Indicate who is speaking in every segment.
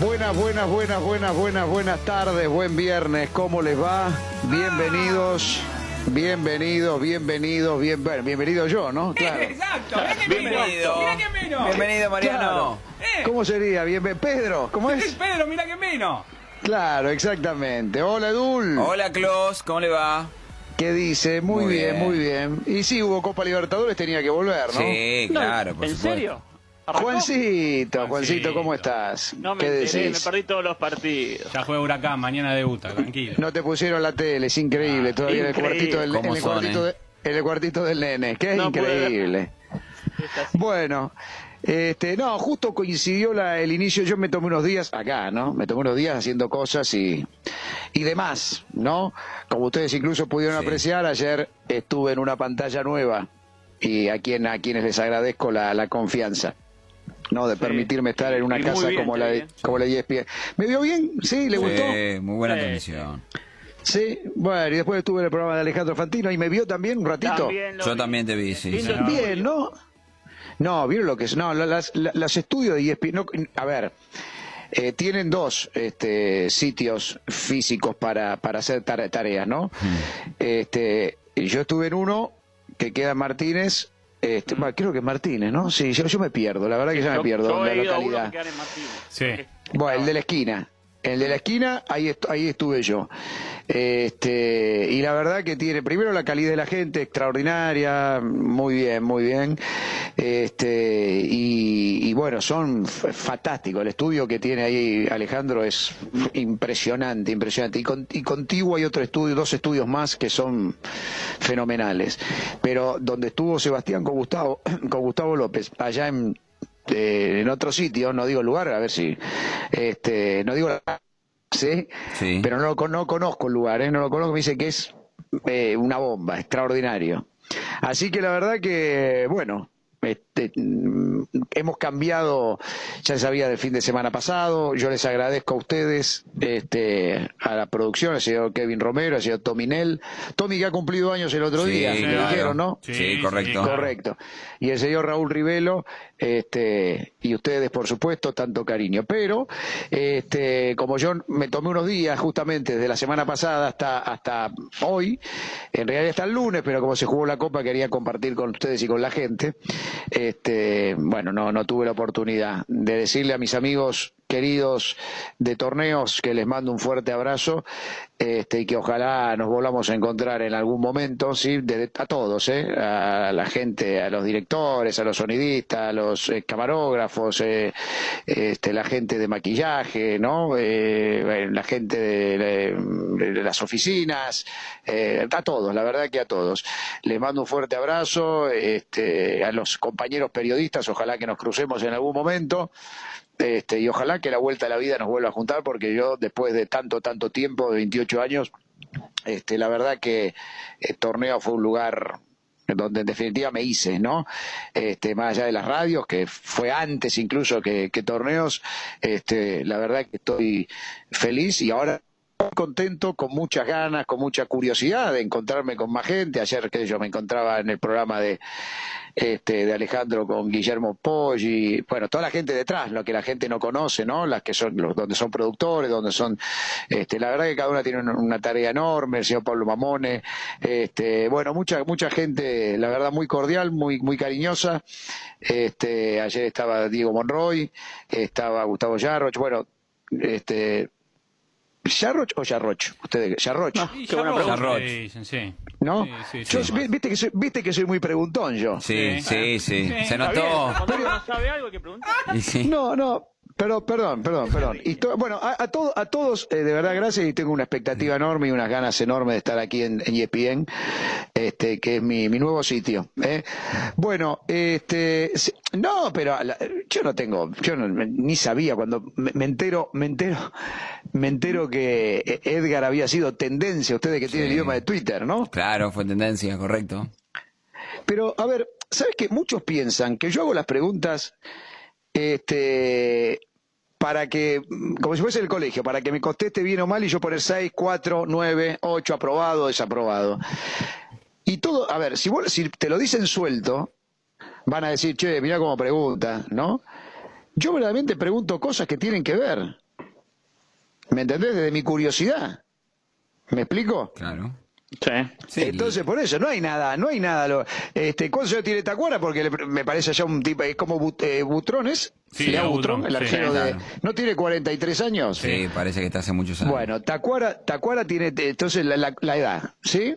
Speaker 1: Buenas, buenas, buenas, buenas, buenas, buenas tardes, buen viernes, ¿cómo les va? Bienvenidos, bienvenidos, bienvenidos, bien, bueno, bienvenido yo, ¿no? Claro.
Speaker 2: Exacto, mirá que vino.
Speaker 3: Bienvenido.
Speaker 2: Mirá que vino.
Speaker 3: Bienvenido, Mariano.
Speaker 1: Claro.
Speaker 2: Eh.
Speaker 1: ¿Cómo sería? Bien, Pedro, ¿cómo
Speaker 2: Es
Speaker 1: es?
Speaker 2: Pedro, mirá que vino.
Speaker 1: Claro, exactamente. Hola, Edul.
Speaker 3: Hola, Klaus, ¿cómo le va?
Speaker 1: ¿Qué dice? Muy,
Speaker 3: Muy
Speaker 1: bien,
Speaker 3: bien.
Speaker 1: muy bien. Y sí, hubo Copa Libertadores, tenía que volver, ¿no?
Speaker 3: Sí, claro, por
Speaker 4: ¿En
Speaker 3: supuesto.
Speaker 4: serio? ¿Arrancó?
Speaker 1: Juancito, Juancito. ¿cómo estás?
Speaker 4: No me
Speaker 1: ¿Qué
Speaker 4: enteré, me
Speaker 1: decís?
Speaker 4: perdí todos los partidos.
Speaker 2: Ya juega Huracán, mañana debuta, tranquilo.
Speaker 1: No te pusieron la tele, es increíble. Todavía en el cuartito del, en
Speaker 3: ¿Cómo
Speaker 1: el
Speaker 3: son,
Speaker 1: cuartito
Speaker 3: eh?
Speaker 1: de- en el cuartito del nene, que es
Speaker 4: No
Speaker 1: increíble. Bueno, este, no, justo coincidió la- el inicio. Yo me tomé unos días acá, ¿no? Me tomé unos días haciendo cosas y, y demás, ¿no? Como ustedes incluso pudieron
Speaker 3: Sí.
Speaker 1: apreciar, ayer estuve en una pantalla nueva y a, quien, a quienes les agradezco la, la confianza. No, de
Speaker 4: Sí.
Speaker 1: permitirme estar en una
Speaker 4: Y
Speaker 1: casa
Speaker 4: bien,
Speaker 1: como la de, como la de ESPN. ¿Me vio bien? ¿Sí? ¿Le gustó?
Speaker 3: Sí, muy buena
Speaker 4: Sí,
Speaker 3: transmisión.
Speaker 1: Sí, bueno, y después estuve en el programa de Alejandro Fantino y me vio también un ratito.
Speaker 4: También
Speaker 3: Yo
Speaker 4: vi.
Speaker 3: también te vi, sí.
Speaker 1: Bien, ¿no? No, vieron lo que es. No, la- las, la- los estudios de ESPN. no, a ver, eh, tienen dos este, sitios físicos para, para hacer tare- tareas, ¿no? Este, yo estuve en uno que queda en Martínez. Este, bueno, creo que es Martínez, ¿no? Sí, yo, yo me pierdo, la verdad que ya me
Speaker 4: Yo-
Speaker 1: pierdo
Speaker 4: yo
Speaker 1: en la
Speaker 4: he ido a uno
Speaker 1: localidad.
Speaker 4: en.
Speaker 2: Sí.
Speaker 1: Bueno, el de la esquina. El de la esquina, ahí, est- ahí estuve yo. Este, y la verdad que tiene, primero la calidad de la gente, extraordinaria, muy bien, muy bien. Este, y, bueno, son fantásticos. El estudio que tiene ahí Alejandro es impresionante, impresionante. Y, con, y contigo hay otro estudio, dos estudios más que son fenomenales. Pero donde estuvo Sebastián con Gustavo, con Gustavo López, allá en, eh, en otro sitio, no digo lugar, a ver si, este, no digo la, sí,
Speaker 3: Sí.
Speaker 1: pero no, no conozco el lugar, ¿eh? no lo conozco, me dice que es eh, una bomba, extraordinario. Así que la verdad que, bueno, mm, hemos cambiado, ya se sabía del fin de semana pasado, yo les agradezco a ustedes, este, a la producción, al señor Kevin Romero, al señor Tominel, Tommy que ha cumplido años el otro
Speaker 3: Sí,
Speaker 1: día, me dijeron, ¿no?
Speaker 3: Sí,
Speaker 2: Sí,
Speaker 3: correcto.
Speaker 1: Correcto. Y el señor Raúl Rivelo, este, y ustedes, por supuesto, tanto cariño. Pero, este, como yo me tomé unos días, justamente desde la semana pasada hasta, hasta hoy, en realidad hasta el lunes, pero como se jugó la Copa, quería compartir con ustedes y con la gente. Este, bueno, no, no tuve la oportunidad de decirle a mis amigos queridos de torneos que les mando un fuerte abrazo este, y que ojalá nos volvamos a encontrar en algún momento, sí, de- a todos, ¿eh? a la gente, a los directores, a los sonidistas, a los camarógrafos, eh, este, la gente de maquillaje, ¿no? Eh, la gente de, de las oficinas, eh, a todos, la verdad que a todos. Les mando un fuerte abrazo, este, a los compañeros periodistas, ojalá que nos crucemos en algún momento. Este, y ojalá que la vuelta a la vida nos vuelva a juntar, porque yo, después de tanto, tanto tiempo, de 28 años, este, la verdad que el torneo fue un lugar donde en definitiva me hice, ¿no? Este, más allá de las radios, que fue antes incluso que, que torneos, este, la verdad que estoy feliz y ahora contento, con muchas ganas, con mucha curiosidad de encontrarme con más gente. Ayer que yo me encontraba en el programa de este de Alejandro con Guillermo Poggi, bueno, toda la gente detrás, lo que la gente no conoce, ¿no? Las que son los donde son productores, donde son este la verdad que cada una tiene una, una tarea enorme, el señor Pablo Mamone, este, bueno, mucha mucha gente, la verdad muy cordial, muy muy cariñosa. Este, ayer estaba Diego Monroy, estaba Gustavo Yarroch, bueno, este ¿Yarroch o Yarroch? Ustedes, Yarroch,
Speaker 4: Qué buena
Speaker 3: pregunta.
Speaker 2: dicen, sí.
Speaker 1: ¿no?
Speaker 2: Sí, sí,
Speaker 1: Yo-
Speaker 2: sí.
Speaker 1: vi- viste, que soy, viste que soy muy preguntón yo.
Speaker 3: Sí,
Speaker 2: Sí.
Speaker 3: sí, sí.
Speaker 2: Sí.
Speaker 3: Se notó.
Speaker 4: cuando uno sabe algo hay que
Speaker 3: sí.
Speaker 1: No, no, pero perdón, perdón, perdón. Y to- bueno, a, a, todo- a todos, eh, de verdad, gracias y tengo una expectativa enorme y unas ganas enormes de estar aquí en, en ESPN, este, que es mi, mi nuevo sitio. ¿eh? Bueno, este, no, pero la- yo no tengo, yo no- ni sabía cuando me, me entero, me entero, me entero que eh, Edgar había sido tendencia, ustedes que tienen el idioma de Twitter, ¿no?
Speaker 3: Claro, fue tendencia, correcto.
Speaker 1: Pero, a ver, ¿sabes qué? Muchos piensan que yo hago las preguntas este, para que, mm, como si fuese el colegio, para que me conteste bien o mal y yo poner 6, 4, 9, 8, aprobado, desaprobado. Y todo, a ver, si, vos- si te lo dicen suelto, van a decir, che, mira cómo pregunta, ¿no? Yo verdaderamente pregunto cosas que tienen que ver ¿Me entendés? Desde mi curiosidad. ¿Me explico?
Speaker 3: Claro.
Speaker 4: Sí.
Speaker 3: Sí,
Speaker 1: Entonces, por eso, no hay nada, no hay nada. Lo, este, ¿Cuántos años tiene Tacuara? Porque le- me parece ya un tipo, es como But- eh, Butrones.
Speaker 2: Sí,
Speaker 1: el
Speaker 2: sí,
Speaker 1: arquero de...
Speaker 3: claro.
Speaker 1: ¿No tiene 43 años?
Speaker 3: Sí, parece que está hace muchos años.
Speaker 1: Bueno, Tacuara, Tacuara tiene entonces la, la- la edad, ¿sí?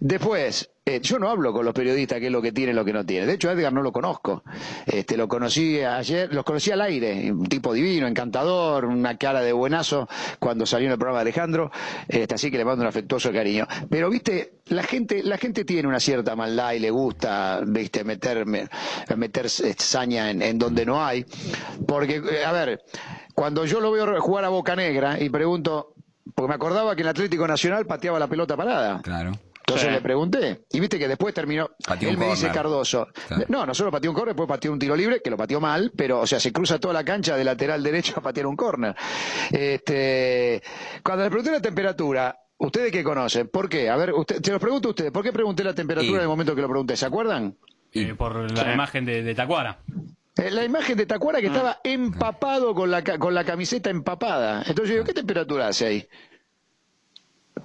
Speaker 1: Después, eh, yo no hablo con los periodistas qué es lo que tiene y lo que no tiene. De hecho, Edgar no lo conozco. Este, lo conocí ayer, los conocí al aire, un tipo divino, encantador, una cara de buenazo cuando salió en el programa de Alejandro, este, así que le mando un afectuoso cariño. Pero, viste, la gente, la gente tiene una cierta maldad y le gusta, viste, meter, me- meter saña en, en donde no hay. Porque, eh, a ver, cuando yo lo veo jugar a Boca Negra y pregunto, porque me acordaba que el Atlético Nacional pateaba la pelota parada.
Speaker 3: Claro.
Speaker 1: Entonces
Speaker 4: Sí.
Speaker 1: le pregunté, y viste que después terminó,
Speaker 3: Pateó
Speaker 1: él me dice. Cardoso,
Speaker 3: Claro.
Speaker 1: no, no solo pateó un córner, después pateó un tiro libre, que lo pateó mal, pero, o sea, se cruza toda la cancha de lateral derecho a patear un córner. Este, cuando le pregunté la temperatura, ¿ustedes qué conocen? ¿Por qué? A ver, usted, te lo pregunto a ustedes, ¿por qué pregunté la temperatura
Speaker 3: Y-
Speaker 1: en el momento que lo pregunté? ¿Se acuerdan?
Speaker 2: Eh, por la
Speaker 4: Sí.
Speaker 2: imagen de, de Tacuara.
Speaker 1: Eh, La imagen de Tacuara que estaba empapado con la, ca- con la camiseta empapada. Entonces yo digo, ¿qué temperatura hace ahí?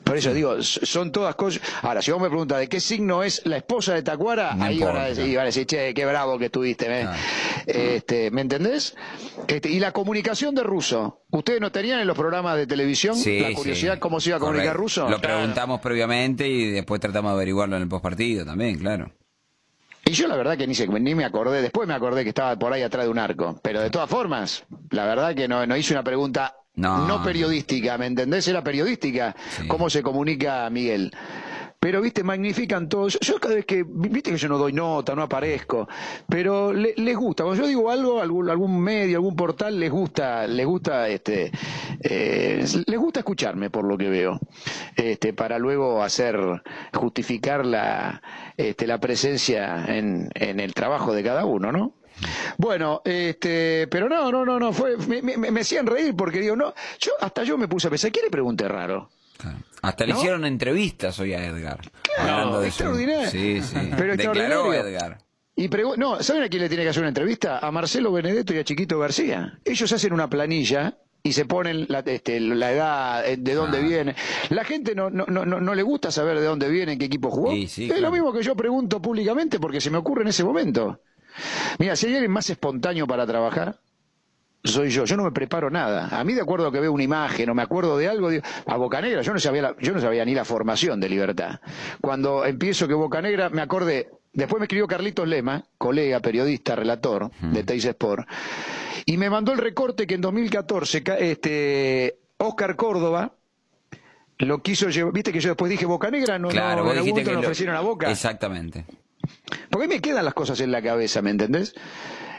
Speaker 1: Por eso digo, son todas cosas. Ahora, si vos me preguntas de qué signo es la esposa de Tacuara,
Speaker 3: No
Speaker 1: ahí van a, decir, van a decir, che, qué bravo que estuviste, ¿ves?
Speaker 3: Claro.
Speaker 1: Este, ¿Me entendés? Este, y la comunicación de ruso. ¿Ustedes no tenían en los programas de televisión
Speaker 3: Sí,
Speaker 1: la curiosidad
Speaker 3: sí.
Speaker 1: cómo se iba a comunicar
Speaker 3: Correcto.
Speaker 1: ruso?
Speaker 3: Lo
Speaker 4: Claro.
Speaker 3: preguntamos previamente y después tratamos de averiguarlo en el postpartido también, claro.
Speaker 1: Y yo la verdad que ni, se- ni me acordé, después me acordé que estaba por ahí atrás de un arco. Pero de todas formas, la verdad que no, no hice una pregunta
Speaker 3: No,
Speaker 1: no, periodística, ¿me entendés? Era periodística.
Speaker 3: Sí.
Speaker 1: ¿Cómo se comunica Miguel? Pero, viste, magnifican todo. Yo, yo cada vez que, viste que yo no doy nota, no aparezco, pero le- les gusta. Cuando yo digo algo, algún, algún medio, algún portal, les gusta, les gusta, este, eh, les gusta escucharme por lo que veo, este, para luego hacer, justificar la, este, la presencia en, en el trabajo de cada uno, ¿no? Bueno, este, pero no, no, no, no, fue, me, me- me hacían reír porque digo, no, yo, hasta yo me puse a pensar, ¿qué le pregunté raro?
Speaker 3: Hasta le
Speaker 1: ¿No?
Speaker 3: hicieron entrevistas hoy a Edgar.
Speaker 1: Claro,
Speaker 3: hablando de su-
Speaker 1: extraordinario.
Speaker 3: Sí, sí.
Speaker 1: Pero
Speaker 3: Declaró. Edgar.
Speaker 1: Y no, ¿saben a quién le tiene que hacer una entrevista? A Marcelo Benedetto y a Chiquito García. Ellos hacen una planilla y se ponen la, este, la edad, eh, de dónde
Speaker 3: Ah.
Speaker 1: viene. La gente no, no, no, no no le gusta saber de dónde viene, en qué equipo jugó.
Speaker 3: Sí, sí,
Speaker 1: es
Speaker 3: claro.
Speaker 1: lo mismo que yo pregunto públicamente porque se me ocurre en ese momento. Mira, si hay alguien más espontáneo para trabajar, soy yo. Yo no me preparo nada. A mí, de acuerdo a que veo una imagen o me acuerdo de algo, digo, a Bocanegra, yo no sabía, la- yo no sabía ni la formación de Libertad. Cuando empiezo que Bocanegra, me acordé, después me escribió Carlitos Lema, colega, periodista, relator de Teis Sport, y me mandó el recorte que en 2014, ca- este, Oscar Córdoba, lo quiso llevar, viste que yo después dije Bocanegra, no,
Speaker 3: Claro,
Speaker 1: no,
Speaker 3: vos dijiste que
Speaker 1: me
Speaker 3: lo-
Speaker 1: ofrecieron a Boca.
Speaker 3: Exactamente.
Speaker 1: Porque a mí me quedan las cosas en la cabeza, ¿me entendés?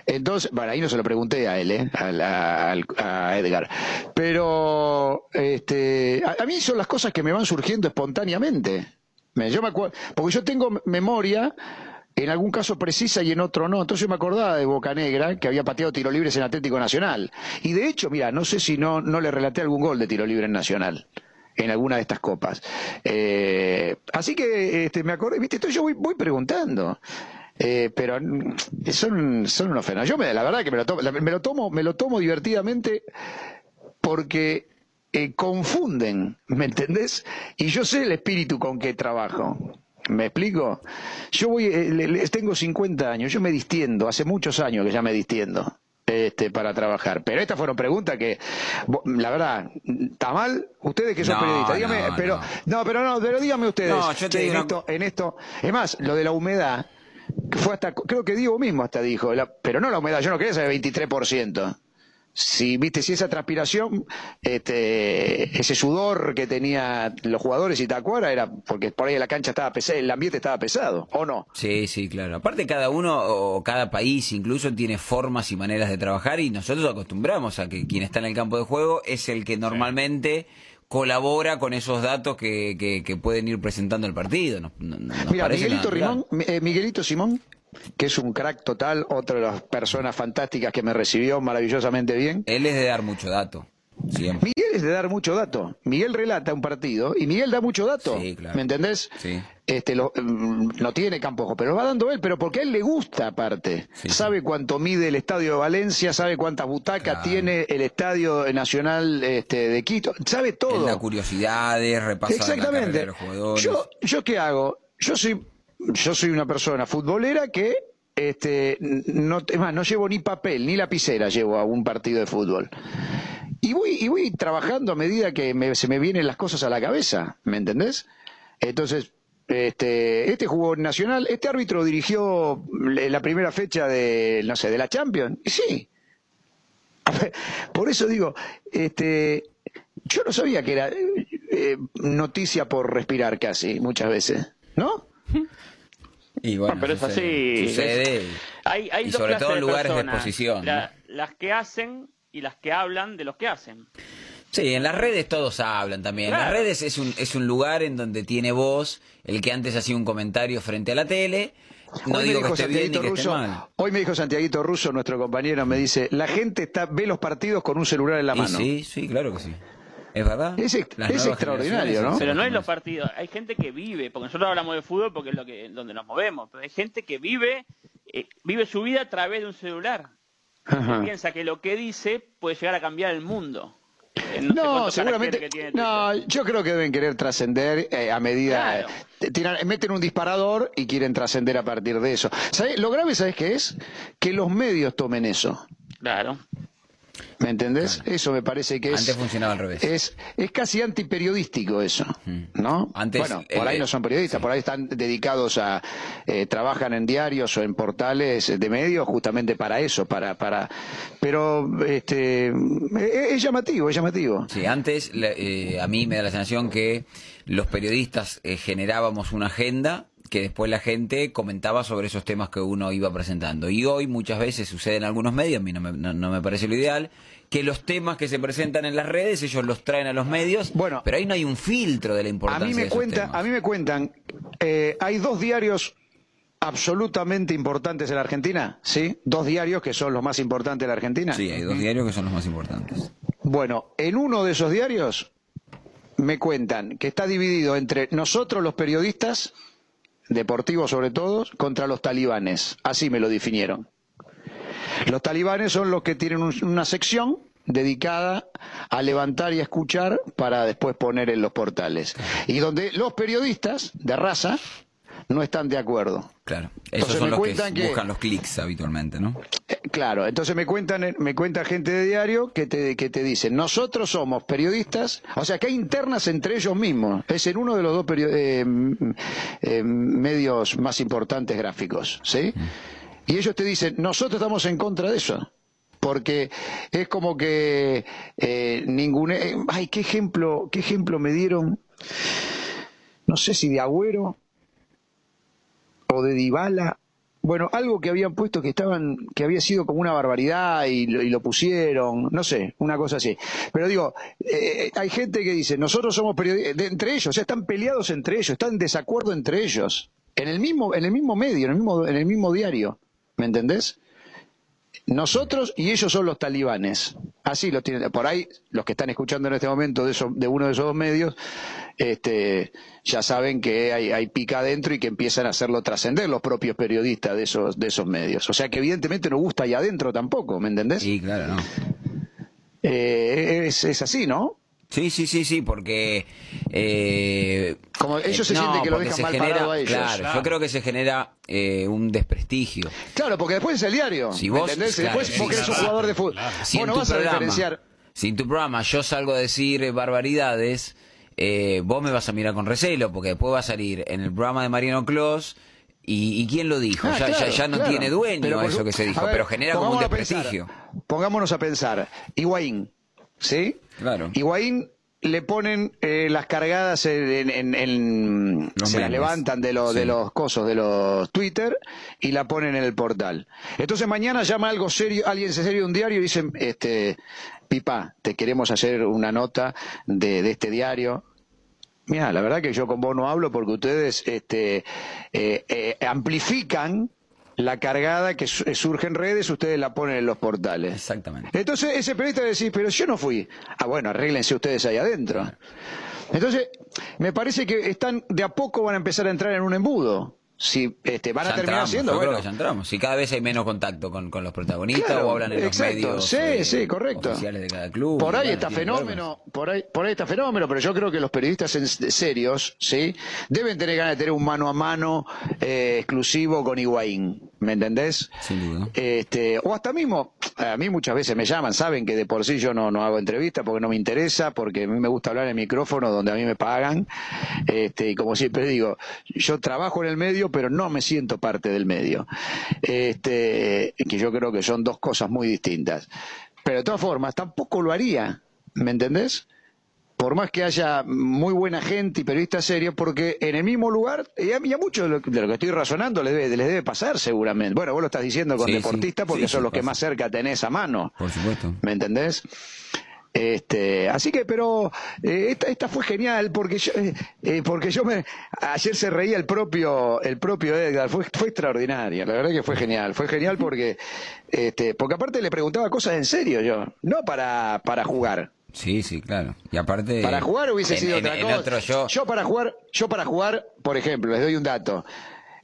Speaker 1: Entonces, bueno, ahí no se lo pregunté a él, ¿eh? A, Edgar. Pero, este, a, mí son las cosas que me van surgiendo espontáneamente. Me- Yo me acuerdo, porque yo tengo memoria, en algún caso precisa y en otro no. Entonces yo me acordaba de Bocanegra, que había pateado tiro libres en Atlético Nacional. Y de hecho, mira, no sé si no, no le relaté algún gol de tiro libre en Nacional en alguna de estas copas. Eh, así que este, me acordé, viste, entonces yo voy, voy preguntando. Eh, pero mm, son, son unos fenómenos. Yo me, la verdad que me lo tomo, me lo tomo, me lo tomo divertidamente porque eh, confunden, ¿me entendés? Y yo sé el espíritu con que trabajo. ¿Me explico? Yo voy, eh, le- tengo 50 años, yo me distiendo, hace muchos años que ya me distiendo este, para trabajar. Pero estas fueron preguntas que, la verdad, ¿está mal? Ustedes que son
Speaker 3: No,
Speaker 1: periodistas, dígame,
Speaker 3: no,
Speaker 1: pero, no. pero no, pero dígame ustedes,
Speaker 3: No, yo te
Speaker 1: che,
Speaker 3: digo
Speaker 1: en, esto, en esto, es más, lo de la humedad, fue hasta, creo que Diego mismo hasta dijo, la- pero no la humedad, yo no quería saber 23%. Si viste, si esa transpiración, este, ese sudor que tenía los jugadores y Tacuara era porque por ahí la cancha estaba pesada, el ambiente estaba pesado, ¿o no?
Speaker 3: Sí, sí, claro. Aparte cada uno o cada país incluso tiene formas y maneras de trabajar y nosotros acostumbramos a que quien está en el campo de juego es el que normalmente colabora con esos datos que, que, que pueden ir presentando el partido. Nos, nos
Speaker 1: Mira, Miguelito. Rimón, eh, Miguelito Simón, que es un crack total, otra de las personas fantásticas que me recibió maravillosamente bien.
Speaker 3: Él es de dar mucho dato, siempre.
Speaker 1: Miguel es de dar mucho dato. Miguel relata un partido y Miguel da mucho dato.
Speaker 3: Sí, claro.
Speaker 1: ¿Me entendés?
Speaker 3: Sí.
Speaker 1: este, lo- mm, no tiene campo pero lo va dando él, pero porque a él le gusta aparte.
Speaker 3: Sí,
Speaker 1: sabe cuánto mide el estadio de Valencia, sabe cuántas butacas
Speaker 3: Claro.
Speaker 1: tiene el estadio nacional este, de Quito, sabe
Speaker 3: Él
Speaker 1: todo.
Speaker 3: da curiosidades, repasa la carrera de
Speaker 1: Exactamente.
Speaker 3: los jugadores.
Speaker 1: Yo, yo qué hago? Yo soy, yo soy una persona futbolera que, este, no, es más, no llevo ni papel ni lapicera llevo a un partido de fútbol. Y voy, y voy trabajando a medida que me- se me vienen las cosas a la cabeza, ¿me entendés? Entonces, este, este jugó Nacional, este árbitro dirigió la primera fecha de, no sé, de la Champions. Sí. Por eso digo, este, yo no sabía que era eh, noticia por respirar casi, muchas veces, ¿no?
Speaker 3: Y bueno,
Speaker 4: No, pero es
Speaker 3: sucede,
Speaker 4: así,
Speaker 3: Sucede.
Speaker 4: Hay, hay
Speaker 3: y
Speaker 4: dos
Speaker 3: sobre
Speaker 4: clases
Speaker 3: todo en
Speaker 4: de
Speaker 3: lugares de
Speaker 4: personas,
Speaker 3: exposición.
Speaker 4: la-
Speaker 3: ¿no?
Speaker 4: Las que hacen y las que hablan de los que hacen.
Speaker 3: Sí, en las redes todos hablan también. En las
Speaker 4: Claro.
Speaker 3: redes es un, es un lugar en donde tiene voz el que antes hacía un comentario frente a la tele. No
Speaker 1: hoy, me
Speaker 3: digo que
Speaker 1: dijo
Speaker 3: esté bien ni
Speaker 1: Santiaguito
Speaker 3: que esté mal.
Speaker 1: hoy me dijo Santiaguito Russo, nuestro compañero, me dice, la gente está ve los partidos con un celular en la
Speaker 3: Y
Speaker 1: mano.
Speaker 3: sí, sí, claro que sí. Es verdad.
Speaker 1: Es extraordinario, ¿no?
Speaker 4: Pero no es los partidos. Hay gente que vive, porque nosotros hablamos de fútbol porque es lo que donde nos movemos, pero hay gente que vive eh, vive su vida a través de un celular. Que piensa que lo que dice puede llegar a cambiar el mundo.
Speaker 1: No,
Speaker 4: cuántos
Speaker 1: seguramente.
Speaker 4: caracteres que tiene
Speaker 1: No, yo creo que deben querer trascender eh, a medida.
Speaker 4: Claro.
Speaker 1: eh, tiran- meten un disparador y quieren trascender a partir de eso. ¿Sabés? Lo grave, ¿sabes qué es? Que los medios tomen eso.
Speaker 4: Claro.
Speaker 1: ¿Me entendés? Eso me parece que es.
Speaker 3: Antes funcionaba al revés.
Speaker 1: Es, es casi antiperiodístico eso, ¿no?
Speaker 3: Antes,
Speaker 1: bueno, por
Speaker 3: eh,
Speaker 1: ahí no son periodistas, por ahí están dedicados a, eh, trabajan en diarios o en portales de medios justamente para eso, para, para, pero, este, es, es llamativo, es llamativo.
Speaker 3: Sí, antes eh, a mí me da la sensación que los periodistas eh, generábamos una agenda que después la gente comentaba sobre esos temas que uno iba presentando. Y hoy muchas veces sucede en algunos medios, a mí no me, no- no me parece lo ideal, que los temas que se presentan en las redes ellos los traen a los medios,
Speaker 1: Bueno,
Speaker 3: pero ahí no hay un filtro de la
Speaker 1: A
Speaker 3: importancia
Speaker 1: mí
Speaker 3: de
Speaker 1: me
Speaker 3: esos
Speaker 1: cuenta,
Speaker 3: temas.
Speaker 1: a mí me cuentan, eh, hay dos diarios absolutamente importantes en la Argentina, ¿sí? Dos diarios que son los más importantes de la Argentina.
Speaker 3: Sí, hay dos diarios que son los más importantes.
Speaker 1: Bueno, en uno de esos diarios me cuentan que está dividido entre nosotros los periodistas, deportivos sobre todo, contra los talibanes. Así me lo definieron. Los talibanes son los que tienen un- una sección dedicada a levantar y a escuchar para después poner en los portales. Y donde los periodistas de raza no están de acuerdo.
Speaker 3: Claro, esos
Speaker 1: Entonces
Speaker 3: son
Speaker 1: me
Speaker 3: los que
Speaker 1: cuentan que-
Speaker 3: buscan los clics habitualmente, ¿no?
Speaker 1: Eh, Claro, entonces me cuentan, eh, me cuenta gente de diario que te, que te dicen, nosotros somos periodistas, o sea que hay internas entre ellos mismos, es en uno de los dos eh, m- eh, medios más importantes gráficos, ¿sí? Y ellos te dicen, nosotros estamos en contra de eso, porque es como que eh, ningún, eh, ay, qué ejemplo, qué ejemplo me dieron, no sé si de Agüero o de Dybala, bueno, algo que habían puesto que estaban, que había sido como una barbaridad y lo, pusieron, no sé, una cosa así. Pero digo, eh, hay gente que dice, nosotros somos periodistas, entre ellos, o sea, están peleados entre ellos, están en desacuerdo entre ellos, en el mismo, en el mismo medio, en el mismo, en el mismo diario, ¿me entendés? Nosotros y ellos son los talibanes. Así lo tienen. Por ahí, los que están escuchando en este momento de, eso- de uno de esos dos medios, este, ya saben que hay, hay pica adentro y que empiezan a hacerlo trascender los propios periodistas de esos, de esos medios. O sea que evidentemente no gusta ahí adentro tampoco, ¿me entendés?
Speaker 3: Sí, claro, ¿no?
Speaker 1: Eh, es, es así, ¿no?
Speaker 3: Sí, sí, sí, sí, porque... eh,
Speaker 1: Como ellos se
Speaker 3: no,
Speaker 1: sienten que lo dejan
Speaker 3: se
Speaker 1: mal
Speaker 3: genera,
Speaker 1: parado a ellos.
Speaker 3: Claro,
Speaker 2: Claro.
Speaker 3: yo creo que se genera eh, un desprestigio.
Speaker 1: Claro, porque después es el diario.
Speaker 3: Si
Speaker 1: ¿me
Speaker 3: vos-
Speaker 1: entendés?
Speaker 3: claro,
Speaker 1: después
Speaker 3: sí,
Speaker 1: vos querés un
Speaker 2: claro,
Speaker 1: jugador de fútbol.
Speaker 2: claro.
Speaker 3: Si
Speaker 1: vos no
Speaker 3: tu
Speaker 1: vas a
Speaker 3: programa-
Speaker 1: diferenciar.
Speaker 3: Si en tu programa yo salgo a decir eh, barbaridades, eh, vos me vas a mirar con recelo, porque después va a salir en el programa de Mariano Clos. ¿Y, y quién lo dijo?
Speaker 1: Ah,
Speaker 3: ya, ya-
Speaker 1: claro,
Speaker 3: ya no
Speaker 1: claro.
Speaker 3: tiene dueño
Speaker 1: por
Speaker 3: eso que se dijo,
Speaker 1: ver,
Speaker 3: pero genera como un
Speaker 1: pongámonos a pensar,
Speaker 3: desprestigio.
Speaker 1: pongámonos a pensar. Higuaín, ¿sí?
Speaker 3: Claro.
Speaker 1: Higuaín le ponen eh, las cargadas en, en- en-
Speaker 3: Los
Speaker 1: se las levantan de los de los cosos de los Twitter y la ponen en el portal. Entonces mañana llama algo serio, alguien serio de un diario y dicen, este, Pipa, te queremos hacer una nota de, de este diario. Mira, la verdad que yo con vos no hablo porque ustedes este, eh, eh, amplifican la cargada que su- surge en redes, ustedes la ponen en los portales.
Speaker 3: Exactamente.
Speaker 1: Entonces ese periodista decís, pero yo no fui. Ah, bueno, arréglense ustedes ahí adentro. Entonces, me parece que están de a poco van a empezar a entrar en un embudo. Si este, van a terminar
Speaker 3: entramos,
Speaker 1: siendo,
Speaker 3: creo
Speaker 1: bueno,
Speaker 3: que ya entramos. Si cada vez hay menos contacto con, con los protagonistas
Speaker 1: Claro,
Speaker 3: o hablan en los
Speaker 1: exacto.
Speaker 3: medios
Speaker 1: Sí,
Speaker 3: eh,
Speaker 1: sí, correcto.
Speaker 3: oficiales de cada club.
Speaker 1: Por ahí está fenómeno, por ahí, por ahí está fenómeno, pero yo creo que los periodistas en- serios, ¿sí? Deben tener ganas de tener un mano a mano eh, exclusivo con Higuaín, ¿me entendés?
Speaker 3: Sin duda.
Speaker 1: Este, o hasta mismo, a mí muchas veces me llaman, saben que de por sí yo no, no hago entrevistas porque no me interesa, porque a mí me gusta hablar en el micrófono donde a mí me pagan. Este, y como siempre digo, yo trabajo en el medio, pero no me siento parte del medio. Este, que yo creo que son dos cosas muy distintas. Pero de todas formas, tampoco lo haría, ¿me entendés? Por más que haya muy buena gente y periodistas serios, porque en el mismo lugar, y a, y a muchos de lo, de lo que estoy razonando les debe, les debe pasar seguramente. Bueno, vos lo estás diciendo con
Speaker 3: Sí, sí.
Speaker 1: deportistas porque
Speaker 3: Sí,
Speaker 1: son los que más cerca tenés a mano.
Speaker 3: Por supuesto.
Speaker 1: ¿Me entendés? Este, así que, pero eh, esta, esta fue genial porque yo, eh, eh, porque yo me, ayer se reía el propio, el propio Edgar, fue, fue extraordinaria, la verdad que fue genial, fue genial porque, este, porque aparte le preguntaba cosas en serio yo, no para, para jugar.
Speaker 3: Sí, sí, claro. Y aparte.
Speaker 1: Para jugar hubiese
Speaker 3: en-
Speaker 1: sido
Speaker 3: en-
Speaker 1: otra
Speaker 3: en
Speaker 1: cosa.
Speaker 3: otro yo.
Speaker 1: para jugar, yo para jugar, por ejemplo, les doy un dato.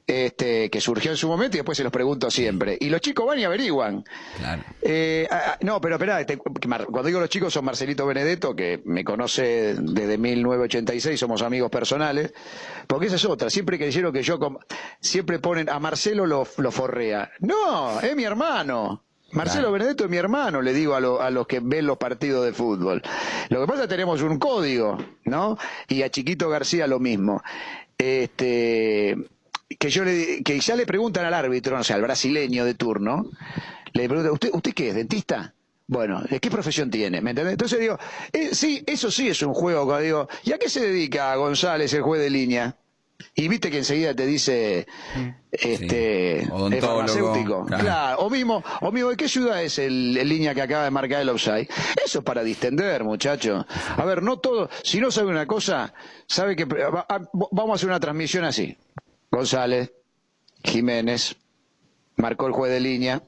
Speaker 1: Este, que surgió en su momento y después se los pregunto siempre. Y los chicos van y averiguan.
Speaker 3: Claro.
Speaker 1: Eh, ah, no, pero espera, que cuando digo los chicos son Marcelito Benedetto, que me conoce desde 1986, somos amigos personales, porque esa es otra, siempre creyeron que yo, siempre ponen a Marcelo lo, lo forrea. No, es mi hermano. Marcelo. Benedetto es mi hermano, le digo a, lo- a los que ven los partidos de fútbol. Lo que pasa es que tenemos un código, ¿no? Y a Chiquito García lo mismo. Este, que yo le, que ya le preguntan al árbitro, no sé, al brasileño de turno, le preguntan, ¿usted, ¿usted qué es? ¿Dentista? Bueno, ¿de qué profesión tiene? ¿Me entendés? Entonces digo, eh, sí, eso sí es un juego. Digo, ¿y a qué se dedica González, el juez de línea? Y viste que enseguida te dice, este,
Speaker 3: Sí.
Speaker 1: Es farmacéutico.
Speaker 3: claro.
Speaker 1: Claro, o mismo, o mismo, ¿de qué ciudad es el, el línea que acaba de marcar el offside? Eso es para distender, muchacho. A ver, no todo, si no sabe una cosa, sabe que, va- ah, vamos a hacer una transmisión así. González, Jiménez, marcó el juez de línea,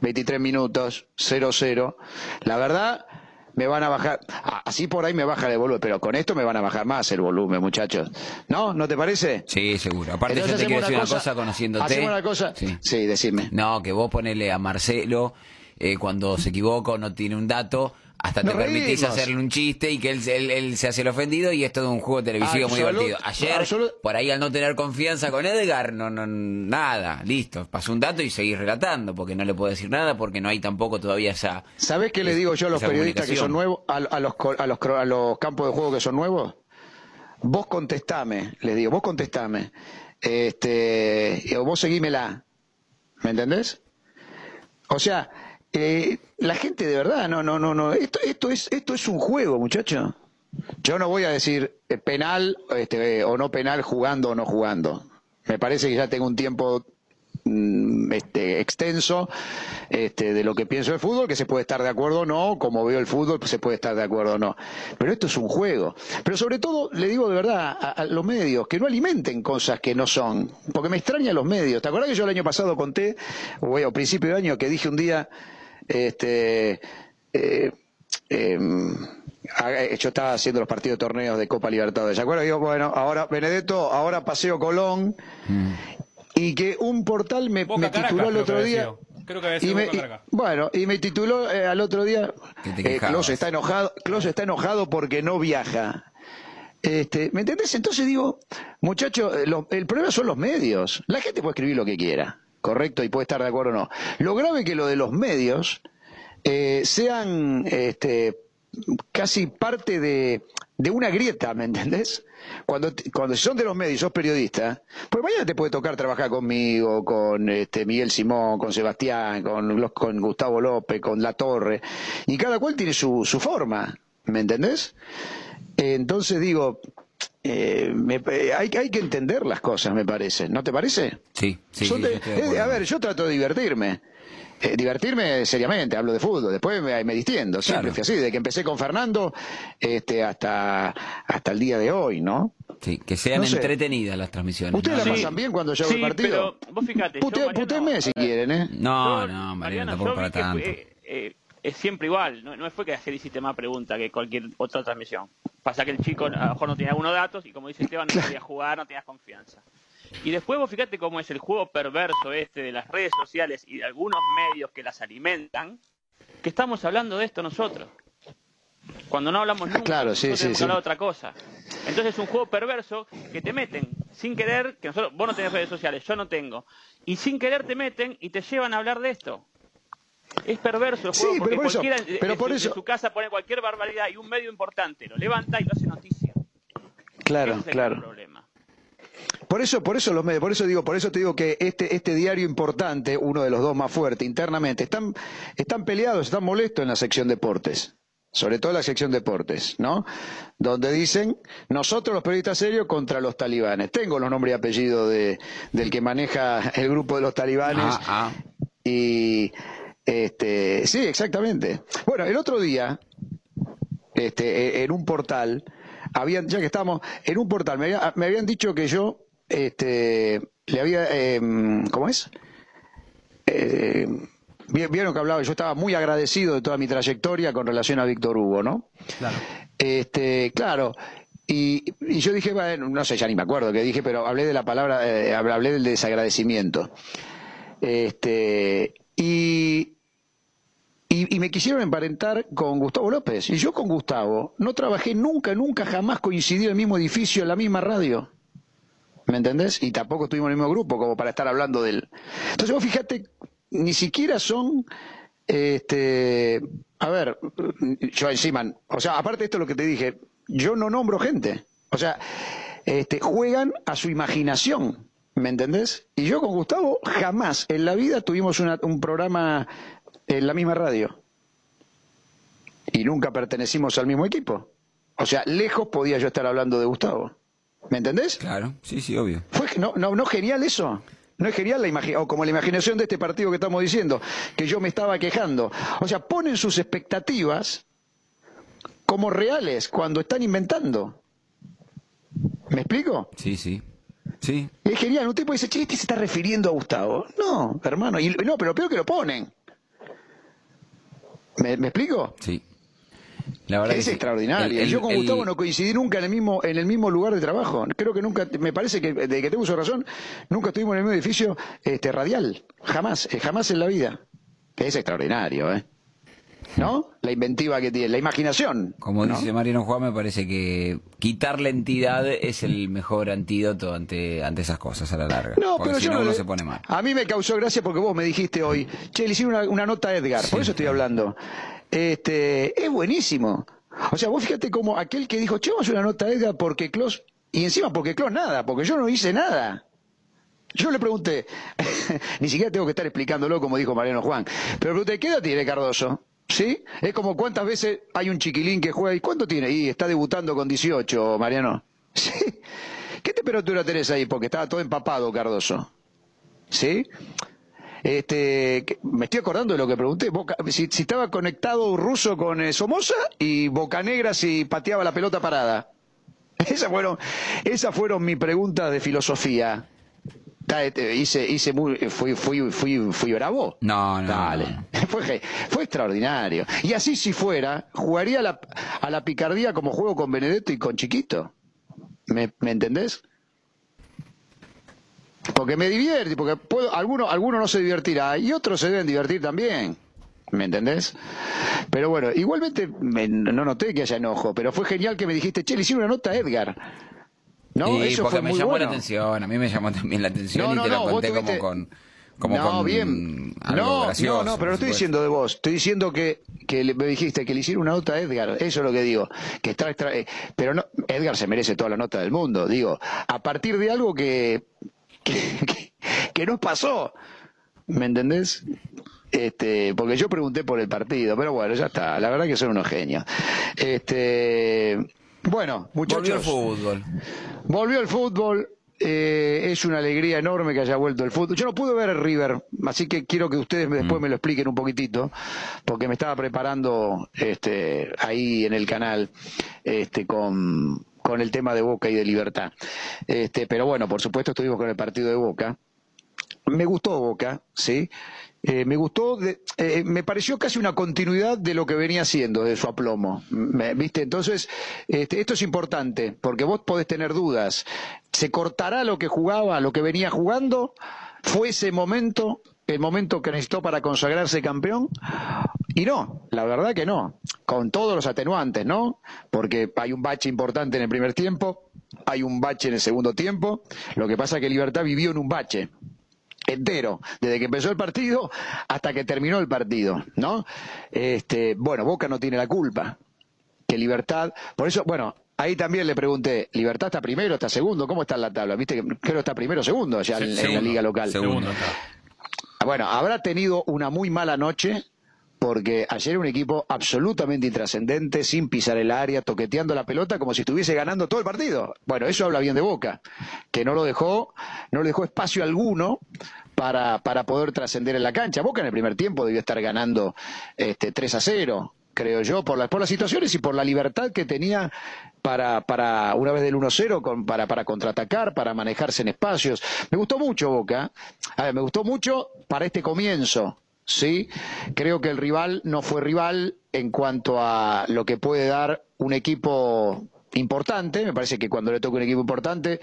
Speaker 1: 23 minutos, 0-0. La verdad, me van a bajar, ah, así por ahí me baja el volumen, pero con esto me van a bajar más el volumen, muchachos. ¿No? ¿No te parece?
Speaker 3: Sí, seguro. Aparte,
Speaker 1: Entonces
Speaker 3: yo te quiero decir una cosa, conociéndote.
Speaker 1: Hacemos una cosa.
Speaker 3: Sí.
Speaker 1: Sí, decime.
Speaker 3: No, que vos ponele a Marcelo eh, cuando se equivoca o no tiene un dato, hasta te
Speaker 1: Nos
Speaker 3: permitís
Speaker 1: reímos.
Speaker 3: hacerle un chiste y que él, él- él se hace el ofendido y es todo un juego televisivo muy divertido. Ayer,
Speaker 1: absolut-
Speaker 3: por ahí al no tener confianza con Edgar, no, no, nada, listo, pasó un dato y seguís relatando, porque no le puedo decir nada, porque no hay tampoco todavía esa...
Speaker 1: ¿Sabés qué le digo yo a los periodistas que son nuevos, a, a los, a, los, a los campos de juego que son nuevos? Vos contestame, les digo, vos contestame. Este, vos seguímela. ¿Me entendés? O sea, eh, la gente de verdad, no, no, no, no. Esto, esto es, esto es un juego, muchacho. Yo no voy a decir eh, penal este, o no penal jugando o no jugando. Me parece que ya tengo un tiempo mm, este, extenso este, de lo que pienso del fútbol, que se puede estar de acuerdo o no, como veo el fútbol, se puede estar de acuerdo o no. Pero esto es un juego. Pero sobre todo, le digo de verdad a, los medios, que no alimenten cosas que no son, porque me extrañan los medios. ¿Te acuerdas que yo el año pasado conté, o bueno, principio de año, que dije un día, este, eh, em, yo estaba haciendo los partidos de torneos de Copa Libertadores. ¿Se acuerdan? Digo, bueno, ahora Benedetto, ahora Paseo Colón, y que un portal me,
Speaker 2: Boca
Speaker 1: me
Speaker 2: Caracas,
Speaker 1: tituló el otro día.
Speaker 2: Creo que había
Speaker 1: y
Speaker 2: sido
Speaker 1: me- y- bueno, y me tituló eh, al otro día. Eh. Clos está enojado, Clos está enojado porque no viaja. Este, ¿Me entendés? Entonces digo, muchachos, eh, el problema son los medios. La gente puede escribir lo que quiera, correcto, y puede estar de acuerdo o no. Lo grave es que lo de los medios eh, sean este, casi parte de, de una grieta, ¿me entendés? Cuando, cuando son de los medios, sos periodista, pues mañana te puede tocar trabajar conmigo, con este, Miguel Simón, con Sebastián, con, los- con Gustavo López, con La Torre, y cada cual tiene su, su forma, ¿me entendés? Entonces digo, eh, me- eh, hay, hay que entender las cosas, me parece, ¿no te parece?
Speaker 3: Sí, sí,
Speaker 1: Yo
Speaker 3: sí,
Speaker 1: te-
Speaker 3: yo
Speaker 1: eh, a ver, yo trato de divertirme. Eh, divertirme seriamente, hablo de fútbol, después me, me distiendo, siempre
Speaker 3: Claro.
Speaker 1: fui así, desde que empecé con Fernando este, hasta, hasta el día de hoy, ¿no?
Speaker 3: Sí, que sean
Speaker 1: No sé.
Speaker 3: entretenidas las transmisiones.
Speaker 1: ¿Ustedes
Speaker 3: ¿no?
Speaker 1: la
Speaker 4: Sí.
Speaker 1: pasan bien cuando yo hago
Speaker 4: Sí,
Speaker 1: el partido?
Speaker 4: pero vos fíjate, yo, Mariano,
Speaker 1: si quieren, ¿eh?
Speaker 3: No,
Speaker 4: Yo,
Speaker 3: no, Mariano,
Speaker 4: Mariano,
Speaker 3: tampoco
Speaker 4: yo
Speaker 3: para
Speaker 4: que,
Speaker 3: tanto.
Speaker 4: eh, eh, es siempre igual. No, no fue que ayer hiciste más preguntas que cualquier otra transmisión. Pasa que el chico a lo mejor no tenía algunos datos y como dice Esteban, no podía jugar, no tenías confianza. Y después vos fíjate cómo es el juego perverso este de las redes sociales y de algunos medios que las alimentan, que estamos hablando de esto nosotros. Cuando no hablamos nunca,
Speaker 1: Claro, sí, sí, sí.
Speaker 4: otra cosa. Entonces es un juego perverso que te meten sin querer, que nosotros, vos no tenés redes sociales, yo no tengo, y sin querer te meten y te llevan a hablar de esto. Es perverso el
Speaker 1: Sí,
Speaker 4: juego
Speaker 1: pero
Speaker 4: porque
Speaker 1: por eso-
Speaker 4: cualquiera en-
Speaker 1: pero
Speaker 4: en,
Speaker 1: por
Speaker 4: su,
Speaker 1: eso-
Speaker 4: en su casa pone cualquier barbaridad y un medio importante lo levanta y lo hace noticia.
Speaker 1: Claro,
Speaker 4: Ese es el
Speaker 1: claro.
Speaker 4: problema.
Speaker 1: Por eso, por eso los medios, por eso digo, por eso te digo que este, este diario importante, uno de los dos más fuertes internamente, están, están peleados, están molestos en la sección deportes. Sobre todo en la sección deportes, ¿no? Donde dicen, nosotros los periodistas serios contra los talibanes. Tengo los nombres y apellidos de, del que maneja el grupo de los talibanes.
Speaker 3: Ah, ah.
Speaker 1: Y este, sí, exactamente. Bueno, el otro día, este, e- en un portal, habían, ya que estamos, en un portal, me, había- me habían dicho que yo, este, le había, em, ¿cómo es? Eh, vi- vieron que hablaba, yo estaba muy agradecido de toda mi trayectoria con relación a Víctor Hugo, ¿no?
Speaker 2: Claro.
Speaker 1: Este, claro. Y, y yo dije, bueno, no sé, ya ni me acuerdo qué dije, pero hablé de la palabra, eh, hablé del desagradecimiento. Este, y, y, y me quisieron emparentar con Gustavo López. Y yo con Gustavo no trabajé nunca, nunca, jamás coincidí en el mismo edificio, en la misma radio. ¿Me entendés? Y tampoco estuvimos en el mismo grupo como para estar hablando del. Entonces vos fíjate, ni siquiera son. Este, a ver, yo encima, o sea, aparte de esto lo que te dije, yo no nombro gente. O sea, este, juegan a su imaginación. ¿Me entendés? Y yo con Gustavo jamás en la vida tuvimos una- un programa en la misma radio. Y nunca pertenecimos al mismo equipo. O sea, lejos podía yo estar hablando de Gustavo. ¿Me entendés?
Speaker 3: Claro, sí, sí, obvio.
Speaker 1: ¿Fue no, no, no genial eso? ¿No es genial la imaginación? O como la imaginación de este partido que estamos diciendo, que yo me estaba quejando. O sea, ponen sus expectativas como reales cuando están inventando. ¿Me explico?
Speaker 3: Sí, sí. Sí.
Speaker 1: Es genial, un tipo dice, che, este se está refiriendo a Gustavo. No, hermano, y, no, pero peor que lo ponen. ¿Me, me explico?
Speaker 3: Sí. La verdad
Speaker 1: Es
Speaker 3: que
Speaker 1: extraordinario.
Speaker 3: El- el-
Speaker 1: Yo con
Speaker 3: el-
Speaker 1: Gustavo no coincidí nunca en el mismo en el mismo lugar de trabajo. Creo que nunca, me parece que de que tengo su razón, nunca estuvimos en el mismo edificio este radial. Jamás, eh, jamás en la vida. Es extraordinario, ¿eh? ¿No? La inventiva que tiene, la imaginación.
Speaker 3: Como
Speaker 1: ¿no?
Speaker 3: dice Mariano Juan, me parece que quitar la entidad es el mejor antídoto ante, ante esas cosas a la larga.
Speaker 1: No,
Speaker 3: porque
Speaker 1: pero
Speaker 3: si
Speaker 1: yo
Speaker 3: no,
Speaker 1: no
Speaker 3: uno
Speaker 1: le-
Speaker 3: se pone mal.
Speaker 1: A mí me causó gracia porque vos me dijiste hoy, che, le hicieron una, una nota a Edgar, por eso estoy hablando. Este, es buenísimo. O sea, vos fíjate como aquel que dijo, che, vamos a hacer una nota a Edgar porque Klaus, y encima porque Klaus nada, porque yo no hice nada. Yo le pregunté, ni siquiera tengo que estar explicándolo como dijo Mariano Juan, pero le pregunté, ¿qué edad tiene Cardoso? ¿Sí? Es como cuántas veces hay un chiquilín que juega y ¿cuánto tiene? Y está debutando con 18, Mariano. ¿Sí? ¿Qué temperatura tenés ahí? Porque estaba todo empapado, Cardoso. ¿Sí? Este, me estoy acordando de lo que pregunté. Boca- si, si estaba conectado ruso con eh, Somoza y Bocanegra si pateaba la pelota parada. Esas fueron, esas fueron mis preguntas de filosofía. Hice, hice muy, fui, fui, fui, fui bravo.
Speaker 3: No, no,
Speaker 1: Dale.
Speaker 3: no,
Speaker 1: Fue, fue extraordinario. Y así si fuera, jugaría a la, a la picardía como juego con Benedetto y con Chiquito. ¿Me, me entendés? Porque me divierte, porque puedo, alguno, alguno no se divertirá y otros se deben divertir también. ¿Me entendés? Pero bueno, igualmente me- no noté que haya enojo, pero fue genial que me dijiste, che, le hicieron una nota a Edgar. ¿No?
Speaker 3: Sí,
Speaker 1: Eso
Speaker 3: porque
Speaker 1: fue
Speaker 3: me
Speaker 1: muy
Speaker 3: llamó
Speaker 1: bueno.
Speaker 3: la atención, a mí me llamó también la atención
Speaker 1: No,
Speaker 3: y
Speaker 1: no,
Speaker 3: te
Speaker 1: no,
Speaker 3: lo conté
Speaker 1: tuviste-
Speaker 3: como con como
Speaker 1: no,
Speaker 3: con
Speaker 1: bien.
Speaker 3: algo
Speaker 1: no,
Speaker 3: gracioso.
Speaker 1: no, no, pero no estoy diciendo de vos. Estoy diciendo que, que le- me dijiste que le hicieron una nota a Edgar. Eso es lo que digo. Que está extra- eh, pero no, Edgar se merece toda la nota del mundo. Digo, a partir de algo que, que, que, que nos pasó. ¿Me entendés? Este, porque yo pregunté por el partido, pero bueno, ya está. La verdad que son unos genios. Este, bueno, muchachos.
Speaker 3: Volvió el fútbol.
Speaker 1: Volvió el fútbol. eh, es una alegría enorme que haya vuelto el fútbol. Yo no pude ver el River, así que quiero que ustedes después me lo expliquen un poquitito, porque me estaba preparando este, ahí en el canal este, con, con el tema de Boca y de Libertad. Este, pero bueno, por supuesto estuvimos con el partido de Boca. me gustó Boca, ¿sí? Eh, me gustó, de- eh, me pareció casi una continuidad de lo que venía haciendo, de su aplomo, me- ¿viste? Entonces, este, esto es importante, porque vos podés tener dudas. ¿Se cortará lo que jugaba, lo que venía jugando? ¿Fue ese momento, el momento que necesitó para consagrarse campeón? Y no, la verdad que no, con todos los atenuantes, ¿no? Porque hay un bache importante en el primer tiempo, hay un bache en el segundo tiempo, lo que pasa es que Libertad vivió en un bache entero, desde que empezó el partido hasta que terminó el partido, ¿no? Este, bueno, Boca no tiene la culpa, que Libertad, por eso, bueno, ahí también le pregunté, ¿Libertad está primero, está segundo? ¿Cómo está en la tabla? Viste que creo que está primero o segundo ya en, en la liga local.
Speaker 3: segundo.
Speaker 2: Segundo está.
Speaker 1: Bueno, habrá tenido una muy mala noche porque ayer un equipo absolutamente intrascendente, sin pisar el área, toqueteando la pelota como si estuviese ganando todo el partido. Bueno, eso habla bien de Boca, que no lo dejó, no le dejó espacio alguno para, para poder trascender en la cancha. Boca en el primer tiempo debió estar ganando este, 3 a 0, creo yo, por, las por las situaciones y por la libertad que tenía para, para una vez del 1-0, con- para, para contraatacar, para manejarse en espacios. Me gustó mucho Boca. A ver, me gustó mucho para este comienzo. Sí, creo que el rival no fue rival en cuanto a lo que puede dar un equipo importante. Me parece que cuando le toca un equipo importante,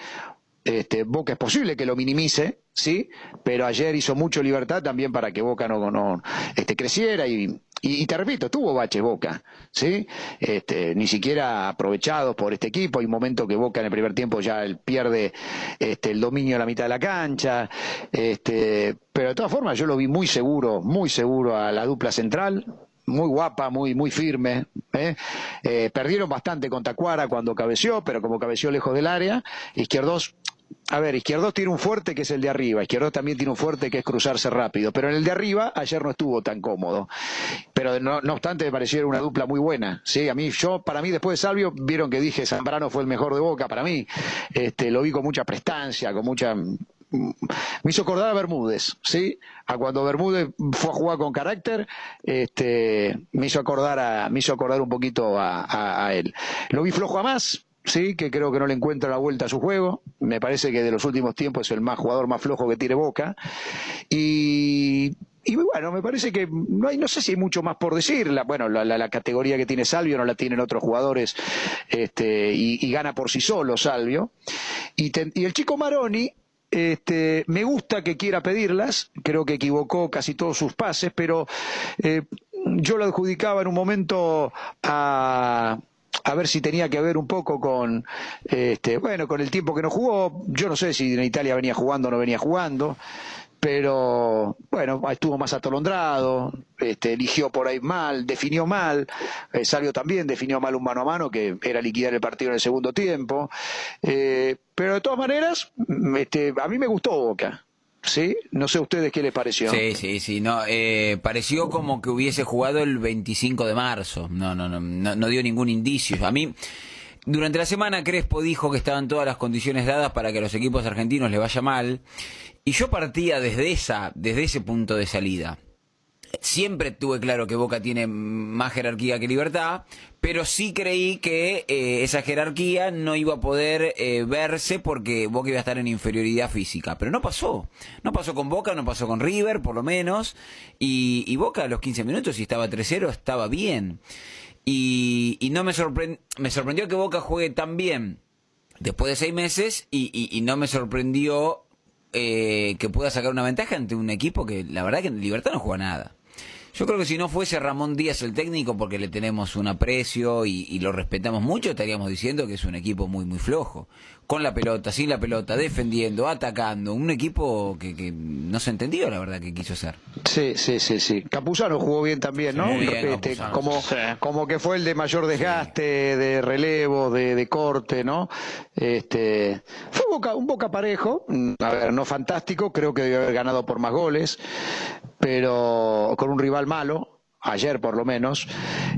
Speaker 1: este, Boca es posible que lo minimice, sí, pero ayer hizo mucho libertad también para que Boca no, no este, creciera y, y, te repito, tuvo baches Boca, sí, este, ni siquiera aprovechados por este equipo. Hay un momento que Boca en el primer tiempo ya pierde este, el dominio a la mitad de la cancha, este, pero de todas formas yo lo vi muy seguro, muy seguro a la dupla central, muy guapa, muy, muy firme. ¿eh? Eh, perdieron bastante con Tacuara cuando cabeció, pero como cabeció lejos del área, Izquierdos. A ver, Izquierdos tiene un fuerte que es el de arriba, Izquierdos también tiene un fuerte que es cruzarse rápido, pero en el de arriba ayer no estuvo tan cómodo. Pero no, obstante me pareció una dupla muy buena. Sí, a mí, yo, para mí después de Salvio, vieron que dije Zambrano fue el mejor de Boca, para mí, este, lo vi con mucha prestancia, con mucha me hizo acordar a Bermúdez, ¿sí? A cuando Bermúdez fue a jugar con carácter, este, me hizo acordar a, me hizo acordar un poquito a- a él. Lo vi flojo a más, sí, que creo que no le encuentra la vuelta a su juego. Me parece que de los últimos tiempos es el más jugador más flojo que tiene Boca. Y, bueno, me parece que no hay, no sé si hay mucho más por decir. La, bueno, la, la- categoría que tiene Salvio no la tienen otros jugadores, este, y, gana por sí solo Salvio. Y el chico Maroni, este, me gusta que quiera pedirlas, creo que equivocó casi todos sus pases, pero eh, yo lo adjudicaba en un momento a a ver si tenía que ver un poco con este bueno con el tiempo que no jugó. Yo no sé si en Italia venía jugando o no venía jugando pero bueno estuvo más atolondrado este, eligió por ahí mal definió mal. Eh, Salvio también definió mal un mano a mano que era liquidar el partido en el segundo tiempo. Eh, pero de todas maneras este, a mí me gustó Boca sí no sé a ustedes qué les pareció
Speaker 3: Sí, sí, sí. No, eh, pareció como que hubiese jugado el 25 de marzo. No, no, no, no, dio ningún indicio. A mí, durante la semana Crespo dijo que estaban todas las condiciones dadas para que a los equipos argentinos les vaya mal. Y yo partía desde esa, desde ese punto de salida. Siempre tuve claro que Boca tiene más jerarquía que Libertad, pero sí creí que eh, esa jerarquía no iba a poder eh, verse porque Boca iba a estar en inferioridad física. Pero no pasó. No pasó con Boca, no pasó con River, por lo menos. Y, Boca a los 15 minutos, si estaba 3-0, estaba bien. Y, y no me, sorpre- me sorprendió que Boca juegue tan bien después de seis meses y no me sorprendió eh, que pueda sacar una ventaja ante un equipo que la verdad que en Libertad no juega nada. Yo creo que si no fuese Ramón Díaz el técnico, porque le tenemos un aprecio y, y lo respetamos mucho, estaríamos diciendo que es un equipo muy, muy flojo. Con la pelota, sin la pelota, defendiendo, atacando. Un equipo que, que no se entendió, la verdad, que quiso hacer.
Speaker 1: Sí, sí, sí, sí. Campuzano jugó bien también, ¿no?
Speaker 3: Bien,
Speaker 1: Este, como,
Speaker 4: Sí.
Speaker 1: como que fue el de mayor desgaste, de relevo, de, de corte, ¿no? Este, fue boca, un boca parejo, mm, a ver, no fantástico, creo que debe haber ganado por más goles, pero con un rival malo, ayer por lo menos,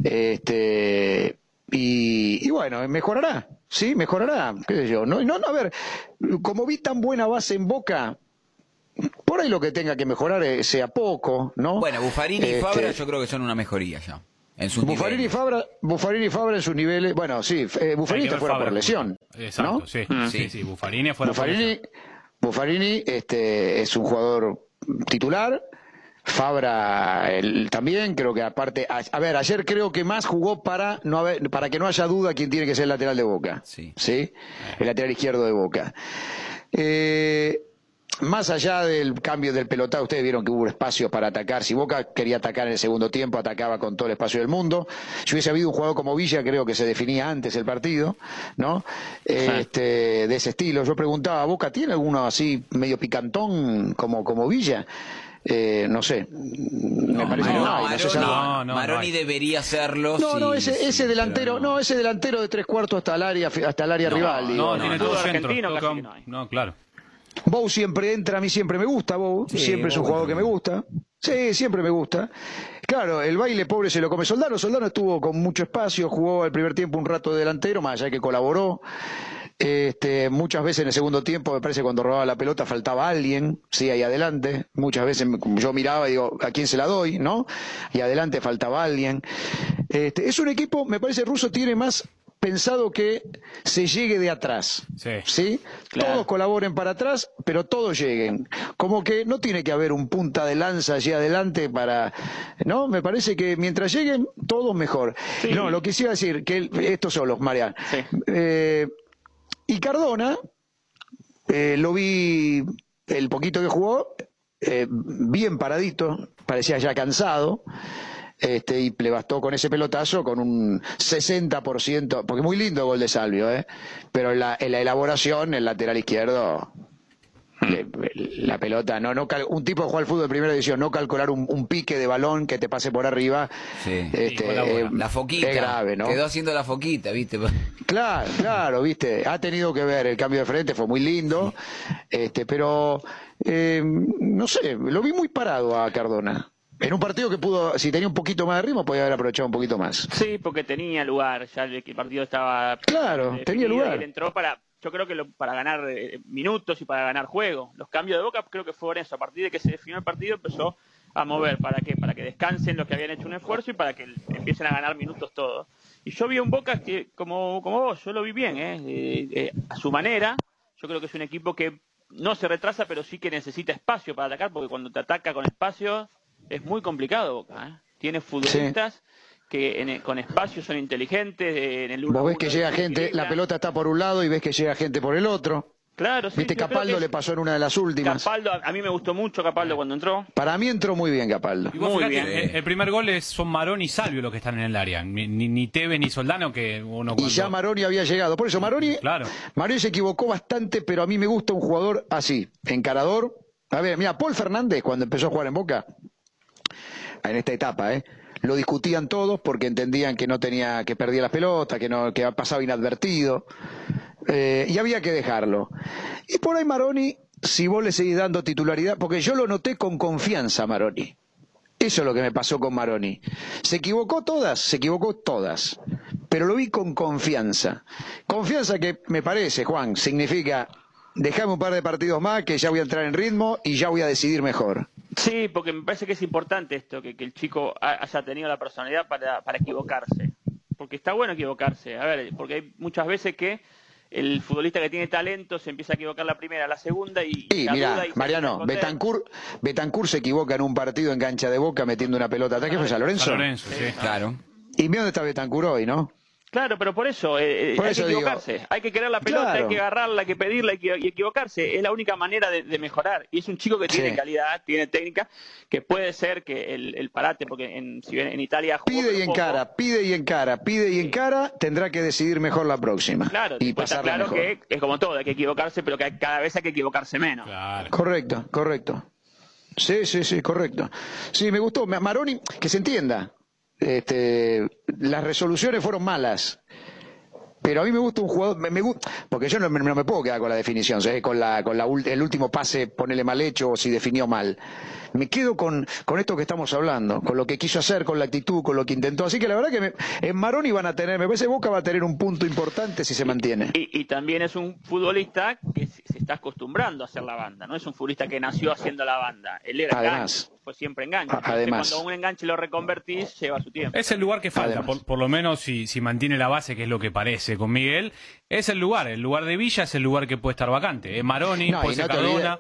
Speaker 1: este, y, y bueno, mejorará, sí, mejorará, qué sé yo. No, no, no, a ver, como vi tan buena base en Boca, por ahí lo que tenga que mejorar eh, sea poco, ¿no?
Speaker 3: Bueno, Buffarini y
Speaker 1: Este,
Speaker 3: Fabra yo creo que son una mejoría ya. En sus
Speaker 1: Buffarini y. Fabra, Buffarini y Fabra en sus niveles, bueno, sí, eh,
Speaker 2: que
Speaker 1: está fuera
Speaker 2: Fabra,
Speaker 1: por lesión,
Speaker 2: Exacto,
Speaker 1: ¿no?
Speaker 2: sí,
Speaker 4: Mm.
Speaker 2: sí, sí, Buffarini fuera por
Speaker 1: Buffarini,
Speaker 2: lesión.
Speaker 1: Buffarini este, es un jugador titular. Fabra el- también, creo que aparte, a, a ver, ayer creo que más jugó para no haber, para que no haya duda quién tiene que ser el lateral de Boca.
Speaker 3: Sí.
Speaker 1: El lateral izquierdo de Boca. Eh, más allá del cambio del pelotado, ustedes vieron que hubo espacios para atacar. Si Boca quería atacar en el segundo tiempo, atacaba con todo el espacio del mundo. Si hubiese habido un jugador como Villa, creo que se definía antes el partido, ¿no? Este, de ese estilo. Yo preguntaba, ¿Boca tiene alguno así medio picantón como, como Villa? Eh, no sé. Me parece que no, hay, no
Speaker 3: Maroni,
Speaker 2: No, no, no
Speaker 3: debería hacerlo.
Speaker 1: no,
Speaker 3: sí,
Speaker 1: no, ese, ese delantero, no. ese delantero de tres cuartos hasta el área, hasta el área rival. digo,
Speaker 2: No,
Speaker 1: ¿no?
Speaker 2: tiene
Speaker 4: no,
Speaker 2: todo
Speaker 4: no,
Speaker 2: centro.
Speaker 4: no hay.
Speaker 2: no, claro.
Speaker 1: Bow siempre entra, a mí siempre me gusta Bow,
Speaker 3: Sí,
Speaker 1: siempre es un jugador que me gusta. Sí, siempre me gusta. Claro, el baile pobre se lo come Soldano. Soldano estuvo con mucho espacio, jugó el primer tiempo un rato de delantero, más allá que colaboró. Este, muchas veces en el segundo tiempo, me parece cuando robaba la pelota faltaba alguien, sí, ahí adelante. Muchas veces yo miraba y digo, ¿a quién se la doy? ¿No? Y adelante faltaba alguien. Este, es un equipo, me parece, Russo tiene más pensado que se llegue de atrás.
Speaker 2: Sí.
Speaker 1: ¿sí?
Speaker 4: Claro.
Speaker 1: Todos colaboren para atrás, pero todos lleguen. Como que no tiene que haber un punta de lanza allí adelante para, ¿no? Me parece que mientras lleguen, todos mejor.
Speaker 4: Sí.
Speaker 1: No, lo que sí iba a decir, que el- estos solos, Marian.
Speaker 4: Sí.
Speaker 1: Eh, y Cardona, eh, lo vi el poquito que jugó, eh, bien paradito, parecía ya cansado. Este, y le bastó con ese pelotazo con un 60%, porque muy lindo gol de Salvio, ¿eh? pero en la, en la elaboración, el lateral izquierdo, la pelota, no, no cal- un tipo que juega al fútbol de primera división, no calcular un, un pique de balón que te pase por arriba,
Speaker 3: Sí.
Speaker 1: este, eh,
Speaker 3: La foquita.
Speaker 1: es grave, ¿no?
Speaker 3: Quedó haciendo la foquita, ¿viste?
Speaker 1: Claro, claro, viste, ha tenido que ver el cambio de frente, fue muy lindo, este, pero eh, no sé, lo vi muy parado a Cardona. En un partido que pudo, si tenía un poquito más de ritmo, podía haber aprovechado un poquito más.
Speaker 4: Sí, porque tenía lugar, ya el, el partido estaba
Speaker 1: Claro, tenía lugar.
Speaker 4: y él entró para, yo creo que lo- para ganar eh, minutos y para ganar juego. Los cambios de Boca creo que fueron eso, a partir de que se definió el partido empezó a mover, ¿para qué? Para que descansen los que habían hecho un esfuerzo y para que empiecen a ganar minutos todos. Y yo vi un Boca que, como, como vos, yo lo vi bien, ¿eh? Eh, eh, a su manera, yo creo que es un equipo que no se retrasa, pero sí que necesita espacio para atacar, porque cuando te ataca con espacio es muy complicado Boca, ¿eh? Tiene futbolistas que en- con espacio son inteligentes, eh, en el
Speaker 1: Vos ves que llega gente, la pelota está por un lado y ves que llega gente por el otro.
Speaker 4: Claro, sí.
Speaker 1: Viste, Capaldo le pasó en una de las últimas.
Speaker 4: Capaldo, a mí me gustó mucho Capaldo cuando entró.
Speaker 1: Para mí entró muy bien Capaldo.
Speaker 2: Y vos
Speaker 4: Muy bien.
Speaker 2: El, el primer gol es, son Marón y Salvio los que están en el área. Ni, ni, ni Teve ni Soldano que uno
Speaker 1: Y
Speaker 2: cuando-
Speaker 1: ya Maroni había llegado. Por eso Maroni,
Speaker 2: Claro.
Speaker 1: Maroni se equivocó bastante, pero a mí me gusta un jugador así, encarador. A ver, mira, Paul Fernández cuando empezó a jugar en Boca, en esta etapa, ¿eh? Lo discutían todos porque entendían que no tenía, que perdía las pelotas, que no, que pasaba inadvertido. Eh, y había que dejarlo. Y por ahí Maroni, si vos le seguís dando titularidad, porque yo lo noté con confianza Maroni. Eso es lo que me pasó con Maroni. Se equivocó todas, se equivocó todas, pero lo vi con confianza. Confianza que me parece, Juan, significa dejame un par de partidos más que ya voy a entrar en ritmo y ya voy a decidir mejor.
Speaker 4: Sí, porque me parece que es importante esto, que, que el chico ha- haya tenido la personalidad para, para equivocarse. Porque está bueno equivocarse. A ver, porque hay muchas veces que el futbolista que tiene talento se empieza a equivocar la primera, la segunda y
Speaker 1: Sí, mira, Mariano. Betancourt, Betancourt se equivoca en un partido en cancha de boca metiendo una pelota. ¿Qué fue San Lorenzo?
Speaker 2: San Lorenzo, sí.
Speaker 3: Claro.
Speaker 1: Y mira dónde está Betancourt hoy, ¿no?
Speaker 4: Claro, pero por eso, eh, eh,
Speaker 1: Por
Speaker 4: hay
Speaker 1: eso
Speaker 4: que
Speaker 1: digo.
Speaker 4: equivocarse. Hay que querer la pelota,
Speaker 1: Claro.
Speaker 4: hay que agarrarla, hay que pedirla hay que- y equivocarse. Es la única manera de, de mejorar. Y es un chico que tiene
Speaker 1: Sí.
Speaker 4: calidad, tiene técnica, que puede ser que el, el parate, porque en, si bien en Italia jugó
Speaker 1: Pide y
Speaker 4: pero poco,
Speaker 1: encara, pide y encara, pide y encara, tendrá que decidir mejor la próxima.
Speaker 4: Claro,
Speaker 1: y pasarla
Speaker 4: claro
Speaker 1: mejor.
Speaker 4: que es como todo, hay que equivocarse, pero que hay- cada vez hay que equivocarse menos.
Speaker 2: Claro.
Speaker 1: Correcto, correcto. Sí, sí, sí, correcto. Sí, me gustó. Ma- Maroni, que se entienda. Este, las resoluciones fueron malas. Pero a mí me gusta un jugador, me, gusta, porque yo no, no me puedo quedar con la definición, con, la, con la, el último pase, ponerle mal hecho o si definió mal. Me quedo con, con esto que estamos hablando, con lo que quiso hacer, con la actitud, con lo que intentó. Así que la verdad que me- en Maroni van a tener, me parece Boca va a tener un punto importante si se mantiene.
Speaker 4: Y, y también es un futbolista que se, está acostumbrando a hacer la banda, no es un futbolista que nació haciendo la banda. Él era
Speaker 1: Además.
Speaker 4: cancha, fue siempre enganche.
Speaker 1: Además.
Speaker 4: Cuando un enganche lo reconvertís, lleva su tiempo.
Speaker 2: Es el lugar que falta, por, por lo menos si, si mantiene la base, que es lo que parece con Miguel. Es el lugar, el lugar de Villa es el lugar que puede estar vacante. Es Maroni,
Speaker 1: No,
Speaker 2: puede ser
Speaker 1: no olvides-
Speaker 2: Cardona.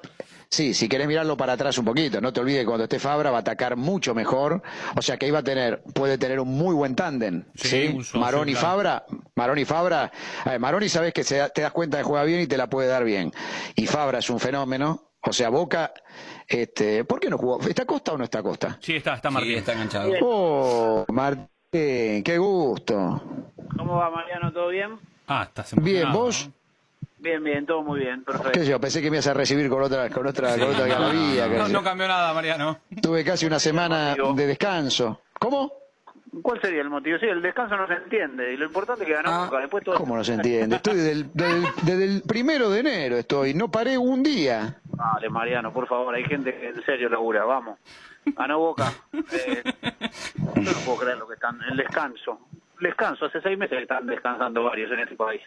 Speaker 1: Sí, si querés mirarlo para atrás un poquito, no te olvides que cuando esté Fabra va a atacar mucho mejor, o sea que iba a tener, puede tener un muy buen tándem,
Speaker 2: Sí,
Speaker 1: ¿sí? Maroni
Speaker 2: claro.
Speaker 1: Fabra, Maroni Fabra, a ver, Maroni sabes que se da- te das cuenta que juega bien y te la puede dar bien, y Fabra es un fenómeno, o sea Boca, este, ¿por qué no jugó? ¿Está Costa o no está Costa?
Speaker 2: Sí, está, está
Speaker 3: Sí,
Speaker 2: Martín.
Speaker 3: está enganchado.
Speaker 1: Oh, Martín, qué gusto.
Speaker 5: ¿Cómo va Mariano? ¿Todo bien?
Speaker 2: Ah, estás
Speaker 1: Bien,
Speaker 2: emocionado,
Speaker 1: ¿vos?
Speaker 2: ¿no?
Speaker 5: Bien, bien, todo muy bien,
Speaker 1: ¿Qué
Speaker 5: perfecto.
Speaker 1: sé yo? Pensé que me ibas a recibir con otra, con otra, con otra algarabía, qué
Speaker 2: No, no cambió nada, Mariano.
Speaker 1: Tuve casi una semana de descanso. ¿Cómo?
Speaker 5: ¿Cuál sería el motivo? Sí, el descanso no se entiende y lo importante es que ganó
Speaker 3: Ah,
Speaker 5: Boca. Después todo...
Speaker 1: ¿Cómo no se entiende? Estoy desde el, desde el- desde el primero de enero, estoy. No paré un día.
Speaker 5: Dale, Mariano, por favor, hay gente que en serio labura, vamos. Ganó Boca. Eh, yo no puedo creer lo que están, el descanso. Descanso, hace seis meses que están descansando varios en este país.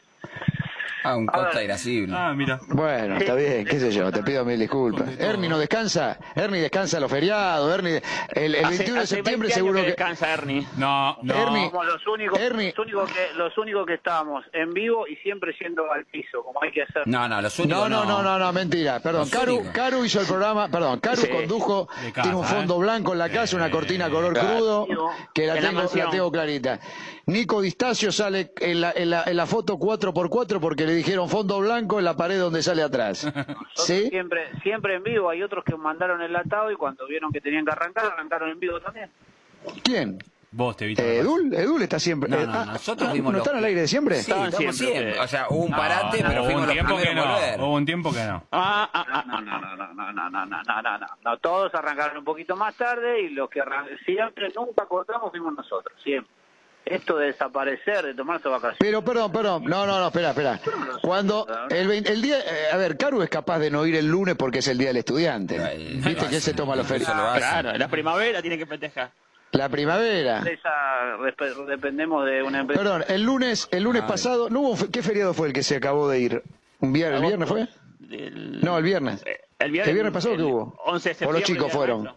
Speaker 3: Ah, un
Speaker 5: A ver.
Speaker 3: Costa irascible.
Speaker 2: Ah, mira.
Speaker 1: Bueno, está bien, qué sé yo, te pido mil disculpas. Ernie no descansa, Ernie descansa los feriados, Ernie, el, el
Speaker 4: Hace-
Speaker 1: 21 de
Speaker 4: hace
Speaker 1: septiembre
Speaker 4: 20 años
Speaker 1: seguro
Speaker 4: que
Speaker 1: que...
Speaker 4: descansa Ernie.
Speaker 2: No, no.
Speaker 1: Ernie.
Speaker 5: Somos los únicos,
Speaker 1: Ernie.
Speaker 5: los únicos que los únicos que estábamos en vivo y siempre yendo al piso, como hay que hacer.
Speaker 3: No, no, los únicos
Speaker 1: No, no, no, no, no, mentira, perdón.
Speaker 3: Los
Speaker 1: Caru,
Speaker 3: únicos.
Speaker 1: Caru hizo el programa, perdón, Caru
Speaker 4: Sí.
Speaker 1: condujo,
Speaker 2: casa,
Speaker 1: tiene un fondo
Speaker 2: ¿eh?
Speaker 1: blanco en la casa, una cortina color
Speaker 3: claro.
Speaker 1: crudo, que la
Speaker 4: En la
Speaker 1: tengo, la
Speaker 4: mansión.
Speaker 1: tengo clarita. Nico Distacio sale en la, en la, en la foto 4x4 porque le dijeron fondo blanco en la pared donde sale atrás.
Speaker 5: Siempre, siempre en vivo. Hay otros que mandaron el latado y cuando vieron que tenían que arrancar, arrancaron en vivo también.
Speaker 1: ¿Quién?
Speaker 2: Vos te evito.
Speaker 1: Eh, ¿Edul? Edul está siempre.
Speaker 3: No,
Speaker 1: eh,
Speaker 3: no,
Speaker 1: ah,
Speaker 3: nosotros
Speaker 1: ah,
Speaker 3: fuimos
Speaker 1: ¿No
Speaker 3: los
Speaker 1: están al aire de siempre?
Speaker 3: Sí,
Speaker 4: Estaban siempre.
Speaker 3: O sea, hubo un parate, pero fuimos
Speaker 2: un
Speaker 3: los
Speaker 2: que no.
Speaker 3: volver.
Speaker 2: Hubo un tiempo que no.
Speaker 4: Ah, ah, ah,
Speaker 5: No,
Speaker 4: ah,
Speaker 5: no, no, no, no, no, no, no, no, no, no. No, todos arrancaron un poquito más tarde y los que arran- siempre, nunca cortamos, fuimos nosotros, siempre. Esto de desaparecer, de tomarse vacaciones.
Speaker 1: Pero, perdón, perdón. No, no, no, espera, espera. Cuando el, vein- el día. eh, a ver, Caru es capaz de no ir el lunes porque es el día del estudiante.
Speaker 3: Ay,
Speaker 1: Viste que él se toma
Speaker 3: lo hace.
Speaker 4: Claro, la primavera tiene que festejar.
Speaker 1: La primavera.
Speaker 5: Esa, dependemos de una empresa.
Speaker 1: Perdón, el lunes, el lunes
Speaker 3: Ay.
Speaker 1: pasado, ¿no hubo, ¿qué feriado fue el que se acabó de ir? ¿Un viernes, ¿El viernes fue? No, el viernes.
Speaker 4: Eh, El viernes,
Speaker 1: ¿El viernes pasado
Speaker 4: el
Speaker 1: qué hubo?
Speaker 4: 11 de
Speaker 1: ¿O los chicos fueron?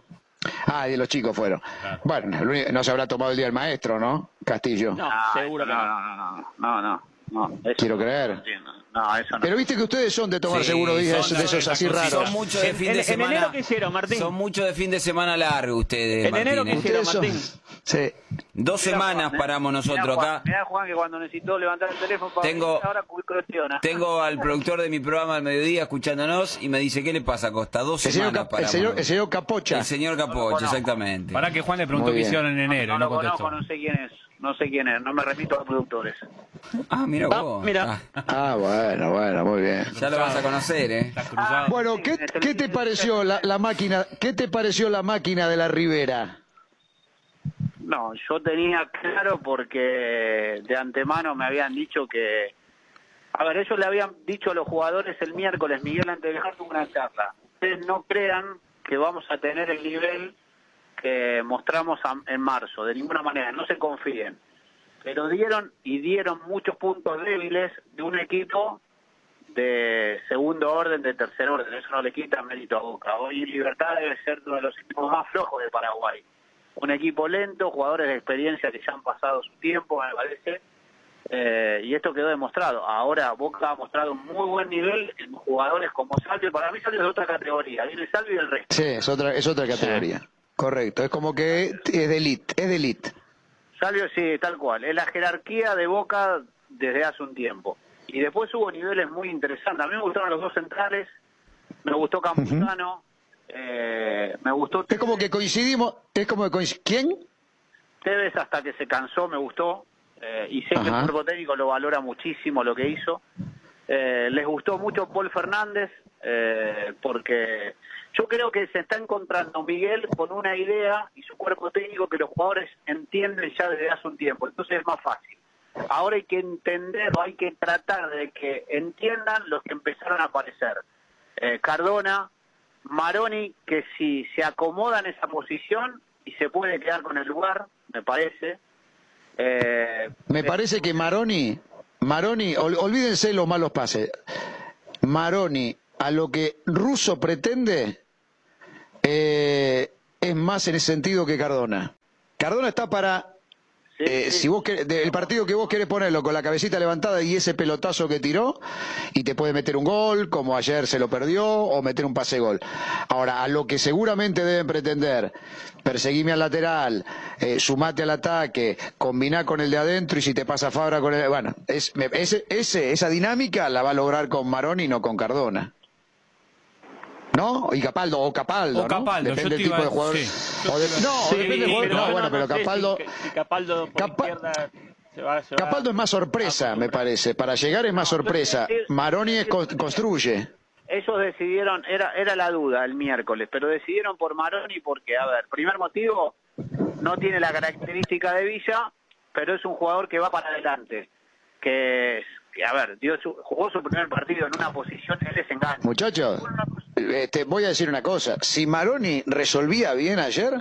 Speaker 1: Ah, y los chicos fueron.
Speaker 2: Claro.
Speaker 1: Bueno, no se habrá tomado el día del maestro, ¿no? Castillo.
Speaker 4: No,
Speaker 5: Ah,
Speaker 4: seguro que
Speaker 5: no,
Speaker 4: no.
Speaker 5: no, no, no, no, no, eso
Speaker 1: Quiero
Speaker 5: no
Speaker 1: creer.
Speaker 5: entiendo. No, eso no.
Speaker 1: Pero viste que ustedes son de tomar
Speaker 3: Sí,
Speaker 1: seguro días
Speaker 2: son
Speaker 1: de esos así raros.
Speaker 3: Son mucho de
Speaker 4: En-
Speaker 3: fin
Speaker 4: en-
Speaker 3: de
Speaker 4: en
Speaker 3: semana.
Speaker 4: enero, ¿qué hicieron, Martín?
Speaker 3: Son mucho de fin de semana largo ustedes,
Speaker 4: En
Speaker 3: Martín.
Speaker 4: enero, ¿qué
Speaker 3: ¿eh?
Speaker 4: hicieron?
Speaker 1: Son-
Speaker 4: Martín.
Speaker 1: Sí.
Speaker 3: Dos
Speaker 5: Mirá,
Speaker 3: semanas
Speaker 5: Juan, ¿eh?
Speaker 3: paramos nosotros
Speaker 5: Mirá, Juan,
Speaker 3: acá.
Speaker 5: Mirá, Juan, que cuando necesitó levantar el teléfono para
Speaker 3: Tengo-
Speaker 5: venir, ahora cu- cuestiona.
Speaker 3: Tengo al productor de mi programa al mediodía escuchándonos y me dice, ¿qué le pasa, Costa? Dos
Speaker 1: El señor,
Speaker 3: semanas
Speaker 1: Cap- el señor, el señor Capocha.
Speaker 3: El señor
Speaker 5: No conozco.
Speaker 3: exactamente.
Speaker 2: Para que Juan le preguntó qué hicieron en enero
Speaker 5: no
Speaker 2: no
Speaker 5: lo
Speaker 2: contestó.
Speaker 5: conozco, no sé quién es. No sé quién es, no me repito a los productores.
Speaker 3: Ah, mira
Speaker 4: Ah,
Speaker 3: vos.
Speaker 4: mira.
Speaker 3: Ah,
Speaker 1: Ah, bueno, bueno, muy bien.
Speaker 3: ya lo vas a conocer, ¿eh?
Speaker 2: Estás cruzado.
Speaker 1: Bueno, ¿qué, qué te pareció la, la máquina? ¿Qué te pareció la máquina de la Ribera?
Speaker 5: No, yo tenía claro porque de antemano me habían dicho que... A ver, ellos le habían dicho a los jugadores el miércoles, Miguel, antes de dejar una charla. Ustedes no crean que vamos a tener el nivel que mostramos en marzo, de ninguna manera, no se confíen. Pero dieron y dieron muchos puntos débiles de un equipo de segundo orden, de tercer orden. Eso no le quita mérito a Boca. Hoy Libertad debe ser uno de los equipos más flojos de Paraguay. Un equipo lento, jugadores de experiencia que ya han pasado su tiempo, me parece. Eh, y esto quedó demostrado. Ahora Boca ha mostrado un muy buen nivel en jugadores como Salvio. Para mí Salvio es de otra categoría. Viene Salvio y el resto.
Speaker 1: Sí, es otra, es otra categoría. Correcto, es como que es de elite, es de elite.
Speaker 5: Salvio sí, tal cual. Es la jerarquía de Boca desde hace un tiempo. Y después hubo niveles muy interesantes. A mí me gustaron los dos centrales. Me gustó Campuzano. Eh, me gustó
Speaker 1: Es como que coincidimos, es como que coinc- ¿Quién?
Speaker 5: Tevez hasta que se cansó, me gustó. eh, y sé que el cuerpo técnico lo valora muchísimo lo que hizo. Eh, les gustó mucho Paul Fernández, eh, porque yo creo que se está encontrando Miguel con una idea y su cuerpo técnico que los jugadores entienden ya desde hace un tiempo. Entonces es más fácil. Ahora hay que entender o hay que tratar de que entiendan los que empezaron a aparecer. Eh, Cardona, Maroni, que si se acomoda en esa posición y se puede quedar con el lugar, me parece. Eh,
Speaker 1: Me parece que Maroni, Maroni, ol- olvídense los malos pases. Maroni, a lo que Russo pretende, eh, es más en ese sentido que Cardona. Cardona está para
Speaker 5: Sí,
Speaker 1: eh,
Speaker 5: sí.
Speaker 1: si vos querés- el partido que vos querés ponerlo con la cabecita levantada y ese pelotazo que tiró y te puede meter un gol como ayer se lo perdió o meter un pase gol ahora a lo que seguramente deben pretender perseguime al lateral eh, sumate al ataque combiná con el de adentro y si te pasa Fabra con el bueno es, me- ese, ese- esa dinámica la va a lograr con Maroni y no con Cardona ¿No? Y Capaldo, o Capaldo, Depende del tipo de jugador.
Speaker 2: sí.
Speaker 1: O de- no,
Speaker 4: Sí,
Speaker 1: depende del jugador. No, bueno, pero
Speaker 4: si-
Speaker 1: Capaldo...
Speaker 4: Si, Capaldo por izquierda se va, se va-
Speaker 1: Capaldo es más sorpresa, me parece. Para llegar es más sorpresa. Maroni es con- construye.
Speaker 5: Ellos decidieron, era, era la duda el miércoles, pero decidieron por Maroni porque, a ver, primer motivo, no tiene la característica de Villa, pero es un jugador que va para adelante. Que, que, a ver, dio su- jugó su primer partido en una posición, él es engaño.
Speaker 1: Muchachos, eh, te voy a decir una cosa. Si Maroni resolvía bien ayer,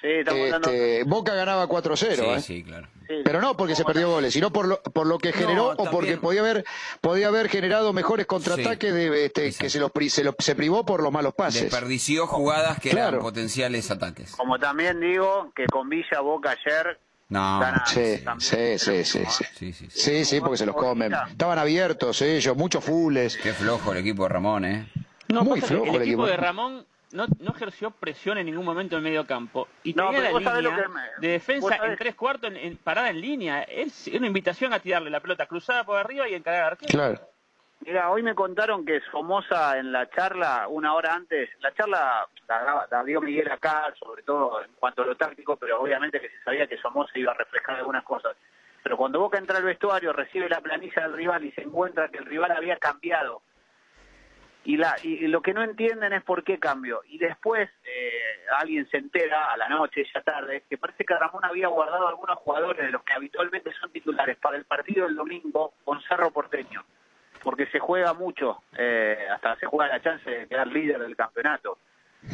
Speaker 5: Sí, estamos hablando-
Speaker 1: este, Boca ganaba 4-0.
Speaker 3: Sí,
Speaker 1: ¿eh?
Speaker 3: sí, claro.
Speaker 5: sí.
Speaker 1: Pero no porque se perdió goles, sino por lo, por lo que generó o porque podía haber podía haber generado mejores contraataques de, este, que se, los, pri- se, los- se privó por los malos pases.
Speaker 3: Desperdició jugadas que
Speaker 1: Claro.
Speaker 3: eran potenciales ataques.
Speaker 5: Como también digo que con Villa Boca ayer
Speaker 3: No.
Speaker 1: Sí,
Speaker 5: también
Speaker 1: sí, sí, sí, sí.
Speaker 3: Sí, sí, sí.
Speaker 1: Sí, sí, porque se los comen. Estaban abiertos ellos, muchos fules.
Speaker 3: Qué flojo el equipo de Ramón, ¿eh?
Speaker 4: No,
Speaker 1: Muy
Speaker 4: pasa que
Speaker 1: flojo
Speaker 4: el
Speaker 1: el
Speaker 4: equipo de Ramón no, no ejerció presión en ningún momento en el medio campo. Y
Speaker 5: No,
Speaker 4: tenía la línea
Speaker 5: que me-
Speaker 4: de defensa en tres cuartos, en, en- parada en línea. Es una invitación a tirarle la pelota cruzada por arriba y encargar al arquero.
Speaker 1: Claro.
Speaker 5: Mira, hoy me contaron que Somoza en la charla, una hora antes, la charla la, la dio Miguel acá, sobre todo en cuanto a lo táctico, pero obviamente que se sabía que Somoza iba a reflejar algunas cosas. Pero cuando Boca entra al vestuario, recibe la planilla del rival y se encuentra que el rival había cambiado. Y, la, y lo que no entienden es por qué cambió. Y después eh, alguien se entera a la noche, ya tarde, que parece que Ramón había guardado algunos jugadores de los que habitualmente son titulares para el partido del domingo con Cerro Porteño porque se juega mucho, eh, hasta se juega la chance de quedar líder del campeonato.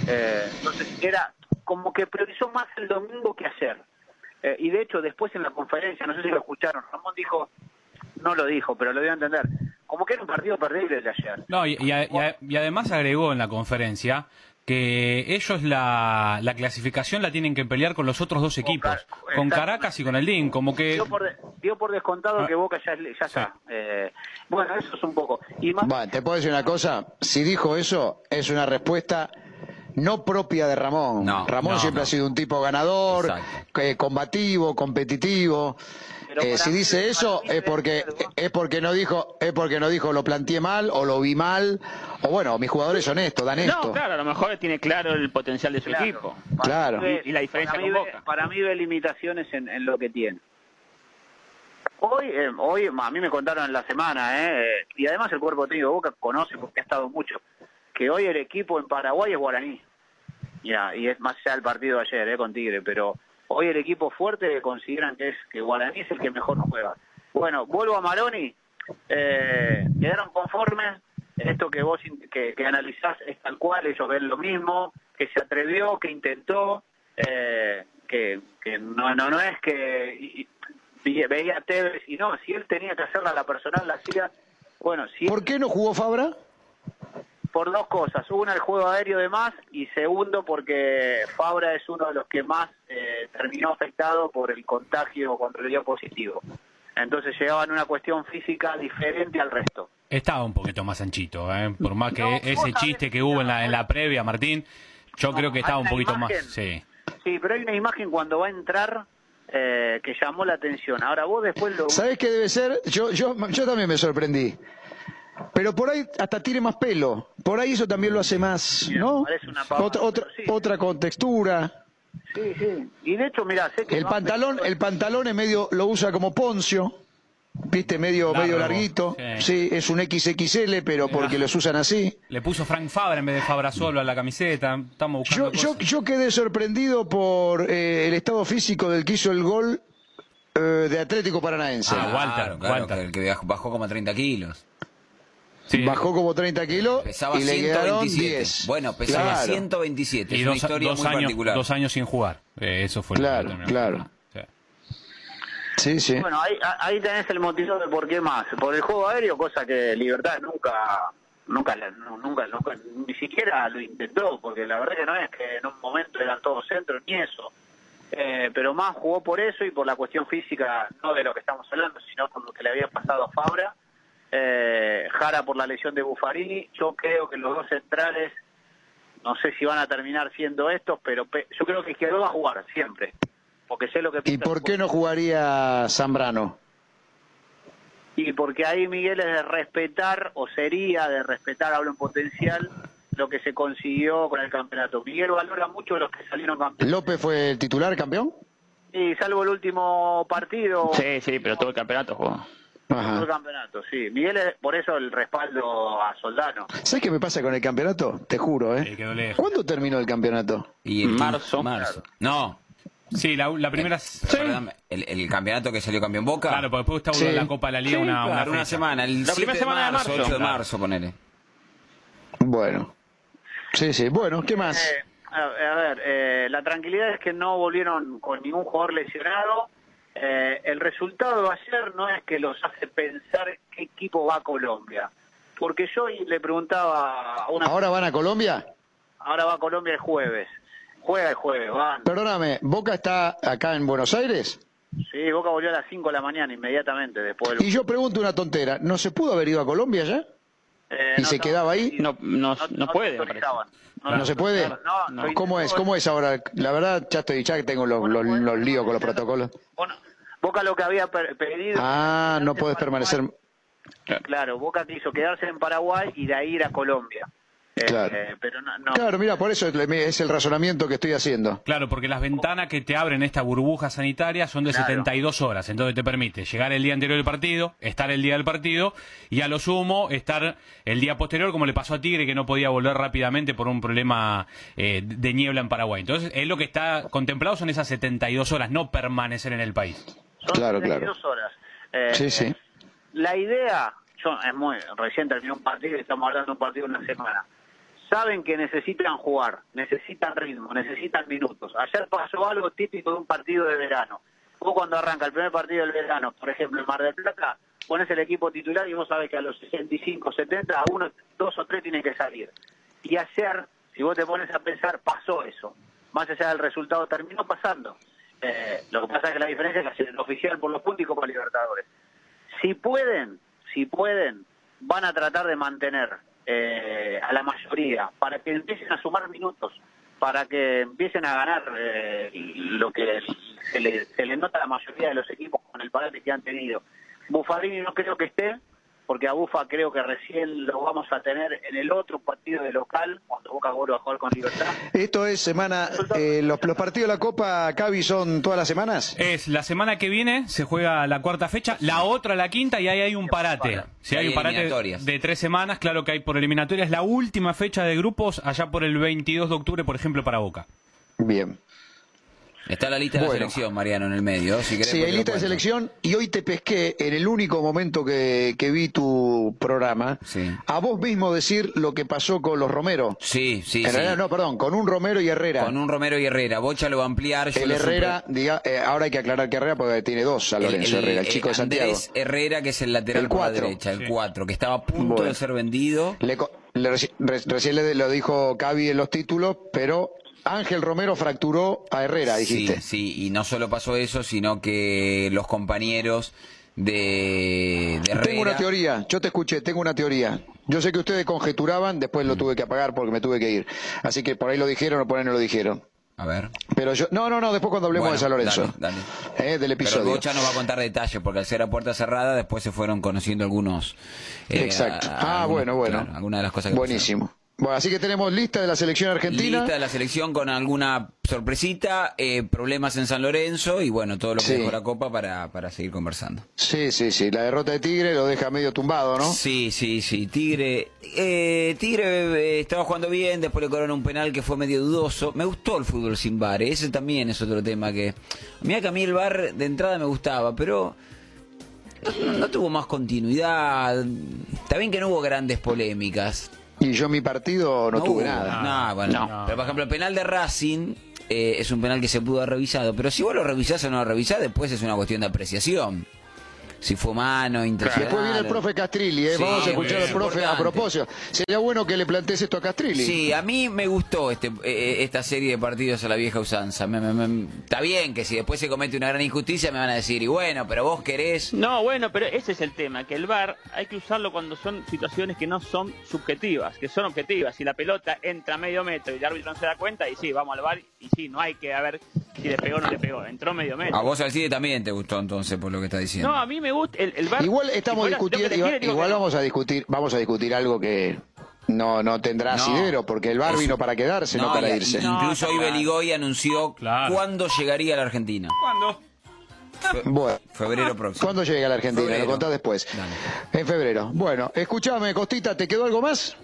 Speaker 5: Eh, entonces era como que priorizó más el domingo que ayer. Eh, y de hecho después en la conferencia, no sé si lo escucharon, Ramón dijo, no lo dijo, pero lo dio a entender, como que era un partido perdible el de ayer.
Speaker 2: No, y a- y a- y además agregó en la conferencia que ellos la, la clasificación la tienen que pelear con los otros dos equipos, con. Caracas y con el DIN, como que...
Speaker 5: Dio por, de- dio por descontado
Speaker 2: Ah.
Speaker 5: que Boca ya, ya está. Eh, bueno, eso es un poco. Y más,
Speaker 1: Bueno, te puedo decir una cosa, si dijo eso, es una respuesta no propia de Ramón.
Speaker 3: No,
Speaker 1: Ramón
Speaker 3: no,
Speaker 1: siempre
Speaker 3: no.
Speaker 1: ha sido un tipo ganador, eh, combativo, competitivo. Eh, si dice eso es porque es porque no dijo es porque no dijo lo planteé mal o lo vi mal o bueno mis jugadores son esto dan esto
Speaker 4: No, claro, a lo mejor tiene claro el potencial de su
Speaker 5: Claro.
Speaker 4: equipo.
Speaker 1: Claro.
Speaker 5: Ve-
Speaker 4: Y- la diferencia
Speaker 5: para mí
Speaker 4: con
Speaker 5: ve-
Speaker 4: Boca.
Speaker 5: Para mí ve limitaciones en, en lo que tiene. Hoy, eh, hoy a mí me contaron en la semana, eh, y además el cuerpo técnico de Boca conoce porque ha estado mucho, que hoy el equipo en Paraguay es guaraní. Ya, y es más allá del partido de ayer, eh, con Tigre, pero hoy el equipo fuerte consideran que es que Guaraní es el que mejor juega. Bueno, vuelvo a Maroni, eh, quedaron conformes, esto que vos que, que analizás es tal cual, ellos ven lo mismo, que se atrevió, que intentó, eh, que, que no, no, no es que y- y- vi- veía a Tevez y no, si él tenía que hacerla la personal, la hacía. Bueno, si
Speaker 1: ¿Por qué no jugó Fabra?
Speaker 5: Por dos cosas. Una, el juego aéreo de más y segundo, porque Fabra es uno de los que más eh, terminó afectado por el contagio cuando le dio positivo. Entonces llegaban una cuestión física diferente al resto.
Speaker 2: Estaba un poquito más anchito, ¿eh? por más que
Speaker 5: No,
Speaker 2: ese chiste que
Speaker 5: que
Speaker 2: hubo en la, en la previa, Martín, yo
Speaker 5: No,
Speaker 2: creo que estaba un poquito más... Sí.
Speaker 5: Sí, pero hay una imagen cuando va a entrar eh, que llamó la atención. Ahora vos después lo...
Speaker 1: ¿Sabés qué debe ser? Yo, yo, yo también me sorprendí. Pero por ahí hasta tiene más pelo. Por ahí eso también lo hace más, ¿no?
Speaker 5: parece una pavada,
Speaker 1: Otra, otra,
Speaker 5: pero sí.
Speaker 1: otra contextura.
Speaker 5: Sí, sí. Y de hecho, mira, sé que...
Speaker 1: El pantalón, el pantalón es medio, lo usa como Poncio. Viste, medio,
Speaker 2: Largo,
Speaker 1: medio larguito.
Speaker 2: sí.
Speaker 1: Sí, es un XXL, pero porque los usan así.
Speaker 2: Le puso Frank Fabra en vez de Fabra solo a la camiseta, estamos buscando
Speaker 1: Yo, yo,
Speaker 2: cosas.
Speaker 1: yo quedé sorprendido por eh, el estado físico del que hizo el gol eh, de Atlético Paranaense.
Speaker 2: Ah, Walter,
Speaker 3: claro,
Speaker 2: Walter.
Speaker 3: que el que bajó como 30 kilos.
Speaker 2: Sí.
Speaker 1: Bajó como 30 kilos
Speaker 3: Pesaba
Speaker 1: y le quedaron
Speaker 3: 127.
Speaker 1: 10.
Speaker 3: Bueno, pesaba
Speaker 1: Claro.
Speaker 3: 127.
Speaker 2: Y
Speaker 3: es una
Speaker 2: dos,
Speaker 3: historia
Speaker 2: dos
Speaker 3: muy
Speaker 2: años,
Speaker 3: particular.
Speaker 2: dos años sin jugar. Eh, eso fue lo que
Speaker 1: Claro, claro.
Speaker 2: Sí.
Speaker 1: Sí.
Speaker 5: Bueno, ahí, ahí tenés el motivo de por qué más. Por el juego aéreo, cosa que Libertad nunca nunca, nunca, nunca, ni siquiera lo intentó, porque la verdad que no es que en un momento eran todos centros, ni eso. Eh, pero más jugó por eso y por la cuestión física, no de lo que estamos hablando, sino por lo que le había pasado a Fabra. Eh, Jara por la lesión de Buffarini. Yo creo que los dos centrales, no sé si van a terminar siendo estos, pero pe- yo creo que Izquierdo va a jugar siempre. Porque sé lo que
Speaker 1: ¿Y
Speaker 5: piensa
Speaker 1: por qué no jugaría Zambrano?
Speaker 5: Y porque ahí Miguel es de respetar, o sería de respetar, hablo en potencial, lo que se consiguió con el campeonato. Miguel valora mucho a los que salieron campeones.
Speaker 1: ¿López fue el titular campeón?
Speaker 5: Y salvo el último partido,
Speaker 4: Sí, sí, pero todo el campeonato jugó.
Speaker 1: Ajá.
Speaker 5: el campeonato, sí. Miguel es por eso el respaldo a Soldano.
Speaker 1: ¿Sabes qué me pasa con el campeonato? Te juro,
Speaker 2: Eh,
Speaker 1: ¿eh?
Speaker 2: quedó lejos.
Speaker 1: ¿Cuándo terminó el campeonato?
Speaker 3: Y el
Speaker 4: Marzo.
Speaker 3: marzo. No,
Speaker 2: Sí, la, la primera.
Speaker 3: perdóname, el, el campeonato que salió campeón Boca.
Speaker 2: Claro, porque después está
Speaker 1: Sí.
Speaker 2: la Copa de la Liga
Speaker 3: Sí,
Speaker 2: una,
Speaker 3: claro, semana, el
Speaker 4: La
Speaker 3: 7
Speaker 4: primera
Speaker 3: de
Speaker 4: semana de
Speaker 3: marzo,
Speaker 4: marzo.
Speaker 3: 8 de
Speaker 2: Claro.
Speaker 3: marzo, ponele.
Speaker 1: Bueno. Sí, sí. Bueno, ¿qué más?
Speaker 5: Eh, a, a ver, eh, la tranquilidad es que no volvieron con ningún jugador lesionado. Eh, el resultado de ayer no es que los hace pensar qué equipo va a Colombia. Porque yo le preguntaba a una...
Speaker 1: ¿Ahora van a Colombia?
Speaker 5: Ahora va a Colombia el jueves. Juega el jueves, van.
Speaker 1: Perdóname, ¿Boca está acá en Buenos Aires?
Speaker 5: Sí, Boca volvió a las 5 de la mañana inmediatamente después del...
Speaker 1: Y yo pregunto una tontera, ¿no se pudo haber ido a Colombia ya?
Speaker 5: Eh,
Speaker 1: ¿Y se quedaba ahí?
Speaker 4: No, no, no
Speaker 5: te
Speaker 4: puede,
Speaker 5: autorizaban.
Speaker 1: ¿No se puede?
Speaker 5: No,
Speaker 4: No.
Speaker 1: ¿Cómo es? ¿Cómo es ahora? La verdad, ya estoy, ya tengo los, los, los líos con los protocolos.
Speaker 5: Bueno, Boca lo que había pedido...
Speaker 1: Ah, no puedes permanecer.
Speaker 5: Paraguay. Claro, Boca quiso quedarse en Paraguay y de ahí ir a Colombia. Eh,
Speaker 1: Claro.
Speaker 5: eh, pero no, no.
Speaker 1: Claro, mira, por eso es el razonamiento que estoy haciendo.
Speaker 2: Claro, porque las ventanas que te abren esta burbuja sanitaria son de
Speaker 5: Claro.
Speaker 2: 72 horas, entonces te permite llegar el día anterior del partido, estar el día del partido y a lo sumo estar el día posterior, como le pasó a Tigre, que no podía volver rápidamente por un problema eh, de niebla en Paraguay. Entonces, es lo que está contemplado son esas 72 horas, no permanecer en el país.
Speaker 5: Son
Speaker 1: Claro, claro.
Speaker 5: 32 horas. Eh,
Speaker 1: Sí, sí.
Speaker 5: La idea, yo es muy recién terminó un partido y estamos hablando de un partido una semana. Saben que necesitan jugar, necesitan ritmo, necesitan minutos. Ayer pasó algo típico de un partido de verano. Vos cuando arranca el primer partido del verano, por ejemplo en Mar del Plata, pones el equipo titular y vos sabés que a los 65, 70, a uno, dos o tres tienen que salir. Y ayer, si vos te pones a pensar, pasó eso. Más allá del resultado, terminó pasando. Eh, lo que pasa es que la diferencia es que el oficial por los puntos y Copa Libertadores. Si pueden, si pueden, van a tratar de mantener eh, a la mayoría para que empiecen a sumar minutos, para que empiecen a ganar eh, lo que se le, se le nota a la mayoría de los equipos con el parate que han tenido. Buffarini no creo que esté, porque a Bufa creo que recién lo vamos a tener en el otro partido de local, cuando Boca vuelva a jugar con Libertad.
Speaker 1: Esto es semana. eh, los, los partidos de la Copa Cavi son todas las semanas.
Speaker 2: Es la semana que viene se juega la cuarta fecha, la otra la quinta y ahí hay un parate. Si hay
Speaker 3: Hay
Speaker 2: un parate de tres semanas, claro que hay por eliminatorias. La última fecha de grupos allá por el 22 de octubre, por ejemplo, para Boca.
Speaker 1: Bien.
Speaker 3: Está la lista de la selección, Mariano, en el medio. Si querés,
Speaker 1: Sí, hay lista de selección y hoy te pesqué en el único momento que, que vi tu programa
Speaker 3: Sí.
Speaker 1: a vos mismo decir lo que pasó con los Romero.
Speaker 3: Sí, sí,
Speaker 1: en
Speaker 3: sí.
Speaker 1: realidad, no, perdón, con un Romero y Herrera.
Speaker 3: Con un Romero y Herrera. Bocha lo va a ampliar. yo
Speaker 1: el Herrera, diga, eh, ahora hay que aclarar que Herrera porque tiene dos a
Speaker 3: El-
Speaker 1: Lorenzo
Speaker 3: el-
Speaker 1: Herrera, el chico
Speaker 3: eh,
Speaker 1: de Santiago.
Speaker 3: Andrés Herrera, que es el lateral
Speaker 1: El
Speaker 3: por la
Speaker 1: cuatro.
Speaker 3: derecha, el
Speaker 2: Sí.
Speaker 3: 4, que estaba a punto
Speaker 1: Bueno.
Speaker 3: de ser vendido.
Speaker 1: Le co- le reci- re- recién le lo dijo Cavi en los títulos, pero Ángel Romero fracturó a Herrera, dijiste.
Speaker 3: Sí, sí, y no solo pasó eso, sino que los compañeros de, de Herrera...
Speaker 1: Tengo una teoría, yo te escuché, tengo una teoría. Yo sé que ustedes conjeturaban, después
Speaker 3: Mm.
Speaker 1: lo tuve que apagar porque me tuve que ir. Así que por ahí lo dijeron o por ahí no lo dijeron.
Speaker 3: A ver.
Speaker 1: Pero yo, no, no, no, después cuando hablemos
Speaker 3: Bueno,
Speaker 1: de San Lorenzo.
Speaker 3: dale,
Speaker 1: Eh, del
Speaker 3: Pero
Speaker 1: episodio.
Speaker 3: Bocha no va a contar detalles, porque al ser a puerta cerrada, después se fueron conociendo algunos... eh,
Speaker 1: Exacto.
Speaker 3: a- a
Speaker 1: ah,
Speaker 3: algunos-
Speaker 1: bueno, bueno.
Speaker 3: claro, algunas de las cosas que
Speaker 1: Buenísimo. Bueno, así que tenemos lista de la selección argentina.
Speaker 3: Lista de la selección con alguna sorpresita, eh, problemas en San Lorenzo y bueno, todo lo que
Speaker 1: Sí.
Speaker 3: dejó la Copa para, para seguir conversando.
Speaker 1: Sí, sí, sí. La derrota de Tigre lo deja medio tumbado, ¿no?
Speaker 3: Sí, sí, sí. Tigre, eh, Tigre eh, estaba jugando bien, después le cobraron un penal que fue medio dudoso. Me gustó el fútbol sin bar, eh, ese también es otro tema que... Mira que a mí el bar de entrada me gustaba, pero no, no tuvo más continuidad. Está bien que no hubo grandes polémicas.
Speaker 1: Y yo mi partido no, tuve
Speaker 3: hubo.
Speaker 1: nada.
Speaker 3: No, bueno,
Speaker 2: No.
Speaker 3: Pero por ejemplo, el penal de Racing eh, es un penal que se pudo haber revisado. Pero si vos lo revisás o no lo revisás, después es una cuestión de apreciación. Si fue mano, intencional.
Speaker 1: Después viene el profe Castrilli, ¿eh?
Speaker 3: Sí,
Speaker 1: vamos a escuchar al profe a propósito. Sería bueno que le plantees esto a Castrilli.
Speaker 3: Sí, a mí me gustó este, eh, esta serie de partidos a la vieja usanza. Me- me- me- está bien que si después se comete una gran injusticia me van a decir, y bueno, pero vos querés...
Speaker 4: No, bueno, pero ese es el tema, que el VAR hay que usarlo cuando son situaciones que no son subjetivas, que son objetivas. Si la pelota entra a medio metro y el árbitro no se da cuenta, y sí, vamos al VAR, y sí, no hay que a ver si le pegó o no le pegó, entró medio metro.
Speaker 3: A vos Alcide también te gustó entonces por lo que estás diciendo.
Speaker 4: No, a mí me gusta el, el VAR.
Speaker 1: Igual estamos
Speaker 4: si
Speaker 1: discutiendo, igual, igual vamos a discutir, vamos a discutir algo que no, no tendrá
Speaker 3: No.
Speaker 1: asidero, porque el bar vino para quedarse, no,
Speaker 3: No,
Speaker 1: para
Speaker 3: y-
Speaker 1: irse.
Speaker 4: No,
Speaker 3: incluso hoy. Beligoy anunció
Speaker 2: Claro.
Speaker 3: cuándo llegaría a la Argentina.
Speaker 2: ¿Cuándo?
Speaker 1: Bueno,
Speaker 3: Febrero próximo.
Speaker 1: ¿cuándo llega a la Argentina?
Speaker 3: Febrero.
Speaker 1: Lo contás después.
Speaker 3: Dale.
Speaker 1: En febrero. Bueno, escúchame, Costita, ¿te quedó algo más?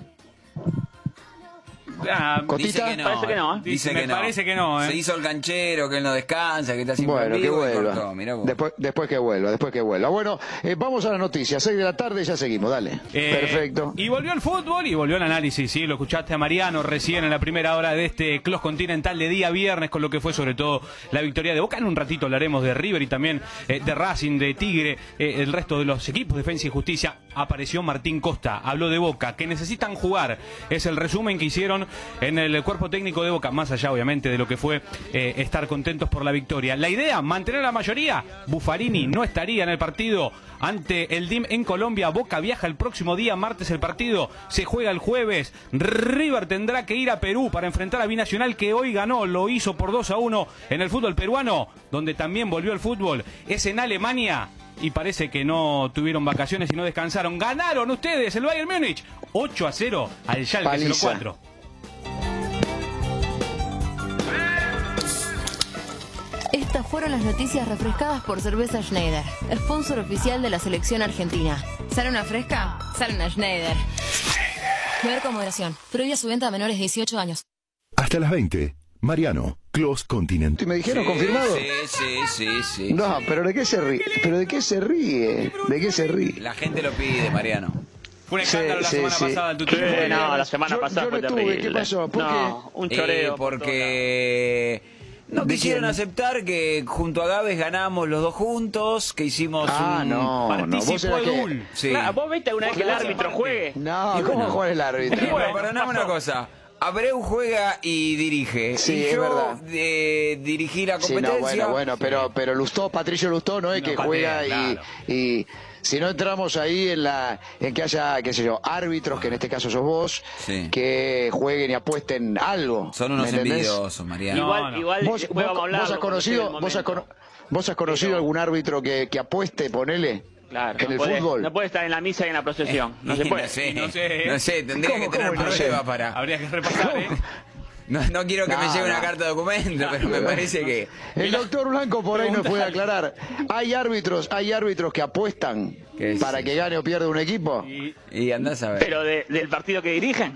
Speaker 2: Ah,
Speaker 1: Cotita.
Speaker 3: Dice que no.
Speaker 4: Parece que no, ¿eh?
Speaker 3: Dice
Speaker 2: Me
Speaker 3: que no.
Speaker 2: parece que no, ¿eh?
Speaker 3: Se hizo el canchero, que él no descansa, que está siempre
Speaker 1: Bueno,
Speaker 3: en
Speaker 1: que vuelva. Después, después que vuelva, después que vuelva. Bueno, eh, vamos a las noticias. 6 de la tarde ya seguimos, dale.
Speaker 2: Eh,
Speaker 1: Perfecto.
Speaker 2: Y volvió el fútbol y volvió el análisis, sí, lo escuchaste a Mariano recién en la primera hora de este Clos Continental de día viernes, con lo que fue sobre todo la victoria de Boca. En un ratito hablaremos de River y también eh, de Racing, de Tigre, eh, el resto de los equipos, Defensa y Justicia. Apareció Martín Costa, habló de Boca, que necesitan jugar. Es el resumen que hicieron en el cuerpo técnico de Boca, más allá obviamente de lo que fue eh, estar contentos por la victoria. La idea, mantener la mayoría. Buffarini no estaría en el partido ante el DIM en Colombia. Boca viaja el próximo día, martes el partido. Se juega el jueves. River tendrá que ir a Perú para enfrentar a Binacional que hoy ganó. Lo hizo por 2 a 1 en el fútbol peruano, donde también volvió el fútbol. Es en Alemania. Y parece que no tuvieron vacaciones y no descansaron. Ganaron ustedes el Bayern Múnich 8 a 0 al Schalke
Speaker 1: Paliza.
Speaker 2: 04.
Speaker 6: Estas fueron las noticias refrescadas por Cerveza Schneider, sponsor oficial de la selección argentina. ¿Sale una fresca? Sale una Schneider. Beber con moderación. Prohibida su venta a menores de 18 años.
Speaker 7: Hasta las 20. Mariano, Clos Continent.
Speaker 1: ¿Y me dijeron
Speaker 3: Sí,
Speaker 1: confirmado?
Speaker 3: Sí, sí, sí, sí.
Speaker 1: No, pero ¿de qué se ríe? ¿Pero de qué se ríe? ¿De qué se ríe?
Speaker 3: La gente lo pide, Mariano.
Speaker 2: Fue un
Speaker 1: Sí,
Speaker 2: escándalo la
Speaker 1: sí,
Speaker 2: semana
Speaker 1: sí.
Speaker 2: pasada el
Speaker 4: Sí,
Speaker 2: tutismo.
Speaker 4: no, la semana
Speaker 1: Yo-
Speaker 4: pasada
Speaker 1: yo
Speaker 4: fue
Speaker 1: no
Speaker 4: terrible.
Speaker 1: ¿qué pasó? ¿Por
Speaker 4: no, un
Speaker 3: Eh,
Speaker 4: choreo. por
Speaker 3: porque no
Speaker 1: ¿De
Speaker 3: quisieron
Speaker 1: quién?
Speaker 3: aceptar que junto a Gávez ganamos los dos juntos, que hicimos
Speaker 1: Ah,
Speaker 3: un...
Speaker 1: no, no. ¿Vos
Speaker 2: Participó
Speaker 1: que-
Speaker 2: Edul.
Speaker 3: Sí.
Speaker 4: Claro, ¿Vos viste alguna vez que el árbitro juegue?
Speaker 1: No,
Speaker 3: Y
Speaker 1: ¿cómo
Speaker 3: bueno.
Speaker 1: juega el árbitro?
Speaker 3: Bueno,
Speaker 2: Bueno,
Speaker 3: perdoname
Speaker 2: pasó.
Speaker 3: una cosa. Abreu juega y dirige.
Speaker 1: Sí,
Speaker 3: y
Speaker 1: es
Speaker 3: yo
Speaker 1: verdad.
Speaker 3: eh, dirigí la
Speaker 1: Sí,
Speaker 3: competencia.
Speaker 1: no, bueno, bueno, pero, pero Lustó, Patricio Lustó no es
Speaker 2: No
Speaker 1: que juega y,
Speaker 2: claro.
Speaker 1: y si no entramos ahí en la en que haya, qué sé yo, árbitros, que en este caso sos vos,
Speaker 3: Sí.
Speaker 1: que jueguen y apuesten algo.
Speaker 3: Son
Speaker 1: ¿me
Speaker 3: unos envidiosos, Mariano.
Speaker 2: No,
Speaker 4: igual,
Speaker 2: no.
Speaker 4: igual
Speaker 1: ¿Vos,
Speaker 4: hablar.
Speaker 1: has conocido, vos has, cono- vos has conocido
Speaker 4: Pero-
Speaker 1: algún árbitro que, que apueste, ponele,
Speaker 4: Claro,
Speaker 1: en
Speaker 4: no
Speaker 1: el
Speaker 4: puede,
Speaker 1: fútbol?
Speaker 4: No puede estar en la misa y en la procesión. No se puede.
Speaker 3: no sé,
Speaker 2: No sé.
Speaker 3: no sé, tendría
Speaker 1: ¿Cómo,
Speaker 3: que tener
Speaker 1: no
Speaker 3: pruebas para...
Speaker 2: Habría que repasar, ¿eh?
Speaker 3: No, no quiero que me
Speaker 1: No,
Speaker 3: llegue una carta de documento, pero me parece que...
Speaker 1: El doctor Blanco por ahí nos puede aclarar. ¿Hay árbitros, hay árbitros que apuestan
Speaker 3: ¿Qué es
Speaker 1: para que gane o pierda un equipo?
Speaker 2: Y
Speaker 3: Y andás a ver.
Speaker 4: Pero de- del partido que dirigen.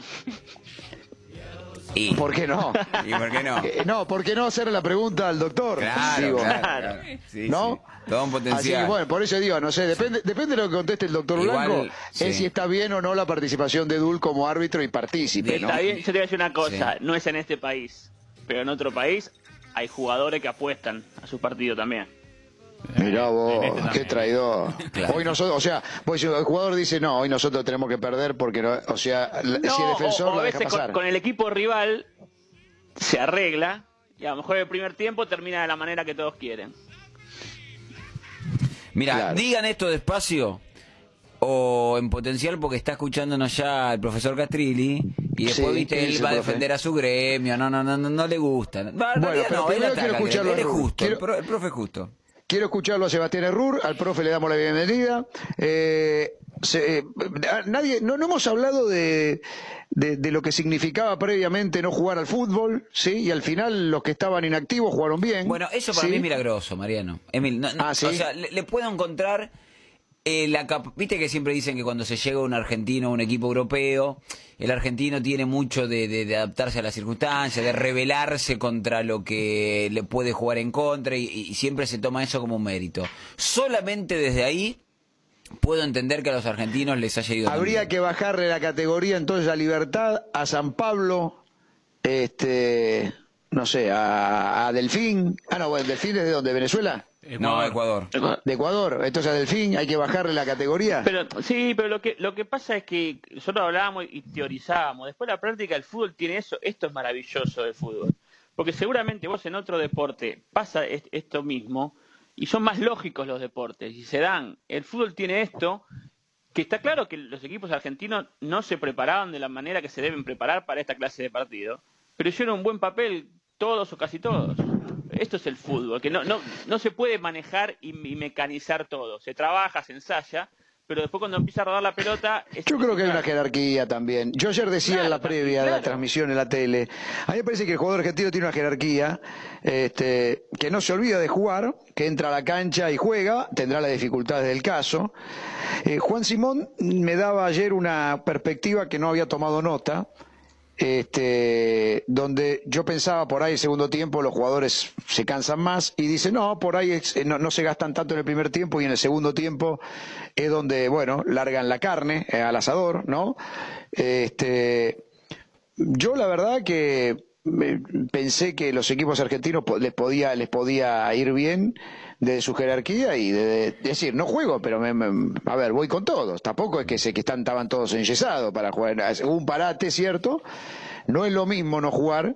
Speaker 3: Y,
Speaker 1: ¿Por qué no?
Speaker 3: ¿Y por qué no?
Speaker 1: Eh, No, ¿por qué no hacerle la pregunta al doctor?
Speaker 3: Claro,
Speaker 1: Digo.
Speaker 3: claro,
Speaker 4: Claro.
Speaker 3: claro. Sí,
Speaker 1: ¿No?
Speaker 3: sí. Todo un
Speaker 1: Así que
Speaker 3: potencial.
Speaker 1: bueno, por eso digo, no sé, depende, depende de lo que conteste el doctor
Speaker 3: Igual,
Speaker 1: Blanco,
Speaker 3: sí.
Speaker 1: es si está bien o no la participación de Dul como árbitro y partícipe, ¿no?
Speaker 4: Está bien, yo te voy a decir una cosa.
Speaker 3: Sí.
Speaker 4: No es en este país. Pero en otro país hay jugadores que apuestan a su partido también.
Speaker 1: Mirá vos,
Speaker 2: este
Speaker 1: qué
Speaker 2: también.
Speaker 1: traidor.
Speaker 3: Claro.
Speaker 1: Hoy nosotros, o sea, pues el jugador dice, no, hoy nosotros tenemos que perder porque, no, o sea, si el defensor
Speaker 4: o, o a
Speaker 1: la deja
Speaker 4: veces con,
Speaker 1: pasar.
Speaker 4: con el equipo rival se arregla y a lo mejor el primer tiempo termina de la manera que todos quieren.
Speaker 3: Mira,
Speaker 1: Claro.
Speaker 3: digan esto despacio o en potencial porque está escuchándonos ya el profesor Castrilli y después
Speaker 1: Sí,
Speaker 3: viste
Speaker 1: ¿qué
Speaker 3: él va a defender a su gremio, no, no, no, no, no le gusta. No, en
Speaker 1: Bueno, pero
Speaker 3: no,
Speaker 1: primero quiero escucharlo
Speaker 3: él es justo, el,
Speaker 1: Quiero-
Speaker 3: pro- el profe es justo.
Speaker 1: Quiero escucharlo a Sebastián Errur, al profe le damos la bienvenida. Eh, se- eh, nadie, no, no hemos hablado de, de, de lo que significaba previamente no jugar al fútbol, ¿sí? Y al final los que estaban inactivos jugaron bien.
Speaker 3: Bueno, eso para
Speaker 1: ¿sí?
Speaker 3: mí es milagroso, Mariano. Emil, no- no,
Speaker 1: Ah, ¿sí?
Speaker 3: o sea, le, le puedo encontrar eh, la Viste que siempre dicen que cuando se llega un argentino a un equipo europeo, el argentino tiene mucho de, de- de adaptarse a las circunstancias, de rebelarse contra lo que le puede jugar en contra y, y siempre se toma eso como un mérito. Solamente desde ahí puedo entender que a los argentinos les haya ido
Speaker 1: Habría que bajarle la categoría entonces a Libertad, a San Pablo, este no sé, a, a Delfín. Ah, no, bueno, Delfín es de dónde, ¿Venezuela?
Speaker 3: No, Ecuador.
Speaker 1: De Ecuador. Entonces a Delfín hay que bajarle la categoría.
Speaker 4: Pero sí, pero lo que lo que pasa es que nosotros hablábamos y teorizábamos. Después la práctica del fútbol tiene eso. Esto es maravilloso del fútbol, porque seguramente vos en otro deporte pasa est- esto mismo y son más lógicos los deportes y se dan. El fútbol tiene esto que está claro que los equipos argentinos no se preparaban de la manera que se deben preparar para esta clase de partido, pero hicieron un buen papel todos o casi todos. Esto es el fútbol, que no, no, no se puede manejar y mecanizar todo. Se trabaja, se ensaya, pero después cuando empieza a rodar la pelota... es-
Speaker 1: Yo creo que hay una jerarquía también. Yo ayer decía en la
Speaker 4: Claro,
Speaker 1: previa de la
Speaker 4: claro.
Speaker 1: transmisión en la tele, a mí me parece que el jugador argentino tiene una jerarquía, este, que no se olvida de jugar, que entra a la cancha y juega, tendrá las dificultades del caso. Eh, Juan Simón me daba ayer una perspectiva que no había tomado nota, este, donde yo pensaba por ahí el segundo tiempo los jugadores se cansan más y dice no, por ahí eh, no, no se gastan tanto en el primer tiempo y en el segundo tiempo es donde, bueno, largan la carne eh, al asador, ¿no? Este, yo la verdad que eh, pensé que los equipos argentinos les podía les podía ir bien de su jerarquía y de, de- decir no juego pero me- me- a ver voy con todos tampoco es que sé que están estaban todos enyesados para jugar hubo un parate cierto no es lo mismo no jugar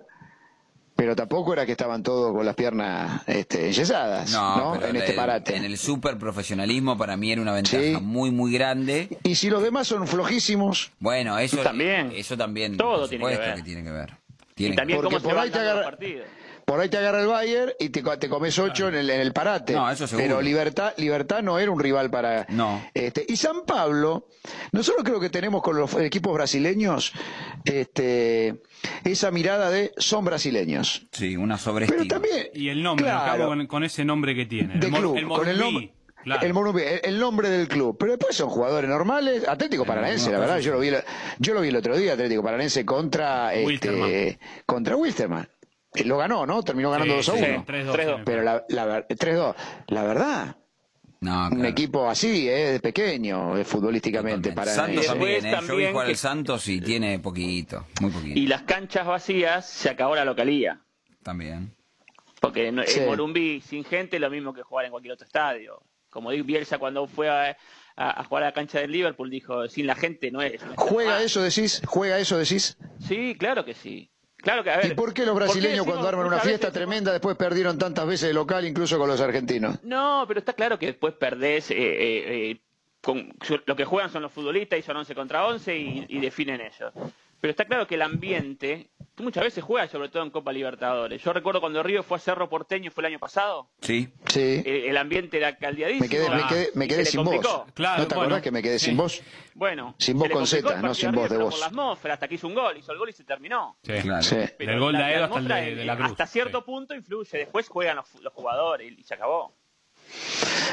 Speaker 1: pero tampoco era que estaban todos con las piernas este, enyesadas
Speaker 3: No,
Speaker 1: en este parate
Speaker 3: En el super profesionalismo para mí era una ventaja
Speaker 1: Sí.
Speaker 3: muy, muy grande.
Speaker 1: y si los demás son flojísimos
Speaker 3: Bueno, eso
Speaker 4: También.
Speaker 3: Eso también.
Speaker 4: Todo tiene que ver.
Speaker 3: tiene que ver.
Speaker 4: Y
Speaker 3: Tiene
Speaker 4: también
Speaker 1: Porque
Speaker 4: cómo se
Speaker 1: por
Speaker 4: van
Speaker 1: ahí te
Speaker 4: dando los
Speaker 1: agarra-
Speaker 4: partidos.
Speaker 1: Por ahí te agarra el Bayern y te, te comes ocho en, el, en el parate.
Speaker 3: No, eso seguro.
Speaker 1: Pero Libertad, Libertad no era un rival para.
Speaker 3: No.
Speaker 1: Este, y San Pablo, nosotros creo que tenemos con los equipos brasileños este, esa mirada de son brasileños.
Speaker 3: Sí, una
Speaker 1: Pero
Speaker 3: sobreestima.
Speaker 1: también.
Speaker 2: Y el nombre,
Speaker 1: claro,
Speaker 2: al cabo, con, con ese nombre que tiene.
Speaker 1: de
Speaker 2: el,
Speaker 1: club,
Speaker 2: el
Speaker 1: con el nombre.
Speaker 2: claro.
Speaker 1: El, el- nombre del club, pero después son jugadores normales, Atlético Paranaense, la verdad, yo lo vi, el- yo lo vi el otro día, Atlético Paranaense contra este,
Speaker 2: Wilstermann.
Speaker 1: contra Wilstermann. Eh, Lo ganó, ¿no? Terminó ganando 2 a 1.
Speaker 2: Sí, 3-2,
Speaker 4: 3-2.
Speaker 2: sí.
Speaker 1: Pero la, la ver- 3-2. La verdad,
Speaker 3: No,
Speaker 1: un equipo así, eh, de pequeño, eh, futbolísticamente. Para
Speaker 3: Santos
Speaker 4: Y
Speaker 3: también, ¿eh? Yo vi jugar
Speaker 4: que-
Speaker 3: al Santos y tiene poquito, muy poquito.
Speaker 4: Y las canchas vacías se acabó la localía.
Speaker 3: También.
Speaker 4: Porque no-
Speaker 1: Sí.
Speaker 4: en Morumbí, sin gente, es lo mismo que jugar en cualquier otro estadio. Como dijo Bielsa cuando fue a, a- a jugar a la cancha del Liverpool, dijo, sin la gente no es.
Speaker 1: ¿Juega
Speaker 4: Ah,
Speaker 1: eso, decís? ¿Juega eso, decís?
Speaker 4: Sí, claro que sí. Claro que, a ver,
Speaker 1: ¿Y por qué los
Speaker 4: ¿por
Speaker 1: brasileños cuando arman una fiesta
Speaker 4: veces-
Speaker 1: tremenda después perdieron tantas veces de local, incluso con los argentinos?
Speaker 4: No, pero está claro que después perdés. eh, eh, eh, con, lo que juegan son los futbolistas y son 11 contra 11 y, y definen ellos. Pero está claro que el ambiente, tú muchas veces juegas, sobre todo en Copa Libertadores. Yo recuerdo cuando Río fue a Cerro Porteño, fue el año pasado,
Speaker 3: Sí.
Speaker 1: Sí.
Speaker 4: el ambiente era caldeadísimo.
Speaker 1: Me quedé, me quedé, me quedé sin
Speaker 4: complicó.
Speaker 1: voz.
Speaker 2: Claro,
Speaker 1: ¿No te
Speaker 2: bueno,
Speaker 1: acordás que me quedé
Speaker 2: sí.
Speaker 1: sin voz?
Speaker 4: Bueno,
Speaker 1: Sin
Speaker 4: le
Speaker 1: con Z, no sin
Speaker 4: River,
Speaker 1: de voz.
Speaker 4: Por la atmósfera, hasta que hizo un gol, hizo el gol y se terminó.
Speaker 2: Sí.
Speaker 3: Claro.
Speaker 1: Sí.
Speaker 4: Pero
Speaker 2: El gol de Aedo hasta el de- la Cruz.
Speaker 4: Hasta cierto
Speaker 2: Sí.
Speaker 4: punto influye. Después juegan los, los jugadores y se acabó.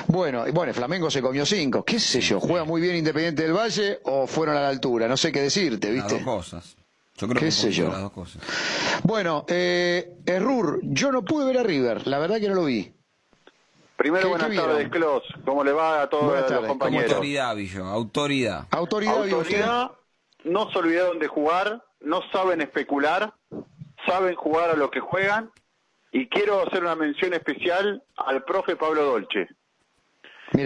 Speaker 1: Bueno, y bueno, Flamengo se comió cinco. ¿Qué sé yo? ¿Juega muy bien Independiente del Valle o fueron a la altura? No sé qué decirte,
Speaker 3: Las dos
Speaker 1: ¿viste?
Speaker 3: cosas. Yo creo
Speaker 1: ¿Qué
Speaker 3: que
Speaker 1: sé yo?
Speaker 3: las dos cosas.
Speaker 1: Bueno, eh, Errur, yo no pude ver a River, la verdad que no lo vi.
Speaker 8: Primero,
Speaker 1: ¿Qué-
Speaker 8: buenas
Speaker 1: qué
Speaker 8: tardes? Klaus. ¿Cómo le va a todos
Speaker 1: Buenas
Speaker 8: los
Speaker 1: tardes, ¿cómo
Speaker 8: compañeros?
Speaker 3: Autoridad, Villo, autoridad.
Speaker 1: Autoridad.
Speaker 8: Autoridad, no se olvidaron de jugar, no saben especular, saben jugar a lo que juegan. Y quiero hacer una mención especial al profe Pablo Dolce.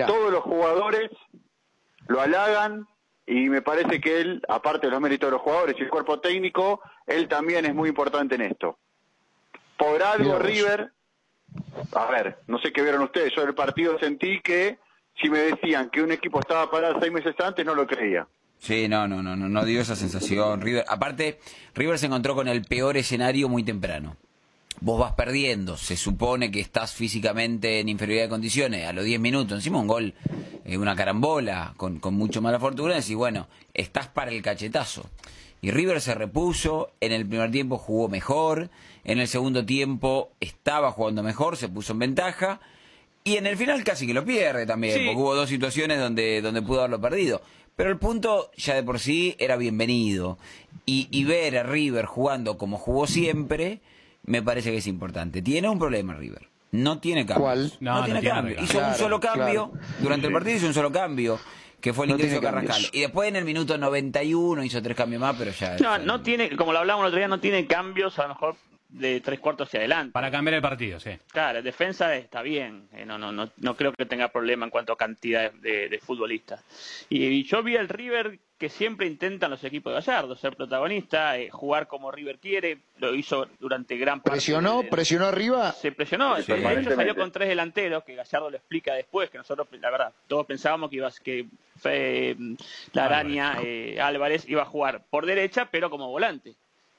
Speaker 8: Todos los jugadores lo halagan y me parece que él, aparte de los méritos de los jugadores y el cuerpo técnico, él también es muy importante en esto. Por algo
Speaker 1: Mirá.
Speaker 8: River, a ver, no sé qué vieron ustedes, yo del partido sentí que si me decían que un equipo estaba parado seis meses antes, no lo creía.
Speaker 3: Sí, no, no, no, no, no dio esa sensación. River, aparte, River se encontró con el peor escenario muy temprano. Vos vas perdiendo, se supone que estás físicamente en inferioridad de condiciones, a los 10 minutos, encima un gol, eh, una carambola, con, con mucho mala fortuna, y bueno, estás para el cachetazo. Y River se repuso, en el primer tiempo jugó mejor, en el segundo tiempo estaba jugando mejor, se puso en ventaja, y en el final casi que lo pierde también,
Speaker 2: Sí.
Speaker 3: porque hubo dos situaciones donde, donde pudo haberlo perdido. Pero el punto ya de por sí era bienvenido. Y, y ver a River jugando como jugó siempre, me parece que es importante. Tiene un problema River. No tiene cambio.
Speaker 1: ¿Cuál?
Speaker 2: No, no
Speaker 3: tiene
Speaker 2: tiene
Speaker 3: cambio. Hizo un solo cambio.
Speaker 1: claro.
Speaker 3: Durante el partido hizo un solo cambio, que fue el
Speaker 1: No
Speaker 3: ingreso de Carrascal.
Speaker 1: cambios.
Speaker 3: Y después en el minuto 91 hizo tres cambios más, pero ya...
Speaker 4: No, no tiene, como lo hablábamos el otro día, no tiene cambios, a lo mejor de tres cuartos hacia adelante.
Speaker 2: Para cambiar el partido, sí.
Speaker 4: Claro, defensa está bien, eh, no, no, no, no creo que tenga problema en cuanto a cantidad de, de futbolistas. Y, y yo vi al River que siempre intentan los equipos de Gallardo, ser protagonista, eh, jugar como River quiere, lo hizo durante gran parte.
Speaker 1: Presionó,
Speaker 4: de-
Speaker 1: presionó arriba.
Speaker 4: se presionó,
Speaker 8: Sí,
Speaker 4: hecho
Speaker 8: permanentemente.
Speaker 4: salió con tres delanteros, que Gallardo lo explica después, que nosotros, la verdad, todos pensábamos que iba, que mm, la araña eh, Álvarez iba a jugar por derecha, pero como volante.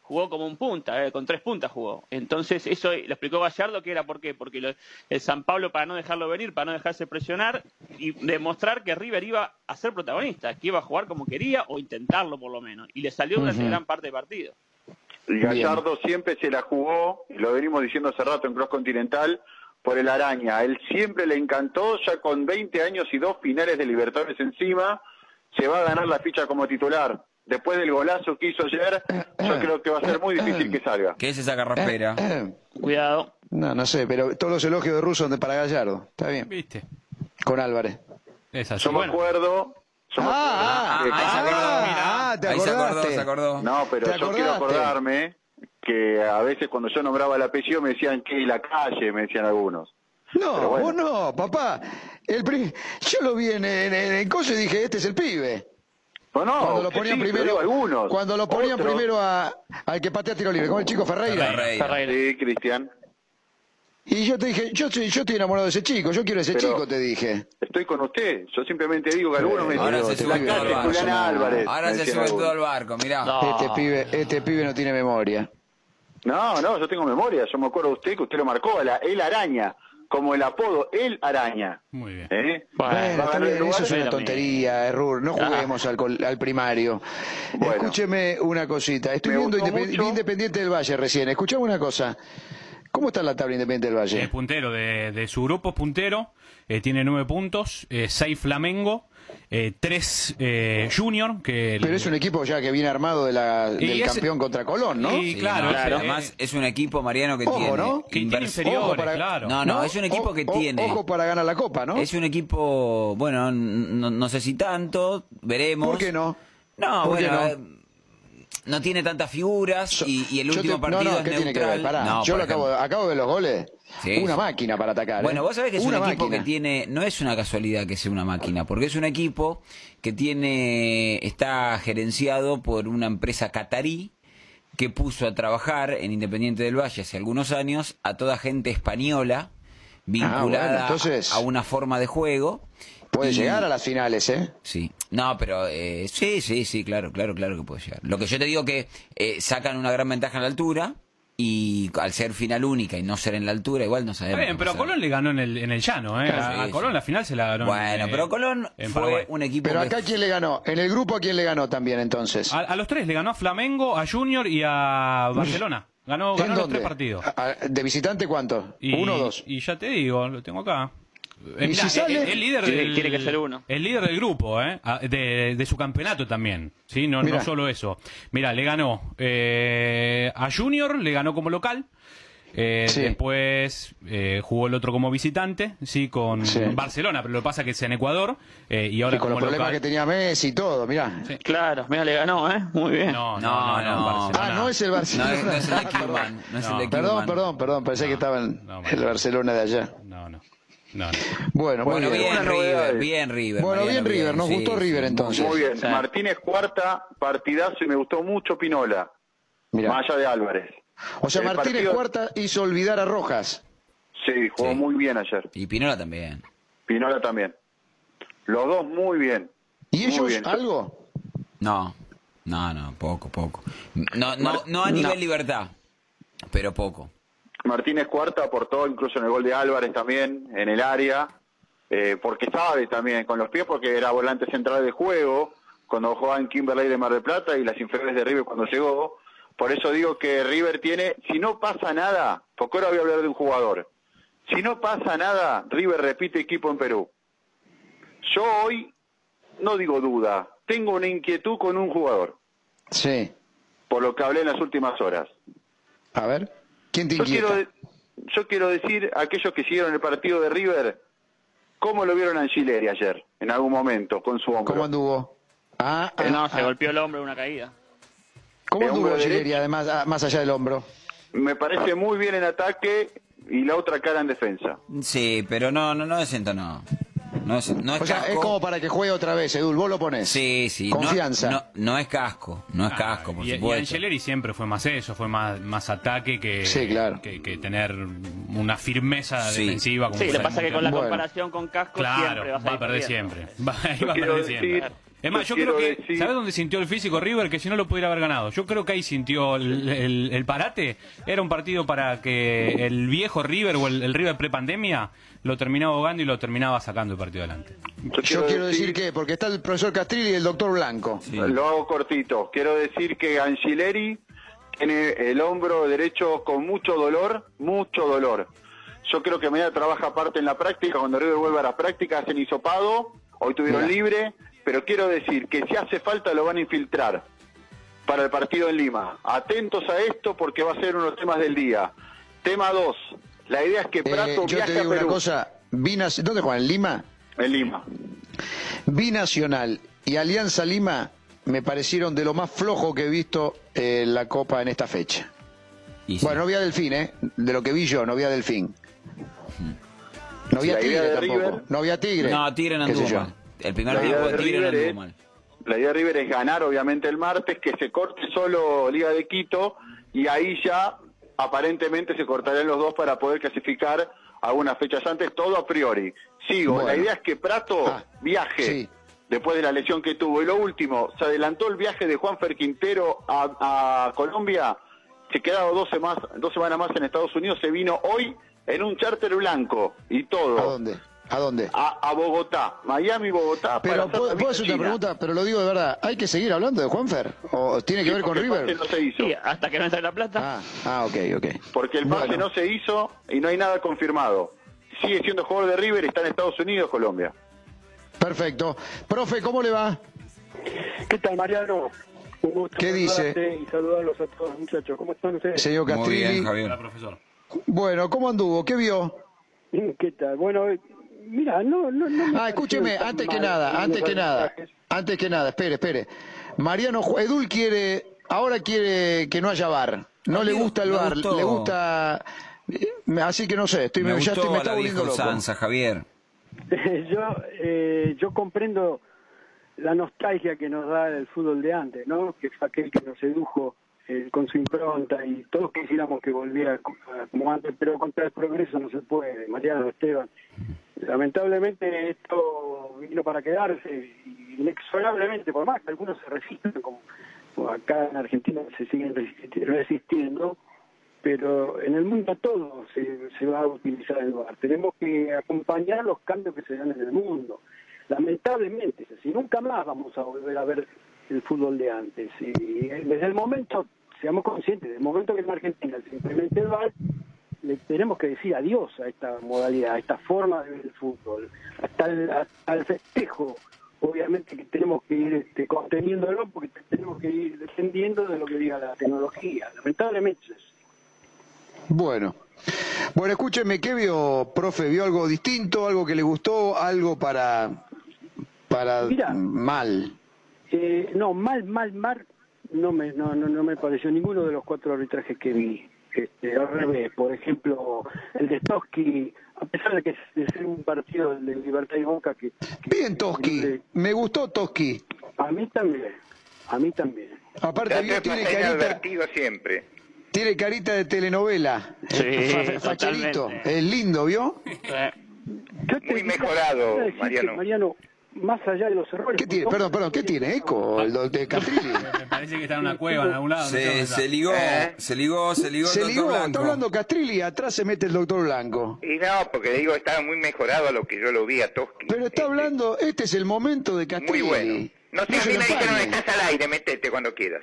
Speaker 4: Jugó como un punta, eh, con tres puntas jugó. Entonces, eso lo explicó Gallardo, que era por qué, porque lo- el San Pablo, para no dejarlo venir, para no dejarse presionar, y demostrar que River iba a ser protagonista, que iba a jugar como quería, o intentarlo por lo menos. Y le salió durante
Speaker 1: Ujú.
Speaker 4: gran parte del partido.
Speaker 8: Gallardo siempre se la jugó, y lo venimos diciendo hace rato en Cross Continental, por el Araña. Él siempre le encantó, ya con 20 años y dos finales de Libertadores encima, se va a ganar la ficha como titular. Después del golazo que hizo ayer, yo creo que va a ser muy difícil que salga.
Speaker 3: ¿Qué es esa carraspera?
Speaker 4: Cuidado.
Speaker 1: No, no sé, pero todos los elogios de Russo para Gallardo. Está bien.
Speaker 2: ¿Viste?
Speaker 1: Con Álvarez.
Speaker 2: Es así.
Speaker 8: Yo me
Speaker 2: Bueno,
Speaker 8: acuerdo... yo me
Speaker 1: Ah,
Speaker 8: acuerdo que-
Speaker 3: ahí se acordó, mira.
Speaker 1: ah, te
Speaker 3: Ahí se acordó,
Speaker 1: acordaste.
Speaker 3: se acordó.
Speaker 8: No, pero
Speaker 1: ¿Te
Speaker 8: yo quiero acordarme que a veces cuando yo nombraba el apellido me decían que la calle, me decían algunos.
Speaker 1: No,
Speaker 8: bueno.
Speaker 1: vos no, papá. El pri- Yo lo vi en, en, en el coso y dije, este es el pibe.
Speaker 8: No, no,
Speaker 1: cuando lo ponían
Speaker 8: sí,
Speaker 1: primero,
Speaker 8: algunos.
Speaker 1: cuando lo ponían
Speaker 8: Otros.
Speaker 1: primero a, al que patea tiro libre, como el chico Ferreira.
Speaker 3: Ferreira.
Speaker 4: Ferreira.
Speaker 8: Sí, Cristian.
Speaker 1: Y yo te dije, yo, yo estoy enamorado de ese chico, yo quiero ese
Speaker 8: Pero-
Speaker 1: chico, te dije.
Speaker 8: Estoy con usted. Yo simplemente digo que algunos me
Speaker 3: Ahora
Speaker 8: dicen,
Speaker 3: se
Speaker 8: la
Speaker 3: sube todo al
Speaker 8: calle
Speaker 3: barco.
Speaker 8: Juliana Álvarez.
Speaker 3: Ahora se sube todo al barco, mirá.
Speaker 4: No.
Speaker 1: Este pibe, este pibe no tiene memoria.
Speaker 8: No, no, yo tengo memoria. Yo me acuerdo de usted que usted lo marcó, la, el araña, como el apodo, el araña.
Speaker 2: muy bien.
Speaker 8: ¿Eh?
Speaker 1: Bueno,
Speaker 8: lugar.
Speaker 1: eso es una tontería, Errur. No
Speaker 4: Ah.
Speaker 1: juguemos al, col- al primario.
Speaker 8: Bueno.
Speaker 1: Escúcheme una cosita. Estoy viendo Independ-
Speaker 8: mucho.
Speaker 1: Independiente del Valle recién. Escuchame una cosa. ¿Cómo está la tabla Independiente del
Speaker 2: Es
Speaker 1: Valle?
Speaker 2: puntero de, de su grupo, es puntero. eh, tiene nueve puntos, eh, seis Flamengo, eh, tres eh, Junior. Que
Speaker 1: Pero es un equipo ya que viene armado de la, del
Speaker 2: es-
Speaker 1: campeón contra Colón, ¿no?
Speaker 2: y-
Speaker 3: Sí,
Speaker 2: claro, claro.
Speaker 3: Además, es un equipo, Mariano, que
Speaker 1: Ojo,
Speaker 3: tiene...
Speaker 1: ¿no?
Speaker 2: Que tiene inferiores,
Speaker 1: para-
Speaker 2: claro.
Speaker 3: No, no, es un equipo que
Speaker 1: O-
Speaker 3: tiene...
Speaker 1: Ojo para ganar la Copa, ¿no?
Speaker 3: Es un equipo, bueno, no, no sé si tanto, veremos.
Speaker 1: ¿Por qué no?
Speaker 3: No,
Speaker 1: ¿Por qué
Speaker 3: bueno,
Speaker 1: no?
Speaker 3: eh, no tiene tantas figuras y, y el último
Speaker 1: te-
Speaker 3: partido
Speaker 1: no, no,
Speaker 3: es
Speaker 1: ¿qué tiene que ver? Pará,
Speaker 3: No,
Speaker 1: yo lo acabo, acabo de ver los goles.
Speaker 3: Sí,
Speaker 1: una
Speaker 3: sí.
Speaker 1: máquina para atacar. ¿eh?
Speaker 3: Bueno, vos sabés que es
Speaker 1: Una
Speaker 3: un equipo
Speaker 1: máquina.
Speaker 3: que tiene, no es una casualidad que sea una máquina, porque es un equipo que tiene, está gerenciado por una empresa catarí que puso a trabajar en Independiente del Valle hace algunos años a toda gente española vinculada
Speaker 1: Ah, bueno, entonces-
Speaker 3: a una forma de juego.
Speaker 1: Puede
Speaker 3: Y-
Speaker 1: llegar a las finales, ¿eh?
Speaker 3: Sí, no, pero eh, sí, sí, sí, claro, claro, claro que puede llegar. Lo que yo te digo que eh, sacan una gran ventaja en la altura y al ser final única y no ser en la altura, igual no sabemos.
Speaker 2: Está bien, pero a
Speaker 3: pasará.
Speaker 2: Colón le ganó en el, en el llano, ¿eh?
Speaker 3: Claro,
Speaker 2: a, Colón
Speaker 3: sí.
Speaker 2: la final se la ganó. en,
Speaker 3: Bueno,
Speaker 2: eh,
Speaker 3: pero Colón
Speaker 2: en
Speaker 3: fue
Speaker 2: Paraguay.
Speaker 3: un equipo
Speaker 1: Pero
Speaker 3: que-
Speaker 1: acá, ¿quién le ganó? En el grupo, ¿a quién le ganó también entonces?
Speaker 2: A, a los tres, le ganó a Flamengo, a Junior y a Barcelona. Ganó,
Speaker 1: ¿En
Speaker 2: ganó los tres partidos.
Speaker 1: A- a- ¿De visitante cuánto?
Speaker 2: Y,
Speaker 1: ¿Uno o dos?
Speaker 2: Y ya te digo, lo tengo acá. Eh,
Speaker 1: ¿Y
Speaker 2: mirá,
Speaker 1: si sale?
Speaker 2: el, el líder
Speaker 4: Tiene-
Speaker 2: del,
Speaker 4: tiene que ser uno.
Speaker 2: El líder del grupo, ¿eh? Ah, De, de su campeonato también. ¿sí? No, no solo eso. Mira, le ganó eh, a Junior, le ganó como local. Eh,
Speaker 1: Sí.
Speaker 2: Después eh, jugó el otro como visitante, sí, con
Speaker 1: Sí.
Speaker 2: Barcelona, pero lo que pasa es que es en Ecuador eh, y ahora
Speaker 1: Y con los problemas
Speaker 2: local.
Speaker 1: que tenía Messi y todo, mirá.
Speaker 2: Sí.
Speaker 4: Claro, mira, le ganó, ¿eh? Muy bien.
Speaker 2: No,
Speaker 3: No,
Speaker 2: no, no,
Speaker 3: no.
Speaker 2: Barcelona.
Speaker 1: Ah, no es el Barcelona.
Speaker 3: es- no es el de de
Speaker 1: Perdón, perdón, perdón, pensé que estaba en
Speaker 2: no,
Speaker 1: el Barcelona de allá.
Speaker 2: No, no. No, no.
Speaker 1: Bueno, bien.
Speaker 3: River,
Speaker 8: novedades.
Speaker 3: bien River.
Speaker 1: Bueno,
Speaker 3: Mariano,
Speaker 1: bien River, nos
Speaker 3: sí,
Speaker 1: gustó
Speaker 3: sí,
Speaker 1: River entonces.
Speaker 8: Muy bien.
Speaker 4: Sí.
Speaker 8: Martínez cuarta, partidazo y me gustó mucho Pinola.
Speaker 1: Mirá.
Speaker 8: Más allá de Álvarez.
Speaker 1: O sea,
Speaker 8: El
Speaker 1: Martínez
Speaker 8: partido-
Speaker 1: Cuarta hizo olvidar a Rojas.
Speaker 8: Sí, jugó
Speaker 3: Sí.
Speaker 8: muy bien ayer.
Speaker 3: Y Pinola también.
Speaker 8: Pinola también. Los dos muy bien.
Speaker 1: ¿Y
Speaker 8: Muy
Speaker 1: ellos
Speaker 8: bien.
Speaker 1: algo?
Speaker 3: No, no, no, poco, poco. No, no, no a nivel
Speaker 8: no.
Speaker 3: libertad, pero poco.
Speaker 8: Martínez Cuarta aportó incluso en el gol de Álvarez también, en el área, eh, porque sabe también con los pies, porque era volante central de juego, cuando jugaba en Kimberley de Mar del Plata y las inferiores de River cuando llegó. Por eso digo que River tiene, si no pasa nada, porque ahora voy a hablar de un jugador, si no pasa nada, River repite equipo en Perú. Yo hoy no digo duda, tengo una inquietud con un jugador,
Speaker 1: Sí.
Speaker 8: por lo que hablé en las últimas horas.
Speaker 1: A ver, ¿quién te
Speaker 8: Yo
Speaker 1: inquieta?
Speaker 8: quiero, yo quiero decir a aquellos que siguieron el partido de River, ¿cómo lo vieron a Angileri ayer, en algún momento, con su hombro?
Speaker 1: ¿Cómo anduvo? Ah, ah,
Speaker 4: Eh, no, se
Speaker 1: ah.
Speaker 4: golpeó el hombro en una caída.
Speaker 1: ¿Cómo anduvo
Speaker 8: hombro
Speaker 1: Gileri,
Speaker 8: derecho.
Speaker 1: además, ah, más allá del hombro?
Speaker 8: me parece muy bien en ataque y la otra cara en defensa.
Speaker 3: Sí, pero no, no, no es ento, no. No es, no es
Speaker 1: O sea, es
Speaker 3: casco.
Speaker 1: como para que juegue otra vez, Edul, vos lo pones.
Speaker 3: Sí, sí. no-
Speaker 1: Confianza.
Speaker 3: No, no es casco, no es
Speaker 2: Ah,
Speaker 3: casco, por
Speaker 2: y, y
Speaker 3: supuesto.
Speaker 2: Angeleri siempre fue más eso, fue más, más ataque que,
Speaker 1: Sí, claro.
Speaker 2: que, que tener una firmeza
Speaker 3: Sí.
Speaker 2: defensiva. Como
Speaker 4: Sí, le
Speaker 2: sabemos
Speaker 4: pasa que con la
Speaker 1: Bueno.
Speaker 4: comparación con Casco
Speaker 2: Claro,
Speaker 4: siempre vas
Speaker 2: va a perder siempre. Va, a perder siempre.
Speaker 8: Decir-
Speaker 2: Es más, yo
Speaker 8: yo
Speaker 2: creo que.
Speaker 8: decir-
Speaker 2: ¿Sabes dónde sintió el físico River? Que si no lo pudiera haber ganado. Yo creo que ahí sintió el, el- el parate. Era un partido para que el viejo River o el, el River prepandemia lo terminaba ahogando y lo terminaba sacando el partido adelante.
Speaker 1: Yo quiero decir que, porque está el profesor Castrilli y el doctor Blanco.
Speaker 3: Sí.
Speaker 8: Lo hago cortito. Quiero decir que Angileri tiene el hombro derecho con mucho dolor, mucho dolor. Yo creo que mañana trabaja aparte en la práctica, cuando River vuelva a la práctica hacen hisopado, hoy tuvieron
Speaker 1: Mira.
Speaker 8: libre, pero quiero decir que si hace falta lo van a infiltrar para el partido en Lima. Atentos a esto porque va a ser uno de los temas del día. Tema 2. La idea es que
Speaker 1: Eh,
Speaker 8: Prato
Speaker 1: yo
Speaker 8: viaje
Speaker 1: te digo
Speaker 8: a
Speaker 1: una cosa, Binas- ¿dónde juegan? ¿En Lima?
Speaker 8: En Lima.
Speaker 1: Binacional y Alianza Lima me parecieron de lo más flojo que he visto en la Copa en esta fecha.
Speaker 3: Y sí.
Speaker 1: Bueno, no vi a Delfín, ¿eh? De lo que vi yo, no vi a Delfín. No vi a Tigre tampoco. No vi a Tigre.
Speaker 3: No, Tigre no anduvo. El primer
Speaker 8: La idea
Speaker 3: tiempo
Speaker 8: de
Speaker 3: Tigre no
Speaker 8: River
Speaker 3: anduvo
Speaker 8: es-
Speaker 3: mal.
Speaker 8: La idea de River es ganar, obviamente, el martes, que se corte solo Liga de Quito y ahí ya aparentemente se cortarían los dos para poder clasificar a unas fechas antes, todo a priori. Sigo,
Speaker 1: Bueno.
Speaker 8: la idea es que Prato
Speaker 1: Ah,
Speaker 8: viaje
Speaker 1: sí.
Speaker 8: después de la lesión que tuvo. Y lo último, se adelantó el viaje de Juanfer Quintero a, a Colombia, se quedaba dos semanas, dos semanas más en Estados Unidos, se vino hoy en un charter blanco y todo.
Speaker 1: ¿A dónde? ¿A dónde?
Speaker 8: A, a Bogotá, Miami, Bogotá.
Speaker 1: Pero ¿puedo, puedo hacer una pregunta? Pero lo digo de verdad. ¿Hay que seguir hablando de Juanfer? ¿O tiene que
Speaker 8: Sí,
Speaker 1: ver con
Speaker 8: el
Speaker 1: River?
Speaker 8: pase no se hizo.
Speaker 4: Sí, hasta que no entre la plata.
Speaker 1: Ah, ah, ok, ok.
Speaker 8: Porque el pase
Speaker 1: Bueno.
Speaker 8: no se hizo y no hay nada confirmado. Sigue siendo jugador de River, está en Estados Unidos, Colombia.
Speaker 1: Perfecto. Profe, ¿cómo le va?
Speaker 9: ¿Qué tal, Mariano? Un gusto
Speaker 1: ¿Qué dice?
Speaker 9: Y saludarlos a todos, muchachos. ¿Cómo están ustedes?
Speaker 1: Señor
Speaker 3: Muy
Speaker 1: Castrilli.
Speaker 3: bien, Javier.
Speaker 2: Hola, profesor.
Speaker 1: Bueno, ¿cómo anduvo? ¿Qué vio?
Speaker 9: ¿Qué tal? Bueno, mira, no, no, no me
Speaker 1: Ah, escúcheme, antes que nada, antes que nada, antes que nada, espere, espere. Mariano, Edul quiere, ahora quiere que no haya bar. No le gusta el
Speaker 3: me
Speaker 1: bar,
Speaker 3: gustó.
Speaker 1: le gusta, eh, así que no sé, estoy,
Speaker 3: Me
Speaker 1: ya
Speaker 3: gustó
Speaker 1: estoy, me
Speaker 3: a
Speaker 1: está
Speaker 3: la
Speaker 1: volviendo loco.
Speaker 3: Javier.
Speaker 9: yo, eh, yo comprendo la nostalgia que nos da el fútbol de antes, ¿no? Que fue aquel que nos sedujo eh, con su impronta y todos quisiéramos que volviera co- a- como antes, pero contra el progreso no se puede, Mariano Esteban. Lamentablemente esto vino para quedarse inexorablemente, por más que algunos se resistan, como, acá en Argentina se siguen resisti- resistiendo, pero en el mundo todo se, se va a utilizar el VAR. Tenemos que acompañar los cambios que se dan en el mundo. Lamentablemente, si nunca más vamos a volver a ver el fútbol de antes. Y desde el momento, seamos conscientes, desde el momento que en Argentina se implemente el VAR, le tenemos que decir adiós a esta modalidad, a esta forma de ver el fútbol, hasta el, hasta el festejo. Obviamente que tenemos que ir este, conteniéndolo porque tenemos que ir dependiendo de lo que diga la tecnología. Lamentablemente es así.
Speaker 1: Bueno, bueno, escúcheme, ¿qué vio, profe? ¿Vio algo distinto, algo que le gustó, algo para, para mal?
Speaker 9: Eh, no, mal, mal, mal, no me, no, no, no me pareció ninguno de los cuatro arbitrajes que vi. Este, al revés, por ejemplo, el de Toski, a pesar de que es ser un partido de Libertad y Boca que... que-
Speaker 1: Bien, Toski, me gustó Toski.
Speaker 9: A mí también, a mí también.
Speaker 1: Aparte, vio, tiene carita,
Speaker 10: siempre.
Speaker 1: tiene carita de telenovela.
Speaker 4: Sí,
Speaker 1: fa- facherito. Es lindo, ¿vio?
Speaker 4: Eh,
Speaker 10: Muy mejorado, Mariano.
Speaker 9: Mariano, más allá de los errores...
Speaker 1: ¿Qué tiene? Perdón, perdón, ¿qué tiene? ¿Eco? ¿El do- de Castrilli?
Speaker 2: Me parece que está en una cueva en algún lado. no
Speaker 3: Se, se ligó,
Speaker 10: ¿Eh?
Speaker 3: se ligó, se ligó el
Speaker 1: Se
Speaker 3: doctor
Speaker 1: ligó,
Speaker 3: Blanco.
Speaker 1: está hablando Castrilli y atrás se mete el doctor Blanco.
Speaker 10: Y no, porque le digo, estaba muy mejorado a lo que yo lo vi a Toski.
Speaker 1: Pero está
Speaker 10: Este,
Speaker 1: hablando, este es el momento de Castrilli.
Speaker 10: Muy bueno. No sé, a
Speaker 1: se
Speaker 10: mí me dijeron, estás al aire, metete cuando quieras.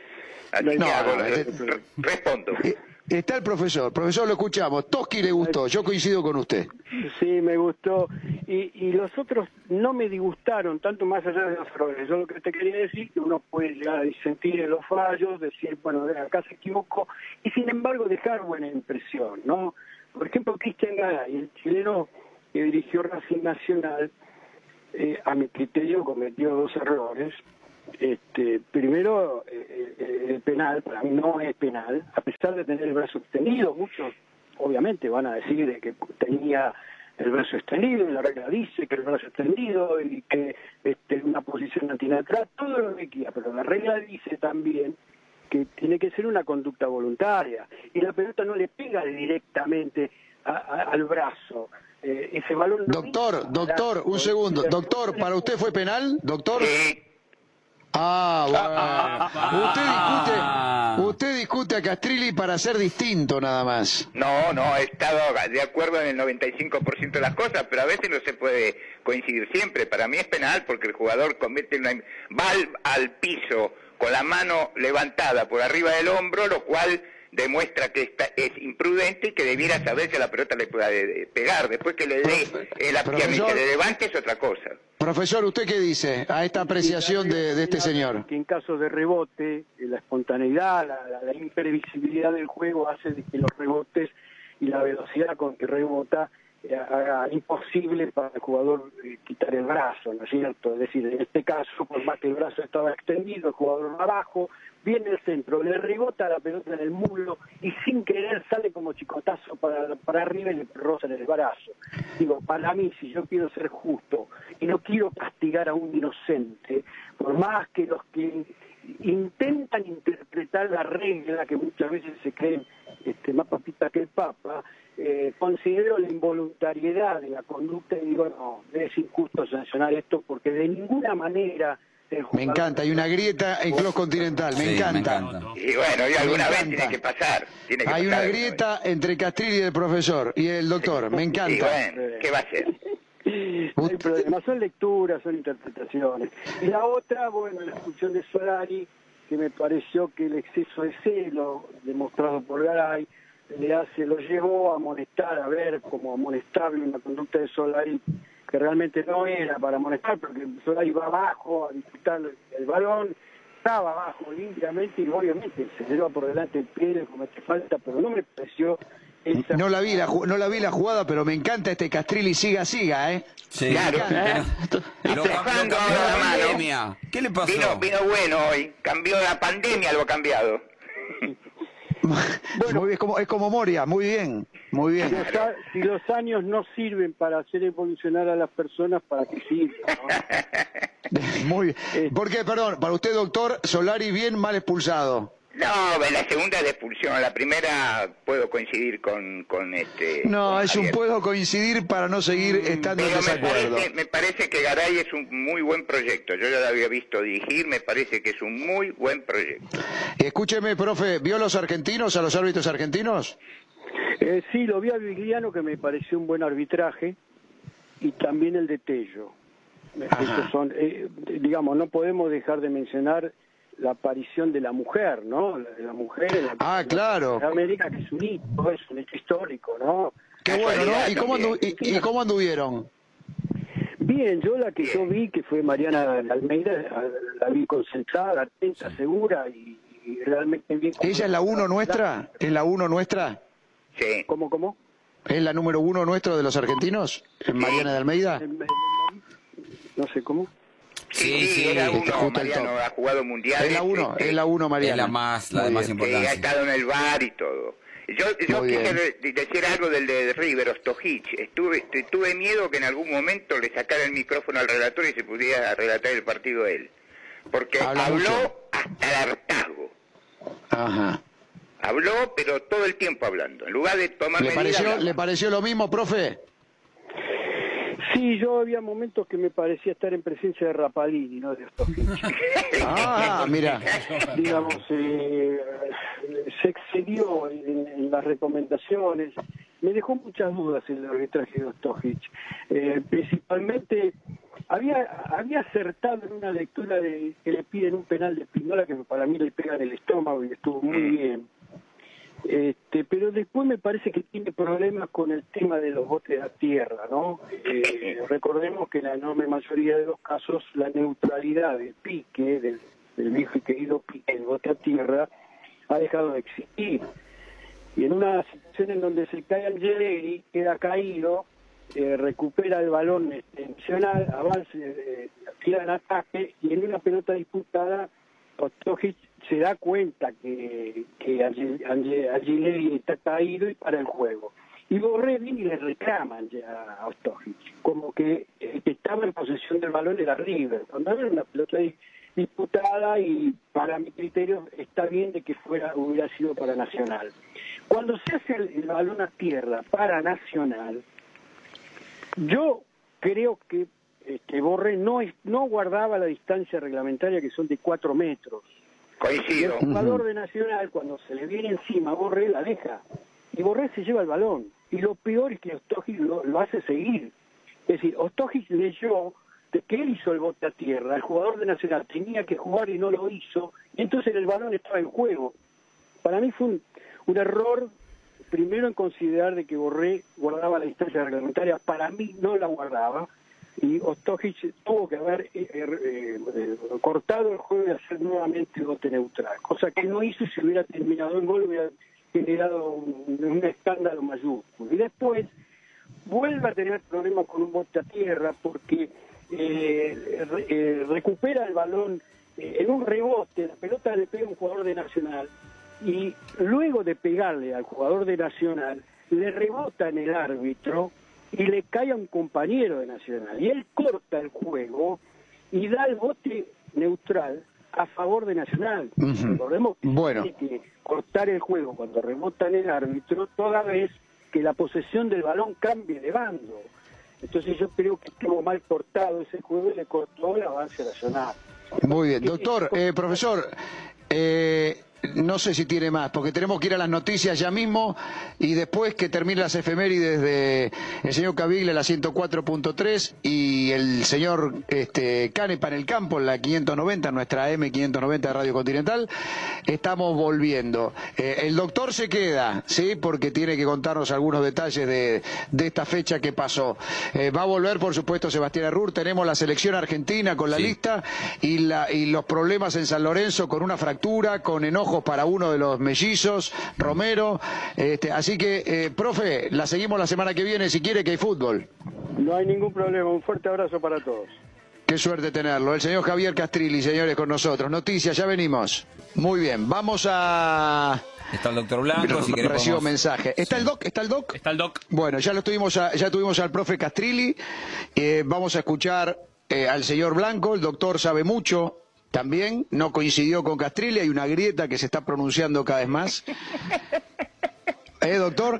Speaker 10: Así
Speaker 1: No,
Speaker 10: que
Speaker 1: no,
Speaker 10: hago,
Speaker 1: no,
Speaker 10: re- re- respondo.
Speaker 1: Está el profesor, profesor lo escuchamos. Toski le gustó, yo coincido con usted.
Speaker 9: Sí, me gustó. Y, y los otros no me disgustaron, tanto más allá de los errores. Yo lo que te quería decir que uno puede llegar a disentir en los fallos, decir, bueno, acá se equivocó, y sin embargo dejar buena impresión, ¿no? Por ejemplo, Cristian Garay, el chileno que dirigió Racing Nacional, eh, a mi criterio cometió dos errores. Este, primero, eh, eh, el penal para mí no es penal, a pesar de tener el brazo extendido, muchos obviamente van a decir de que tenía el brazo extendido, y la regla dice que el brazo extendido y que este, una posición antinatural, todo lo que quiera, pero la regla dice también que tiene que ser una conducta voluntaria y la pelota no le pega directamente a- a- al brazo. Eh, ese balón no
Speaker 1: Doctor, doctor, un segundo. Doctor, ¿para usted fue penal? Doctor.
Speaker 10: Sí,
Speaker 1: Ah, bueno. Usted
Speaker 3: Ah.
Speaker 1: discute, usted discute a Castrilli para ser distinto nada más.
Speaker 10: no, no, he estado de acuerdo en el 95% de las cosas, pero a veces no se puede coincidir siempre. Para mí es penal porque el jugador comete una... va al, al piso con la mano levantada por arriba del hombro, lo cual demuestra que está, es imprudente y que debiera saber que la pelota le pueda eh, pegar. Después que le dé
Speaker 1: Profesor.
Speaker 10: se le levante es otra cosa.
Speaker 1: Profesor, ¿usted qué dice a esta apreciación de, de este señor?
Speaker 9: Que en caso de rebote, eh, la espontaneidad, la, la- la imprevisibilidad del juego hace de que los rebotes y la velocidad con que rebota haga imposible para el jugador eh, quitar el brazo, ¿no es cierto? Es decir, en este caso, por más que el brazo estaba extendido, el jugador va abajo, viene el centro, le rebota la pelota en el muslo y sin querer sale como chicotazo para, para arriba y le roza en el brazo. Digo, para mí, si yo quiero ser justo y no quiero castigar a un inocente, por más que los que intentan interpretar la regla, que muchas veces se creen este, más papita que el Papa, eh, considero la involuntariedad de la conducta y digo, no, es injusto sancionar esto porque de ninguna manera...
Speaker 1: Me encanta, hay una grieta en Clos Continental, me
Speaker 3: Sí, me
Speaker 1: encanta.
Speaker 3: encanta.
Speaker 10: Y bueno, y alguna vez
Speaker 1: encanta.
Speaker 10: tiene que pasar. Tiene que
Speaker 1: Hay una
Speaker 10: pasar
Speaker 1: grieta entre Castrilli y el profesor y el doctor, me
Speaker 10: vez. Y
Speaker 1: encanta.
Speaker 10: bueno, ¿qué va a hacer?
Speaker 9: No hay problema, son lecturas, son interpretaciones. Y la otra, bueno, la expulsión de Solari, que me pareció que el exceso de celo demostrado por Garay le hace, lo llevó a molestar, a ver como amonestable una conducta de Solari que realmente no era para amonestar, porque Solari va abajo a disputar el balón, estaba abajo limpiamente y obviamente se le va por delante el pie, le comete falta, pero no me pareció esa...
Speaker 1: No la vi la, no la vi la jugada, pero me encanta este Castrilli siga siga, ¿eh?
Speaker 3: Sí.
Speaker 10: Claro,
Speaker 3: ¿eh? Lo, lo
Speaker 10: Empezando
Speaker 3: cambió
Speaker 10: ahora
Speaker 3: la
Speaker 10: la mano.
Speaker 3: pandemia. ¿Qué le pasó?
Speaker 10: Vino, vino bueno hoy, cambió la pandemia, lo ha cambiado.
Speaker 1: Muy bien, es como, es como Moria, muy bien, muy
Speaker 9: Si
Speaker 1: bien.
Speaker 9: los, a- si los años no sirven para hacer evolucionar a las personas, ¿para qué sirven? no?
Speaker 1: Muy bien.
Speaker 9: Eh.
Speaker 1: ¿Por qué, perdón, para usted, doctor, Solari bien mal expulsado?
Speaker 10: No, la segunda es de expulsión, la primera puedo coincidir con, con este...
Speaker 1: No,
Speaker 10: con
Speaker 1: es un puedo coincidir para no seguir estando en
Speaker 10: Pero me
Speaker 1: desacuerdo.
Speaker 10: parece, me parece que Garay es un muy buen proyecto. Yo ya lo había visto dirigir, me parece que es un muy buen proyecto.
Speaker 1: Escúcheme, profe, ¿vio a los argentinos, a los árbitros argentinos?
Speaker 9: Eh, sí, lo vi a Vigliano, que me pareció un buen arbitraje, y también el de Tello. Estos son, eh, digamos, no podemos dejar de mencionar la aparición de la mujer, ¿no? La, de la mujer en la,
Speaker 1: Ah, claro.
Speaker 9: en América, que es un hito, es un hecho histórico, ¿no?
Speaker 1: Qué bueno, ¿no? ¿Y cómo, andu- y, y cómo anduvieron?
Speaker 9: Bien, yo la que yo vi, que fue Mariana Almeida, la vi concentrada, atenta, segura y, y realmente bien.
Speaker 1: ¿Ella es la uno nuestra? ¿Es la uno nuestra?
Speaker 10: Sí.
Speaker 9: ¿Cómo, cómo?
Speaker 1: ¿Es la número uno nuestro de los argentinos? ¿Mariana de Almeida?
Speaker 9: No sé cómo.
Speaker 10: Sí,
Speaker 3: Sí,
Speaker 10: sí, era
Speaker 1: este,
Speaker 10: uno,
Speaker 1: justo el
Speaker 10: Mariano ha jugado mundiales.
Speaker 1: Es la uno,
Speaker 10: este,
Speaker 1: es la uno,
Speaker 3: Es
Speaker 1: Mariana.
Speaker 3: la más, la de más
Speaker 10: que ha estado en el bar y todo. Yo, yo quise decir algo del de River, Ostojic. Estuve, tuve miedo que en algún momento le sacara el micrófono al relator y se pudiera relatar el partido él. Porque
Speaker 1: Habla
Speaker 10: habló
Speaker 1: mucho.
Speaker 10: hasta el hartazgo.
Speaker 1: Ajá.
Speaker 10: Habló, pero todo el tiempo hablando. En lugar de tomar
Speaker 1: ¿Le
Speaker 10: medidas,
Speaker 1: pareció. ¿Le pareció lo mismo, profe?
Speaker 9: Sí, yo había momentos que me parecía estar en presencia de Rapalini, no de Ostojic.
Speaker 1: Ah, mira.
Speaker 9: Digamos, eh, se excedió en, en las recomendaciones. Me dejó muchas dudas el arbitraje de Ostojic. Eh, principalmente, había había acertado en una lectura de que le piden un penal de Espinola que para mí le pega en el estómago y estuvo muy bien. Este, pero después me parece que tiene problemas con el tema de los botes a tierra, ¿no? Eh, recordemos que en la enorme mayoría de los casos la neutralidad del pique, del, del viejo y querido pique, el bote a tierra, ha dejado de existir. Y en una situación en donde se cae Angeleri, queda caído, eh, recupera el balón Nacional, avanza, eh, tira ataque y en una pelota disputada, Ostojic se da cuenta que, que está caído y para el juego. Y Borré le reclaman ya a Ostojic, como que que estaba en posesión del balón era River, cuando era una pelota di- disputada y para mi criterio está bien de que fuera hubiera sido para Nacional. Cuando se hace el balón a tierra para Nacional, yo creo que este, Borré no, es- no guardaba la distancia reglamentaria que son de cuatro metros. Y el
Speaker 10: Coincido.
Speaker 9: jugador de Nacional, cuando se le viene encima, Borré la deja. Y Borré se lleva el balón. Y lo peor es que Ostojic lo, lo hace seguir. Es decir, Ostojic leyó de que él hizo el bote a tierra. El jugador de Nacional tenía que jugar y no lo hizo. Y entonces el balón estaba en juego. Para mí fue un, un error, primero en considerar de que Borré guardaba la distancia reglamentaria. Para mí no la guardaba. Y Ostojic tuvo que haber eh, eh, eh, cortado el juego y hacer nuevamente bote neutral. Cosa que no hizo si hubiera terminado el gol hubiera generado un, un escándalo mayúsculo. Y después vuelve a tener problemas con un bote a tierra porque eh, re- eh, recupera el balón eh, en un rebote, la pelota le pega a un jugador de Nacional y luego de pegarle al jugador de Nacional, le rebota en el árbitro y le cae a un compañero de Nacional. Y él corta el juego y da el bote neutral a favor de Nacional.
Speaker 1: Ujú.
Speaker 9: Recordemos que
Speaker 1: Bueno.
Speaker 9: tiene que cortar el juego cuando rebota en el árbitro toda vez que la posesión del balón cambie de bando. Entonces yo creo que estuvo mal cortado ese juego y le cortó el avance nacional.
Speaker 1: Muy bien. Doctor, eh, profesor, eh, no sé si tiene más, porque tenemos que ir a las noticias ya mismo y después que termine las efemérides de el señor Caviglia, la 104.3 y el señor este, Canepa en el campo, en la 590, nuestra M590 de Radio Continental, estamos volviendo. Eh, el doctor se queda, ¿sí? Porque tiene que contarnos algunos detalles de, de esta fecha que pasó. Eh, va a volver, por supuesto, Sebastián Arrur. Tenemos la selección argentina con la
Speaker 3: Sí.
Speaker 1: lista y, la, y los problemas en San Lorenzo con una fractura, con para uno de los mellizos, Romero. Este, así que, eh, profe, la seguimos la semana que viene si quiere que hay fútbol.
Speaker 9: No hay ningún problema. Un fuerte abrazo para todos.
Speaker 1: Qué suerte tenerlo. El señor Javier Castrilli, señores, con nosotros. Noticias, ya venimos. Muy bien, vamos a...
Speaker 3: Está el doctor Blanco, si querés
Speaker 1: Recibo
Speaker 3: podemos-
Speaker 1: mensaje. ¿Está el doc? ¿Está el doc?
Speaker 2: Está el doc.
Speaker 1: Bueno, ya lo tuvimos, a- ya tuvimos al profe Castrilli. Eh, vamos a escuchar eh, al señor Blanco. El doctor sabe mucho también. No coincidió con Castrilli. Hay una grieta que se está pronunciando cada vez más. ¿Eh, doctor?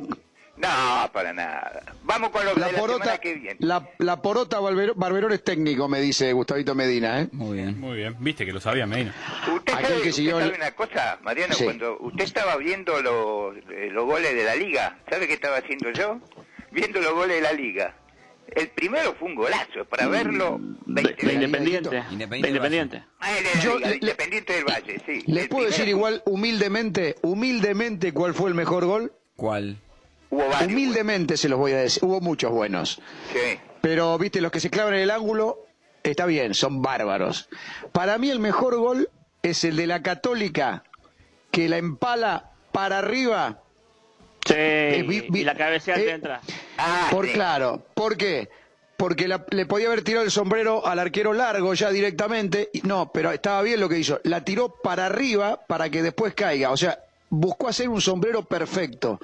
Speaker 10: No, para nada. Vamos con lo
Speaker 1: La
Speaker 10: de la
Speaker 1: porota,
Speaker 10: semana que viene.
Speaker 1: la, la porota Barbero- Barberón es técnico, me dice Gustavito Medina. ¿eh?
Speaker 3: Muy bien.
Speaker 2: Muy bien. Viste que lo sabía Medina.
Speaker 10: Usted
Speaker 1: Aquel
Speaker 10: sabe,
Speaker 1: que
Speaker 10: usted sabe
Speaker 1: el-
Speaker 10: una cosa, Mariano,
Speaker 1: Sí.
Speaker 10: cuando usted estaba viendo los, eh, los goles de la liga, ¿sabe qué estaba haciendo yo? Viendo los goles de la liga. El primero fue un golazo, para
Speaker 1: Mm.
Speaker 10: verlo 20
Speaker 4: De. Independiente.
Speaker 3: Independiente
Speaker 4: De Independiente.
Speaker 10: Ah,
Speaker 1: Yo le-
Speaker 10: Independiente del Valle, sí.
Speaker 1: ¿Les
Speaker 10: El
Speaker 1: puedo decir igual humildemente, humildemente cuál fue el mejor gol?
Speaker 3: ¿Cuál?
Speaker 10: Hubo varios.
Speaker 1: Humildemente se los voy a decir. Hubo muchos buenos.
Speaker 10: Sí.
Speaker 1: Pero, viste, los que se clavan en el ángulo, está bien, son bárbaros. Para mí el mejor gol es el de la Católica, que la empala para arriba.
Speaker 4: Sí,
Speaker 1: vi- vi-
Speaker 4: y la cabecea
Speaker 1: eh,
Speaker 4: entrar.
Speaker 10: Ah,
Speaker 1: Por
Speaker 10: sí.
Speaker 1: claro, ¿por qué? Porque la- le podía haber tirado el sombrero al arquero largo ya directamente. y- No, pero estaba bien lo que hizo. La tiró para arriba para que después caiga. O sea, buscó hacer un sombrero perfecto.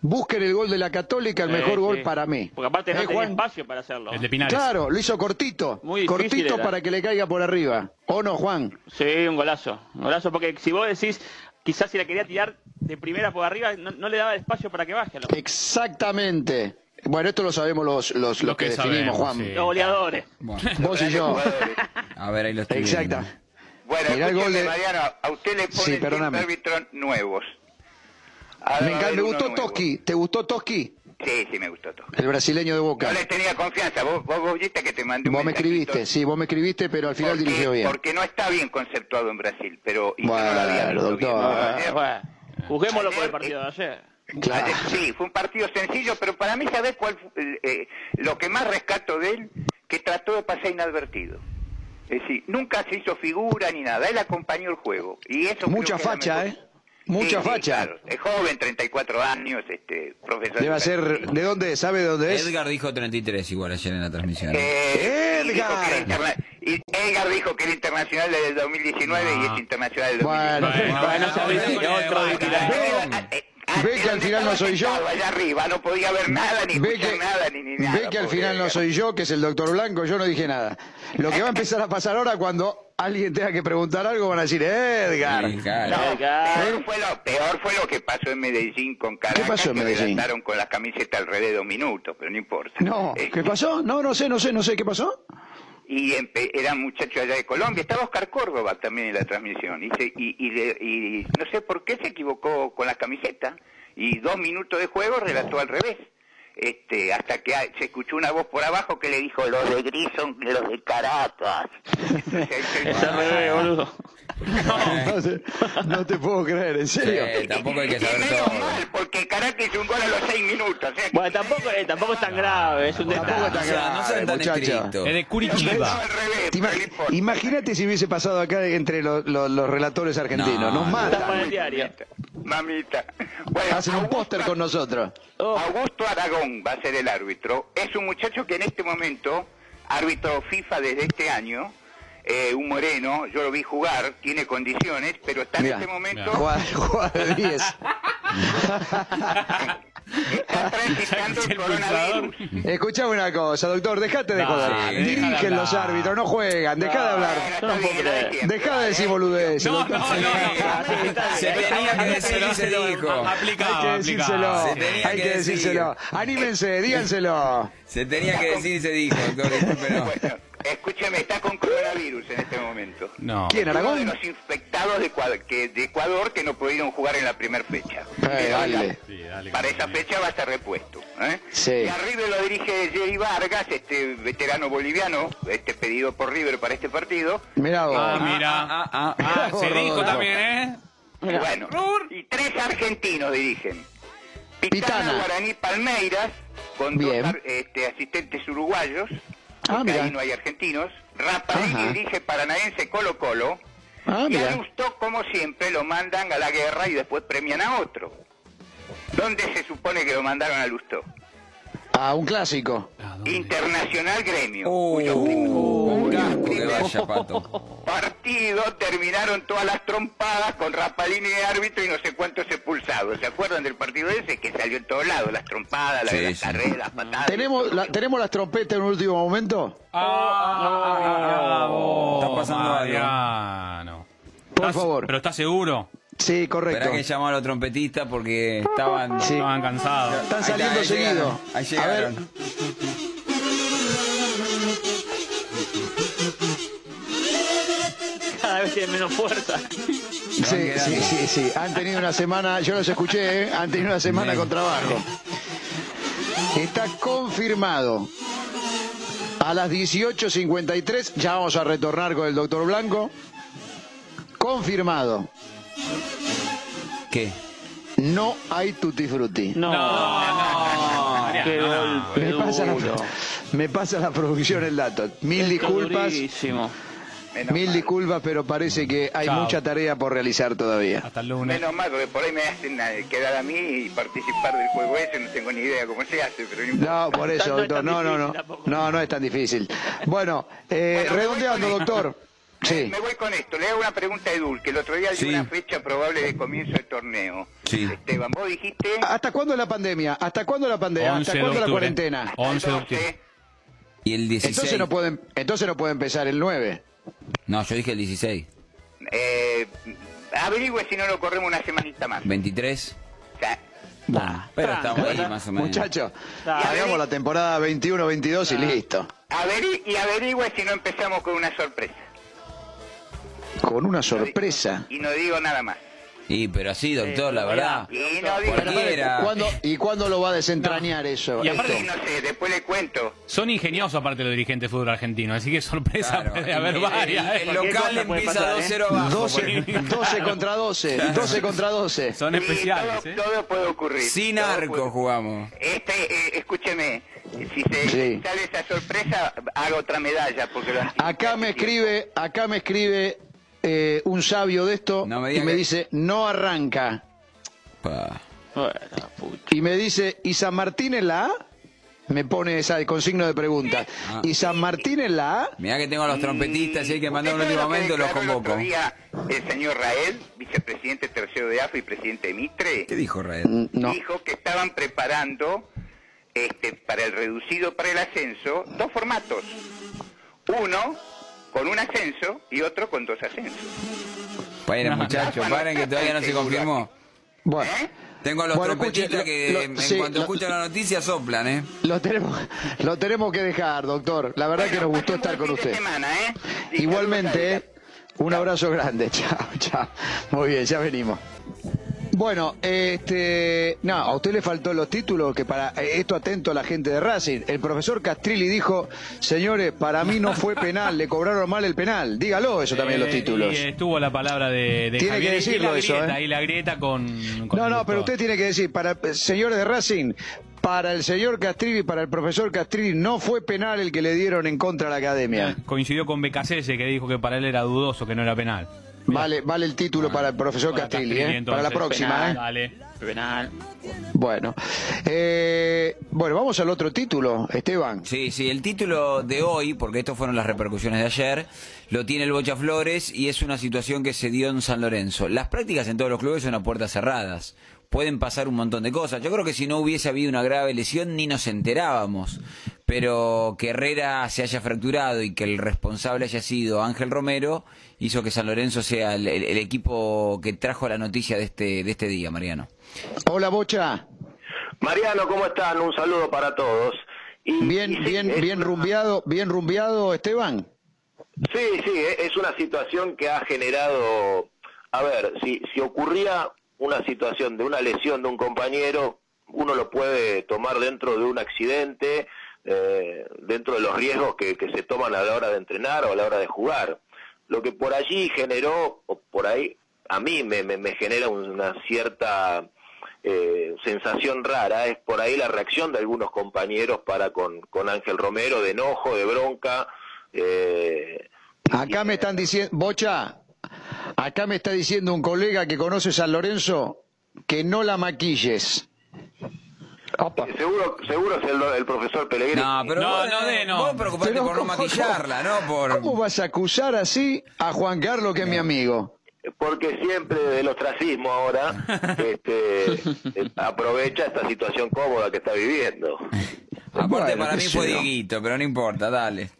Speaker 1: Busquen el gol de la Católica, el
Speaker 4: Sí,
Speaker 1: mejor gol para mí.
Speaker 4: Porque aparte no
Speaker 1: ¿Eh,
Speaker 4: tenía
Speaker 1: Juan?
Speaker 4: espacio para hacerlo.
Speaker 2: El de Pinares.
Speaker 1: Claro, lo hizo cortito.
Speaker 4: Muy difícil
Speaker 1: cortito
Speaker 4: era.
Speaker 1: para que le caiga por arriba. ¿O no, Juan?
Speaker 4: Sí, un golazo. Un golazo porque si vos decís, quizás si la quería tirar de primera por arriba, no, no le daba espacio para que baje. a los-
Speaker 1: Exactamente. Bueno, esto lo sabemos los, los,
Speaker 2: Lo
Speaker 1: los que,
Speaker 2: que
Speaker 1: definimos,
Speaker 2: sabemos,
Speaker 1: Juan.
Speaker 2: sí.
Speaker 4: Los goleadores.
Speaker 3: Bueno,
Speaker 1: Vos y yo.
Speaker 3: A ver, ahí lo estoy
Speaker 1: Exacto.
Speaker 3: viendo.
Speaker 10: Bueno,
Speaker 1: el de-
Speaker 10: Mariano, a usted le
Speaker 1: Sí,
Speaker 10: ponen siempre árbitros nuevos.
Speaker 1: Me, encanta, me gustó
Speaker 10: nuevo.
Speaker 1: Toski. ¿Te gustó Toski?
Speaker 10: Sí, sí, me gustó todo.
Speaker 1: El brasileño de Boca.
Speaker 10: No le tenía confianza. Vos, vos, vos viste que te mandé un
Speaker 1: Vos me escribiste, sí, vos me escribiste, pero al final
Speaker 10: porque,
Speaker 1: dirigió bien.
Speaker 10: Porque no está bien conceptuado en Brasil, pero y
Speaker 1: Bueno,
Speaker 10: no lo había visto
Speaker 1: doctor.
Speaker 10: bien. Ayer-
Speaker 4: bueno, juzguémoslo por el partido de ayer.
Speaker 1: Claro.
Speaker 10: ayer- sí, fue un partido sencillo, pero para mí, ¿sabés cuál? eh, eh, lo que más rescato de él? Que trató de pasar inadvertido. Es decir, nunca se hizo figura ni nada. Él acompañó el juego. Y eso
Speaker 1: Mucha facha, ¿eh? Mucha
Speaker 10: Sí, sí,
Speaker 1: facha.
Speaker 10: claro. Es joven, 34 años, este, profesor.
Speaker 1: Debe ser, ¿de dónde? ¿Sabe de dónde es?
Speaker 3: Edgar dijo 33 igual ayer en la transmisión.
Speaker 10: Eh,
Speaker 1: Edgar.
Speaker 10: y Edgar dijo que era internacional desde el 2019 y es internacional del
Speaker 1: Bueno,
Speaker 10: 2019.
Speaker 4: Bueno,
Speaker 10: eh,
Speaker 1: Ve que al final no soy yo.
Speaker 10: Allá arriba, no podía ver nada, ni
Speaker 1: Ve que,
Speaker 10: nada, ni, ni nada.
Speaker 1: ve que al final no soy yo, que es el doctor Blanco, yo no dije nada. Lo que va a empezar a pasar ahora cuando alguien tenga que preguntar algo van a decir, Edgar.
Speaker 10: No,
Speaker 4: Edgar.
Speaker 10: peor fue, lo, peor fue lo que pasó en Medellín con Caracas,
Speaker 1: pasó en
Speaker 10: que
Speaker 1: Medellín?
Speaker 10: relataron con las camisetas al revés de dos minutos, pero no importa.
Speaker 1: No, ¿qué pasó? No, no sé, no sé, no sé, ¿qué pasó?
Speaker 10: Y empe- era un muchacho allá de Colombia, estaba Oscar Córdoba también en la transmisión, y, se- y, y no sé por qué se equivocó con la camiseta, y dos minutos de juego relató al revés. Este, hasta que se escuchó una voz por abajo que le dijo, los de gris son los de Caracas. Entonces, ahí se-
Speaker 4: boludo.
Speaker 1: No, sé, no te puedo creer, ¿en serio?
Speaker 3: Eh, tampoco hay que saber todo.
Speaker 10: mal, porque Caracas hizo un gol a los seis minutos. o sea que-
Speaker 4: Bueno, tampoco, eh, tampoco es tan grave, es un
Speaker 1: Tampoco
Speaker 4: detalle.
Speaker 1: es tan
Speaker 3: O sea, no
Speaker 1: grave.
Speaker 2: Es de Curitiba.
Speaker 1: Te
Speaker 10: no.
Speaker 1: Imagínate si hubiese pasado acá entre lo- lo- los relatores argentinos.
Speaker 3: No,
Speaker 1: Nos
Speaker 3: no.
Speaker 1: Matan.
Speaker 4: el diario.
Speaker 10: Mamita. Bueno,
Speaker 1: Hacen un póster con nosotros.
Speaker 4: Oh,
Speaker 10: Augusto Aragón va a ser el árbitro. Es un muchacho que en este momento, árbitro FIFA desde este año, eh, un moreno, yo lo vi jugar, tiene condiciones, pero está en
Speaker 1: Mirá,
Speaker 10: este momento,
Speaker 1: Juega, de 10.
Speaker 10: está transitando el coronavirus.
Speaker 1: Escuchame una cosa, doctor, dejate de
Speaker 2: No,
Speaker 1: joder.
Speaker 2: sí, de
Speaker 1: Dirigen los árbitros, no juegan, deja de hablar.
Speaker 4: No
Speaker 10: bien, lo de
Speaker 1: decir boludeces,
Speaker 2: No, no, no, no.
Speaker 3: Se tenía que decir y se dijo.
Speaker 2: Aplicado,
Speaker 1: Hay que decírselo, hay
Speaker 3: que
Speaker 1: decírselo. Anímense, díganselo.
Speaker 3: Se tenía que decir y se dijo, doctor.
Speaker 10: Escúcheme, está con coronavirus en este momento.
Speaker 2: No.
Speaker 1: ¿Quién,
Speaker 10: Uno de
Speaker 1: Aragón?
Speaker 10: los infectados de Ecuador, que, de Ecuador que no pudieron jugar en la primera fecha.
Speaker 1: Eh,
Speaker 10: Pero
Speaker 1: dale.
Speaker 2: Sí, dale,
Speaker 10: Para esa fecha va a estar repuesto. ¿eh?
Speaker 1: Sí.
Speaker 10: Y a River lo dirige Jerry Vargas, este veterano boliviano, este pedido por River para este partido.
Speaker 1: Mirá vos.
Speaker 2: Ah, mira.
Speaker 3: Ah, ah,
Speaker 2: Ah, se dijo también, ¿eh?
Speaker 10: Bueno, y tres argentinos dirigen. Pitana,
Speaker 1: Pitana.
Speaker 10: Guaraní Palmeiras, con
Speaker 1: Bien.
Speaker 10: dos ar- este, asistentes uruguayos,
Speaker 1: Ah, mira.
Speaker 10: ahí no hay argentinos. Rapalini
Speaker 1: Ajá.
Speaker 10: dirige Paranaense Colo Colo.
Speaker 1: Ah,
Speaker 10: y a. Lusto, como siempre, lo mandan a la guerra y después premian a otro. ¿Dónde se supone que lo mandaron a Lusto?
Speaker 1: A un clásico.
Speaker 10: Internacional Gremio.
Speaker 3: Uh,
Speaker 10: cuyo primer
Speaker 3: vaya, pato.
Speaker 10: partido terminaron todas las trompadas con Rapalini de árbitro y no sé cuántos expulsados. ¿Se acuerdan del partido ese que salió en todos lados? Las trompadas, las,
Speaker 3: Sí,
Speaker 10: las
Speaker 3: sí.
Speaker 10: carreras, las patadas.
Speaker 1: ¿Tenemos, la- ¿Tenemos las trompetas en un último momento?
Speaker 2: Ah,
Speaker 3: Está pasando algo.
Speaker 1: Por
Speaker 2: ¿Estás-
Speaker 1: favor.
Speaker 2: ¿Pero estás seguro?
Speaker 1: Sí, correcto.
Speaker 3: Esperá que llamó a los trompetistas porque estaban...
Speaker 1: Sí.
Speaker 2: Estaban cansados.
Speaker 1: Están saliendo
Speaker 3: está, ahí
Speaker 1: seguido.
Speaker 3: llegaron, Ahí
Speaker 1: A ver,
Speaker 3: llegaron.
Speaker 4: Cada vez tiene menos fuerza.
Speaker 1: sí, sí, sí, sí. Han tenido una semana, yo los escuché, ¿eh? han tenido una semana con trabajo. Está confirmado. A las 18.53, ya vamos a retornar con el doctor Blanco. Confirmado.
Speaker 3: ¿Qué?
Speaker 1: No hay tutti frutti.
Speaker 4: No, qué
Speaker 2: no.
Speaker 4: golpe
Speaker 1: Me pasa, la, me pasa la producción el dato. Mil disculpas,
Speaker 4: durísimo.
Speaker 10: Menos
Speaker 1: mil
Speaker 10: mal.
Speaker 1: disculpas, pero parece que hay
Speaker 2: Chao.
Speaker 1: mucha tarea por realizar todavía.
Speaker 2: Hasta el lunes.
Speaker 10: Menos mal, porque por ahí me hacen eh, quedar a mí y participar del juego ese, no tengo ni idea cómo se hace, pero no importa.
Speaker 1: No, por eso, doctor. No, no, no.
Speaker 4: tampoco.
Speaker 1: No, no es tan difícil. Bueno, eh,
Speaker 10: Bueno,
Speaker 1: redondeando, doctor. Sí.
Speaker 10: Me voy con esto. Le hago una pregunta a Edul, que el otro día dio
Speaker 3: Sí.
Speaker 10: una fecha probable de comienzo del torneo.
Speaker 3: Sí.
Speaker 10: Esteban, vos dijiste...
Speaker 1: ¿Hasta cuándo la pandemia? ¿Hasta cuándo la pandemia?
Speaker 2: 11
Speaker 1: ¿Hasta cuándo la cuarentena?
Speaker 2: 11 de
Speaker 10: al
Speaker 2: octubre.
Speaker 10: 12.
Speaker 3: Y el 16.
Speaker 1: Entonces no pueden, entonces no puede empezar el 9.
Speaker 3: No, yo dije el 16.
Speaker 10: Eh, averigüe si no lo corremos una semanita más.
Speaker 3: 23.
Speaker 10: O sea,
Speaker 4: Nah,
Speaker 3: Pero estamos ahí más o menos.
Speaker 1: Muchachos, hagamos la temporada 21-22 y listo.
Speaker 10: averi- y averigüe si no empezamos con una sorpresa.
Speaker 1: Con una sorpresa.
Speaker 10: Y no digo nada más.
Speaker 3: Y pero así, doctor, la verdad.
Speaker 10: Y no.
Speaker 3: Cualquiera.
Speaker 1: ¿Cuándo, ¿Y cuándo lo va a desentrañar eso?
Speaker 2: Y
Speaker 1: esto?
Speaker 2: aparte-
Speaker 10: Y no sé, después le cuento.
Speaker 2: Son ingeniosos aparte los dirigentes de fútbol argentino, así que sorpresa
Speaker 3: Claro.
Speaker 2: puede haber
Speaker 3: El-
Speaker 2: varias.
Speaker 3: El,
Speaker 2: ¿eh?
Speaker 3: el local empieza
Speaker 4: pasar,
Speaker 3: 2-0 abajo.
Speaker 1: 12, 12 contra 12. 12 contra 12.
Speaker 2: Son
Speaker 10: Sí,
Speaker 2: especiales,
Speaker 10: todo,
Speaker 2: ¿eh?
Speaker 10: todo puede ocurrir.
Speaker 3: Sin
Speaker 10: Todo
Speaker 3: arco
Speaker 10: puede-
Speaker 3: jugamos.
Speaker 10: Este, eh, escúcheme, si se
Speaker 1: Sí.
Speaker 10: sale esa sorpresa, haga otra medalla. porque lo
Speaker 1: Acá me escribe, acá me escribe eh, un sabio de esto
Speaker 3: No me
Speaker 1: y me
Speaker 3: que-
Speaker 1: dice, no arranca.
Speaker 3: Pa.
Speaker 4: Bueno, pucha.
Speaker 1: Y me dice, ¿y San Martín en la A? Me pone esa con signo de pregunta.
Speaker 3: Ah.
Speaker 1: ¿Y San Martín en la A?
Speaker 3: Mirá que tengo a los trompetistas y hay que mandar un
Speaker 10: ¿Usted
Speaker 3: último momento, los convoco.
Speaker 10: día el señor Rael, vicepresidente tercero de AFA y presidente de Mitre,
Speaker 3: ¿Qué dijo Raed?
Speaker 1: Mm, No.
Speaker 10: dijo que estaban preparando este, para el reducido, para el ascenso, dos formatos. Uno con un ascenso y otro con dos ascensos.
Speaker 3: Paren, muchachos, paren que todavía no se confirmó.
Speaker 1: Bueno,
Speaker 10: ¿Eh?
Speaker 3: Tengo a los
Speaker 1: Bueno,
Speaker 3: trompetistas
Speaker 1: escuche,
Speaker 3: que
Speaker 1: lo-
Speaker 3: en
Speaker 1: sí,
Speaker 3: cuanto
Speaker 1: lo-
Speaker 3: escuchan la noticia soplan, ¿eh?
Speaker 1: lo tenemos, lo tenemos que dejar, doctor. La verdad que nos gustó
Speaker 10: Pasen
Speaker 1: estar con usted.
Speaker 10: semana, ¿eh?
Speaker 1: Igualmente, ¿eh? un abrazo grande. Chao, chao. Muy bien, ya venimos. Bueno, este, no, a usted le faltó los títulos, que para eh, esto atento a la gente de Racing. El profesor Castrilli dijo, señores, para mí no fue penal, le cobraron mal el penal. Dígalo eso también los
Speaker 2: Eh,
Speaker 1: títulos.
Speaker 2: Y estuvo la palabra de, de
Speaker 1: Tiene
Speaker 2: Javier.
Speaker 1: que
Speaker 2: y
Speaker 1: decirlo eso,
Speaker 2: grieta,
Speaker 1: ¿eh?
Speaker 2: Y la grieta con. con
Speaker 1: No, no, pero usted tiene que decir, para señores de Racing, para el señor Castrilli, para el profesor Castrilli, no fue penal el que le dieron en contra a la academia.
Speaker 2: Coincidió con Becasese que dijo que para él era dudoso, que no era penal.
Speaker 1: Vale, vale el título para el profesor
Speaker 2: Para
Speaker 1: ¿eh? para la próxima,
Speaker 4: Penal.
Speaker 1: ¿eh?
Speaker 4: Penal.
Speaker 1: Bueno, eh, bueno, vamos al otro título, Esteban.
Speaker 3: Sí, sí, el título de hoy, porque estas fueron las repercusiones de ayer, lo tiene el Bocha Flores y es una situación que se dio en San Lorenzo. Las prácticas en todos los clubes son a puertas cerradas. Pueden pasar un montón de cosas. Yo creo que si no hubiese habido una grave lesión ni nos enterábamos. Pero que Herrera se haya fracturado y que el responsable haya sido Ángel Romero hizo que San Lorenzo sea el, el- el equipo que trajo la noticia de este, de este día, Mariano.
Speaker 1: Hola, Bocha.
Speaker 11: Mariano, ¿cómo están? Un saludo para todos. Y-
Speaker 1: Bien,
Speaker 11: y sí,
Speaker 1: bien,
Speaker 11: es
Speaker 1: bien
Speaker 11: una-
Speaker 1: rumbeado, bien rumbeado, Esteban.
Speaker 11: Sí, sí, es una situación que ha generado, a ver, si, si ocurría una situación de una lesión de un compañero, uno lo puede tomar dentro de un accidente, eh, dentro de los riesgos que, que se toman a la hora de entrenar o a la hora de jugar. Lo que por allí generó, o por ahí, a mí me, me, me genera una cierta eh, sensación rara, es por ahí la reacción de algunos compañeros para con, con Ángel Romero, de enojo, de bronca. Eh,
Speaker 1: Acá me están diciendo, Bocha, acá me está diciendo un colega que conoce San Lorenzo que no la maquilles. Opa.
Speaker 11: Seguro, seguro es el, el profesor Pellegrini.
Speaker 3: No, pero
Speaker 2: No,
Speaker 3: vos,
Speaker 2: no de no.
Speaker 3: vos preocupate
Speaker 1: Pero
Speaker 3: por no
Speaker 1: ¿cómo-
Speaker 3: maquillarla, ¿no? Por...
Speaker 1: ¿Cómo vas a acusar así a Juan Carlos, que es mi amigo?
Speaker 11: Porque siempre del ostracismo ahora este, eh, aprovecha esta situación cómoda que está viviendo.
Speaker 3: Aparte
Speaker 1: Bueno,
Speaker 3: para mí fue. Dieguito, pero no importa, dale.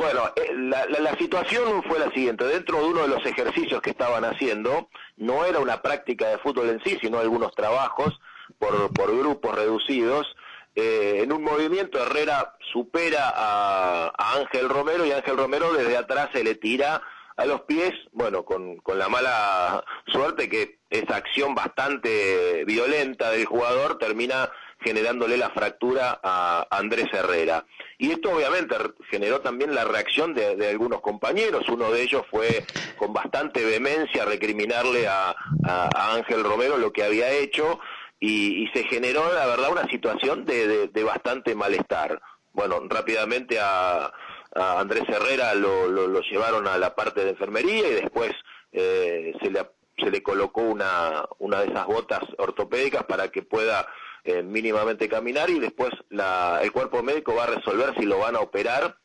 Speaker 11: Bueno, eh, la, la- la situación fue la siguiente. Dentro de uno de los ejercicios que estaban haciendo, no era una práctica de fútbol en sí, sino algunos trabajos por, por grupos reducidos. Eh, en un movimiento Herrera supera a, a Ángel Romero y Ángel Romero desde atrás se le tira a los pies, bueno, con, con la mala suerte que esa acción bastante violenta del jugador termina generándole la fractura a Andrés Herrera. Y esto obviamente generó también la reacción de, algunos compañeros. Uno de ellos fue con bastante vehemencia recriminarle a, a- a Ángel Romero lo que había hecho y, se generó, la verdad, una situación de, de- bastante malestar. Bueno, rápidamente a, Andrés Herrera lo, lo- lo llevaron a la parte de enfermería y después eh, se, le, se le colocó una, una de esas botas ortopédicas para que pueda eh, mínimamente caminar y después la, el cuerpo médico va a resolver si lo van a operar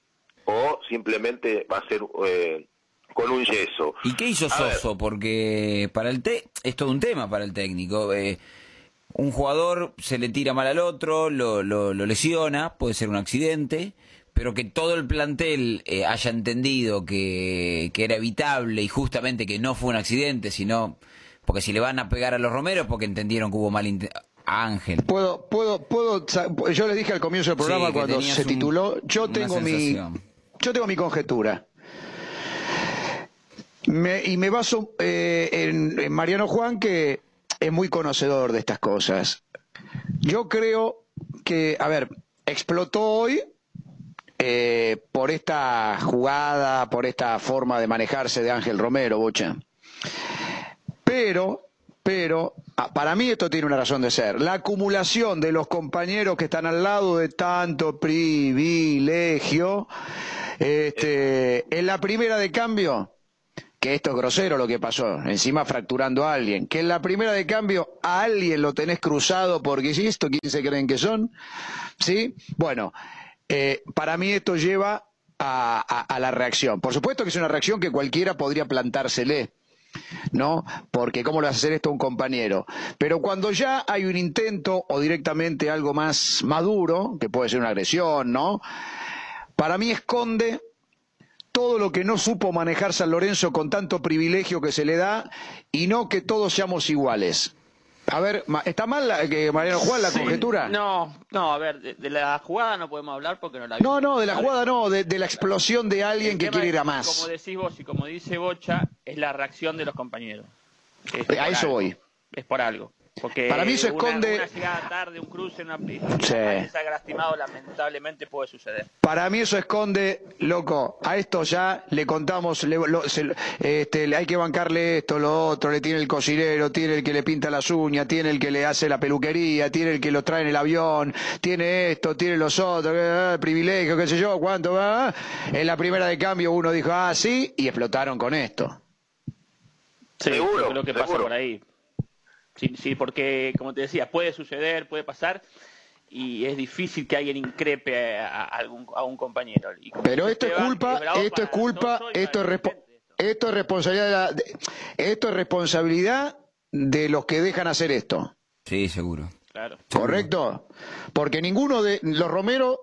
Speaker 11: o simplemente va a ser eh, con un yeso.
Speaker 3: ¿Y qué hizo
Speaker 11: A ver.
Speaker 3: Soso? Porque para el te es todo un tema para el técnico. Eh, un jugador se le tira mal al otro, lo, lo, lo lesiona, puede ser un accidente, pero que todo el plantel eh, haya entendido que, que era evitable y justamente que no fue un accidente, sino porque si le van a pegar a los Romeros porque entendieron que hubo mal Ángel.
Speaker 1: Puedo, puedo, puedo. Yo les dije al comienzo del programa
Speaker 3: Sí,
Speaker 1: cuando se
Speaker 3: un-
Speaker 1: tituló. Yo tengo mi, yo tengo mi conjetura. Me- y me baso eh, en, en Mariano Juan, que es muy conocedor de estas cosas. Yo creo que, a ver, explotó hoy eh, por esta jugada, por esta forma de manejarse de Ángel Romero, Bocha. Pero, pero, ah, para mí esto tiene una razón de ser. La acumulación de los compañeros que están al lado de tanto privilegio, este, en la primera de cambio, que esto es grosero lo que pasó, encima fracturando a alguien, que en la primera de cambio a alguien lo tenés cruzado porque esto, ¿quién se creen que son? ¿Sí? Bueno, eh, para mí esto lleva a, a- a la reacción. Por supuesto que es una reacción que cualquiera podría plantársele. ¿No? Porque cómo le vas a hacer esto a un compañero. Pero cuando ya hay un intento o directamente algo más maduro, que puede ser una agresión, ¿no? Para mí esconde todo lo que no supo manejar San Lorenzo con tanto privilegio que se le da y no que todos seamos iguales. A ver, ¿está mal la- que Mariano Juan la
Speaker 4: Sí,
Speaker 1: conjetura?
Speaker 4: No, no, a ver, de, de la jugada no podemos hablar porque no la vimos.
Speaker 1: No, no, de la jugada no, de, de la explosión de alguien
Speaker 4: El
Speaker 1: que quiere ir a más.
Speaker 4: Como decís vos y como dice Bocha, es la reacción de los compañeros. Es
Speaker 1: A eso
Speaker 4: algo.
Speaker 1: voy.
Speaker 4: Es por algo. Porque
Speaker 1: Para mí eso
Speaker 4: una-
Speaker 1: esconde-
Speaker 4: Una, llegada tarde, un cruce, una
Speaker 1: Sí.
Speaker 4: alguien salga lastimado, lamentablemente puede suceder.
Speaker 1: Para mí eso esconde, loco, a esto ya le contamos, le, lo- se- este, le hay que bancarle esto, lo otro, le tiene el cocinero, tiene el que le pinta las uñas, tiene el que le hace la peluquería, tiene el que lo trae en el avión, tiene esto, tiene los otros, eh, privilegio, qué sé yo, cuánto, va. En la primera de cambio uno dijo, ah, sí, y explotaron con esto.
Speaker 4: Sí,
Speaker 11: Seguro,
Speaker 4: yo creo que pasa
Speaker 11: seguro.
Speaker 4: por ahí. Sí, sí, porque, como te decía, puede suceder, puede pasar, y es difícil que alguien increpe a, a algún, a un compañero. Y
Speaker 1: Pero esto es culpa, esto es culpa, esto es, esto es responsabilidad de la- de- esto es responsabilidad de los que dejan hacer esto.
Speaker 3: Sí, seguro.
Speaker 4: Claro.
Speaker 1: ¿Correcto? Porque ninguno de los Romero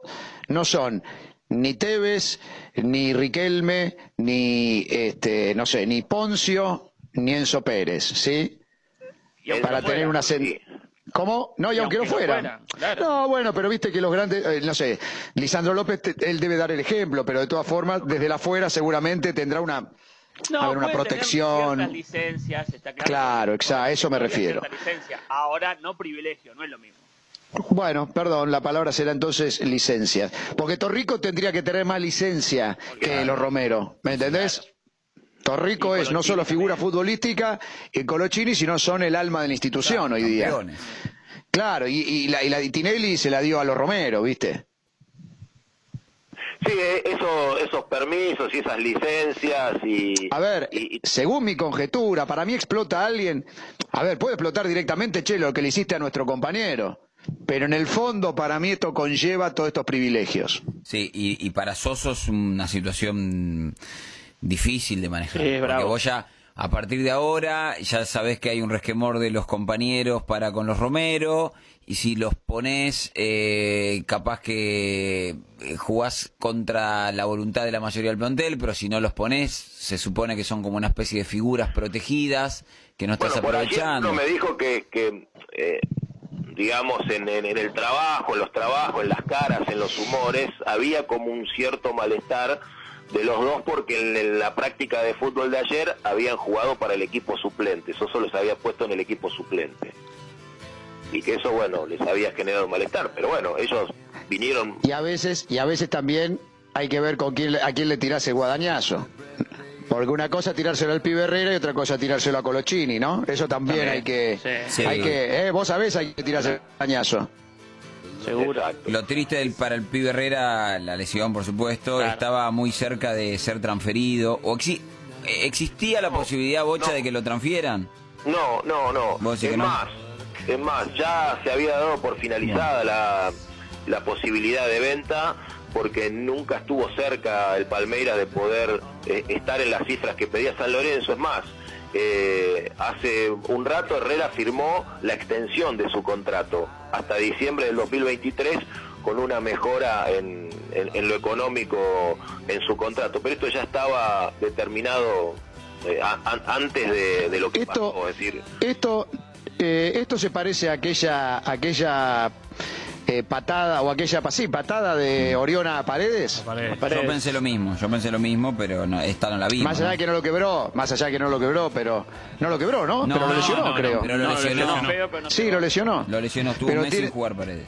Speaker 1: no son ni Tevez, ni Riquelme, ni este, no sé, ni Poncio, ni Enzo Pérez, ¿sí?
Speaker 4: Y
Speaker 1: Para
Speaker 4: no fuera,
Speaker 1: tener una sen-
Speaker 11: sí.
Speaker 1: ¿Cómo? No, y,
Speaker 4: Y
Speaker 1: aunque, no
Speaker 4: aunque no
Speaker 1: fuera.
Speaker 4: fuera, claro.
Speaker 1: No, bueno, pero viste que los grandes, eh, no sé, Lisandro López, te- él debe dar el ejemplo, pero de todas formas, desde la afuera seguramente tendrá una,
Speaker 4: No,
Speaker 1: a ver, una protección.
Speaker 4: licencias, está claro.
Speaker 1: Claro, exacto, a eso me refiero.
Speaker 4: Ahora no privilegio, no es lo mismo.
Speaker 1: Bueno, perdón, la palabra será entonces licencias. Porque Torrico tendría que tener más licencia que los Romero, ¿me entendés? Torrico es no solo figura
Speaker 4: también.
Speaker 1: futbolística y Colochini, sino son el alma de la institución hoy día.
Speaker 3: Campeones.
Speaker 1: Claro, y, y la, y la de Tinelli se la dio a los Romero, ¿viste?
Speaker 11: Sí, eh, eso, esos permisos y esas licencias y...
Speaker 1: A ver,
Speaker 11: y-
Speaker 1: según mi conjetura, para mí explota alguien. A ver, puede explotar directamente, che, lo que le hiciste a nuestro compañero. Pero en el fondo, para mí, esto conlleva todos estos privilegios.
Speaker 3: Sí, y, y para Soso es una situación difícil de manejar.
Speaker 4: Sí, es
Speaker 3: porque
Speaker 4: bravo.
Speaker 3: vos ya, a partir de ahora, ya sabés que hay un resquemor de los compañeros para con los Romero, y si los pones, eh, capaz que eh, jugás contra la voluntad de la mayoría del plantel, pero si no los pones, se supone que son como una especie de figuras protegidas que no estás
Speaker 11: Bueno, por
Speaker 3: aprovechando.
Speaker 11: uno me dijo que, que eh, digamos, en, en- en el trabajo, en los trabajos, en las caras, en los humores, había como un cierto malestar de los dos porque en, en la práctica de fútbol de ayer habían jugado para el equipo suplente, Soso los había puesto en el equipo suplente. Y que eso, bueno, les había generado malestar, pero bueno, ellos vinieron
Speaker 1: Y a veces, y a veces también hay que ver con quién, le- a quién le tirás el guadañazo. Porque una cosa es tirárselo al pibe Herrera y otra cosa es tirárselo a Colochini, ¿no? Eso también, hay que,
Speaker 4: Sí.
Speaker 3: Sí.
Speaker 1: hay que, eh, vos sabés, hay que tirarse el guadañazo.
Speaker 4: Seguro.
Speaker 11: Exacto.
Speaker 3: Lo triste del, para el pibe Herrera, la lesión, por supuesto,
Speaker 4: Claro.
Speaker 3: estaba muy cerca de ser transferido. O exi- ¿Existía la posibilidad, Bocha,
Speaker 11: no.
Speaker 3: de que lo transfieran?
Speaker 11: No, no, no.
Speaker 3: Vos
Speaker 11: Es
Speaker 3: que no.
Speaker 11: más, es más, ya se había dado por finalizada la, la posibilidad de venta porque nunca estuvo cerca el Palmeiras de poder eh, estar en las cifras que pedía San Lorenzo. Es más, eh, hace un rato Herrera firmó la extensión de su contrato hasta diciembre del 2023 con una mejora en, en- en lo económico en su contrato. Pero esto ya estaba determinado eh, a- antes de, de lo que
Speaker 1: Esto-
Speaker 11: pasó. Es decir,
Speaker 1: Esto, eh, esto se parece a aquella, aquella eh, patada o aquella sí, patada de Oriona a Paredes.
Speaker 2: Paredes.
Speaker 3: Yo pensé lo mismo, yo pensé lo mismo, pero no, esta no la vi.
Speaker 1: Más allá de que no lo quebró, más allá de que no lo quebró, pero no lo quebró, ¿no?
Speaker 3: No,
Speaker 1: pero lo lesionó,
Speaker 2: no, no,
Speaker 1: creo.
Speaker 3: pero lo
Speaker 4: No,
Speaker 3: lesionó.
Speaker 4: pero
Speaker 1: Sí, lo lesionó.
Speaker 3: Lo lesionó, estuvo
Speaker 1: Pero
Speaker 3: un mes
Speaker 1: tiene-
Speaker 3: sin jugar Paredes.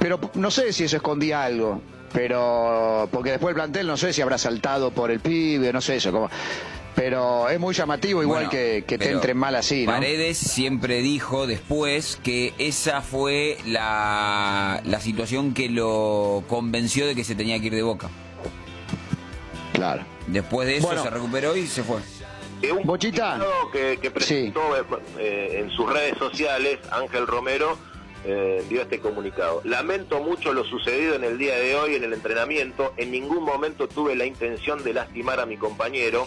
Speaker 1: Pero no sé si eso escondía algo. Pero porque después el plantel no sé si habrá saltado por el pibe, no sé eso. Como, pero es muy llamativo igual
Speaker 3: Bueno,
Speaker 1: que, que te entren mal así, ¿no?
Speaker 3: Paredes siempre dijo después que esa fue la, la situación que lo convenció de que se tenía que ir de boca.
Speaker 1: Claro.
Speaker 3: Después de eso
Speaker 1: Bueno.
Speaker 3: se recuperó y se fue.
Speaker 11: que un
Speaker 1: Bochita.
Speaker 11: que, que presentó eh, en sus redes sociales, Ángel Romero, eh, dio este comunicado. Lamento mucho lo sucedido en el día de hoy en el entrenamiento. En ningún momento tuve la intención de lastimar a mi compañero.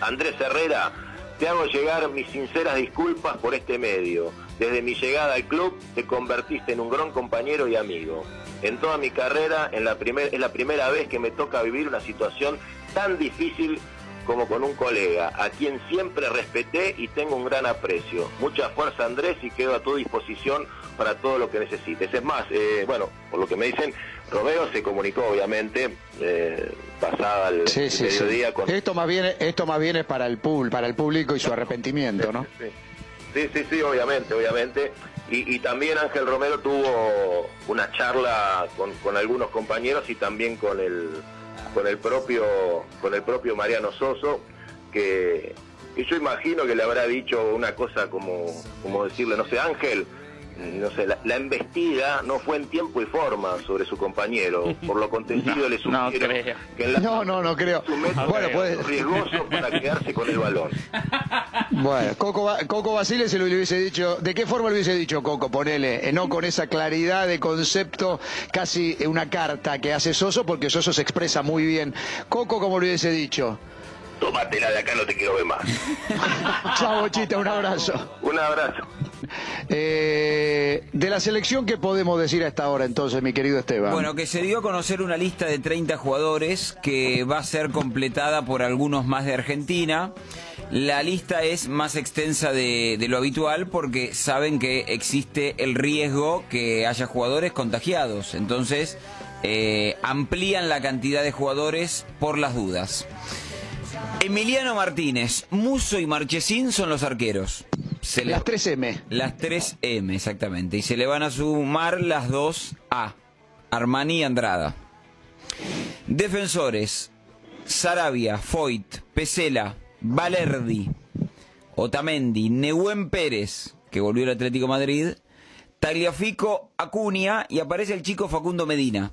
Speaker 11: Andrés Herrera, te hago llegar mis sinceras disculpas por este medio. Desde mi llegada al club te convertiste en un gran compañero y amigo. En toda mi carrera en la primer- es la primera vez que me toca vivir una situación tan difícil como con un colega, a quien siempre respeté y tengo un gran aprecio. Mucha fuerza Andrés y quedo a tu disposición para todo lo que necesites. Es más, eh, bueno, por lo que me dicen, Romero se comunicó obviamente eh, pasada el
Speaker 1: Sí, sí, sí.
Speaker 11: mediodía con...
Speaker 1: Esto más bien, esto más bien es para el público, para el público y su arrepentimiento, ¿no?
Speaker 11: Sí, sí, sí, obviamente, obviamente. Y, y también Ángel Romero tuvo una charla con, con algunos compañeros y también con el con el propio con el propio Mariano Soso que, que yo imagino que le habrá dicho una cosa como como decirle no sé Ángel no sé la, la embestida no fue en tiempo y forma sobre su compañero por lo acontecido le
Speaker 4: no
Speaker 11: sugiero
Speaker 4: creo.
Speaker 11: que en la
Speaker 1: No, no, no creo.
Speaker 11: su método
Speaker 1: Bueno, puede-
Speaker 11: riesgoso para quedarse con el balón
Speaker 1: Bueno, Coco, Coco Basile se lo hubiese dicho, ¿de qué forma lo hubiese dicho Coco? Ponele, eh, no con esa claridad de concepto, casi una carta que hace Soso, porque Soso se expresa muy bien. Coco, como lo hubiese dicho.
Speaker 11: Tómatela de acá no te quiero ver más
Speaker 1: Chao, Bochita, un abrazo.
Speaker 11: un abrazo
Speaker 1: Eh, de la selección, ¿qué podemos decir a esta hora entonces, mi querido Esteban?
Speaker 3: Bueno, que se dio a conocer una lista de 30 jugadores que va a ser completada por algunos más de Argentina. La lista es más extensa de, de lo habitual porque saben que existe el riesgo que haya jugadores contagiados. Entonces, eh, amplían la cantidad de jugadores por las dudas. Emiliano Martínez, Muso y Marchesín son los arqueros. Se le-
Speaker 1: Las 3M.
Speaker 3: las 3M, exactamente. Y se le van a sumar las dos A. Armani y Andrada. Defensores. Sarabia, Foyt, Pesela, Valerdi, Otamendi, Nehuen Pérez, que volvió al Atlético de Madrid, Tagliafico, Acuña y aparece el chico Facundo Medina.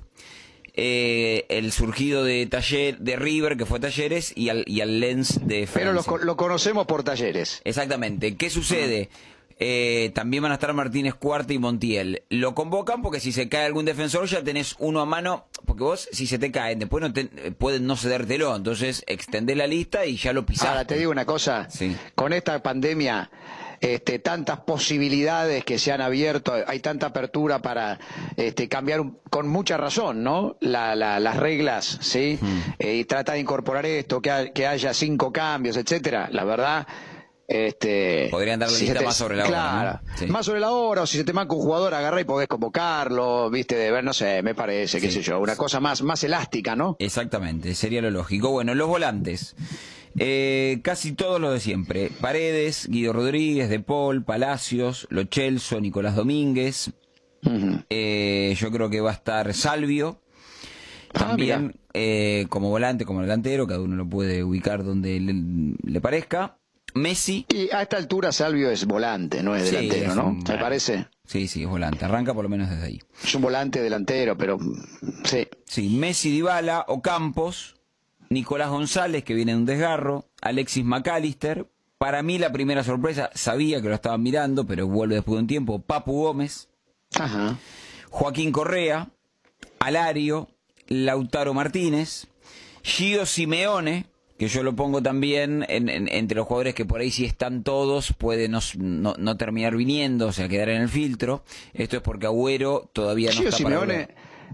Speaker 3: Eh, el surgido de Taller, de River, que fue Talleres, y al, y al Lens de Francia.
Speaker 1: Pero lo, lo conocemos por talleres.
Speaker 3: Exactamente. ¿Qué sucede? Eh, también van a estar Martínez Cuarta y Montiel. Lo convocan porque si se cae algún defensor ya tenés uno a mano, porque vos si se te caen después no te, pueden no cedértelo, entonces extendés la lista y ya lo pisás.
Speaker 1: Ahora te digo una cosa,
Speaker 3: Sí.
Speaker 1: con esta pandemia, este, tantas posibilidades que se han abierto, hay tanta apertura para este, cambiar un- con mucha razón, ¿no? La- la- las reglas, ¿sí?
Speaker 3: Hmm.
Speaker 1: Eh, y trata de incorporar esto, que, ha- que haya cinco cambios, etcétera. La verdad. Este,
Speaker 3: Podrían dar la
Speaker 1: si
Speaker 3: lista
Speaker 1: se te-
Speaker 3: más sobre la hora,
Speaker 1: claro,
Speaker 3: ¿no? Sí.
Speaker 1: Más sobre la hora, o si se te manca un jugador, agarra y podés convocarlo, viste, de ver, no sé, me parece, qué sé yo, una cosa más, más elástica, ¿no?
Speaker 3: Exactamente, sería lo lógico. Bueno, los volantes. Eh, casi todos los de siempre. Paredes, Guido Rodríguez, De Paul, Palacios, Lo Celso, Nicolás Domínguez. Eh, yo creo que va a estar Salvio.
Speaker 1: Ah,
Speaker 3: También eh, como volante, como delantero, cada uno lo puede ubicar donde le, le parezca. Messi,
Speaker 1: Y a esta altura Salvio es volante, no es
Speaker 3: Sí,
Speaker 1: delantero,
Speaker 3: es
Speaker 1: ¿no?
Speaker 3: un-
Speaker 1: ¿Me parece?
Speaker 3: sí, sí, es volante, arranca por lo menos desde ahí.
Speaker 1: Es un volante delantero, pero mm, sí.
Speaker 3: Sí, Messi, Dybala, Ocampos, Nicolás González, que viene de un desgarro, Alexis McAllister. Para mí la primera sorpresa, sabía que lo estaban mirando, pero vuelve después de un tiempo, Papu Gómez,
Speaker 1: Ajá.
Speaker 3: Joaquín Correa, Alario, Lautaro Martínez, Gio Simeone, que yo lo pongo también en- en- entre los jugadores que por ahí si están todos puede no, no- no terminar viniendo, o sea, quedar en el filtro. Esto es porque Agüero todavía no
Speaker 1: Gio
Speaker 3: está para
Speaker 1: Simeone,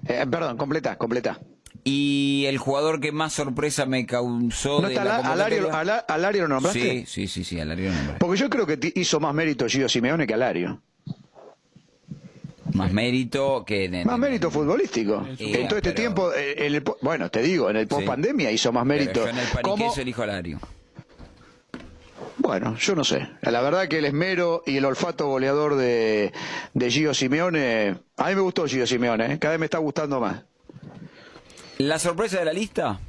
Speaker 3: volver.
Speaker 1: eh, perdón, completa, completa.
Speaker 3: Y el jugador que más sorpresa me causó
Speaker 1: ¿No
Speaker 3: de
Speaker 1: está
Speaker 3: la
Speaker 1: Ala- Alario,
Speaker 3: convocatoria-
Speaker 1: Ala- Alario lo nombraste?
Speaker 3: Sí, sí, sí, sí, Alario lo.
Speaker 1: Porque yo creo que hizo más mérito Gio Simeone que Alario.
Speaker 3: Más mérito que... en-
Speaker 1: Más mérito futbolístico. En todo este
Speaker 3: pero-
Speaker 1: tiempo, eh, en el po- bueno, te digo, en el post pandemia hizo más
Speaker 3: Pero
Speaker 1: mérito.
Speaker 3: yo en el paniqueso elijo Alario.
Speaker 1: Bueno, yo no sé. La verdad que el esmero y el olfato goleador de, de Gio Simeone, a mí me gustó Gio Simeone, ¿eh? cada vez me está gustando más.
Speaker 3: La sorpresa de la lista...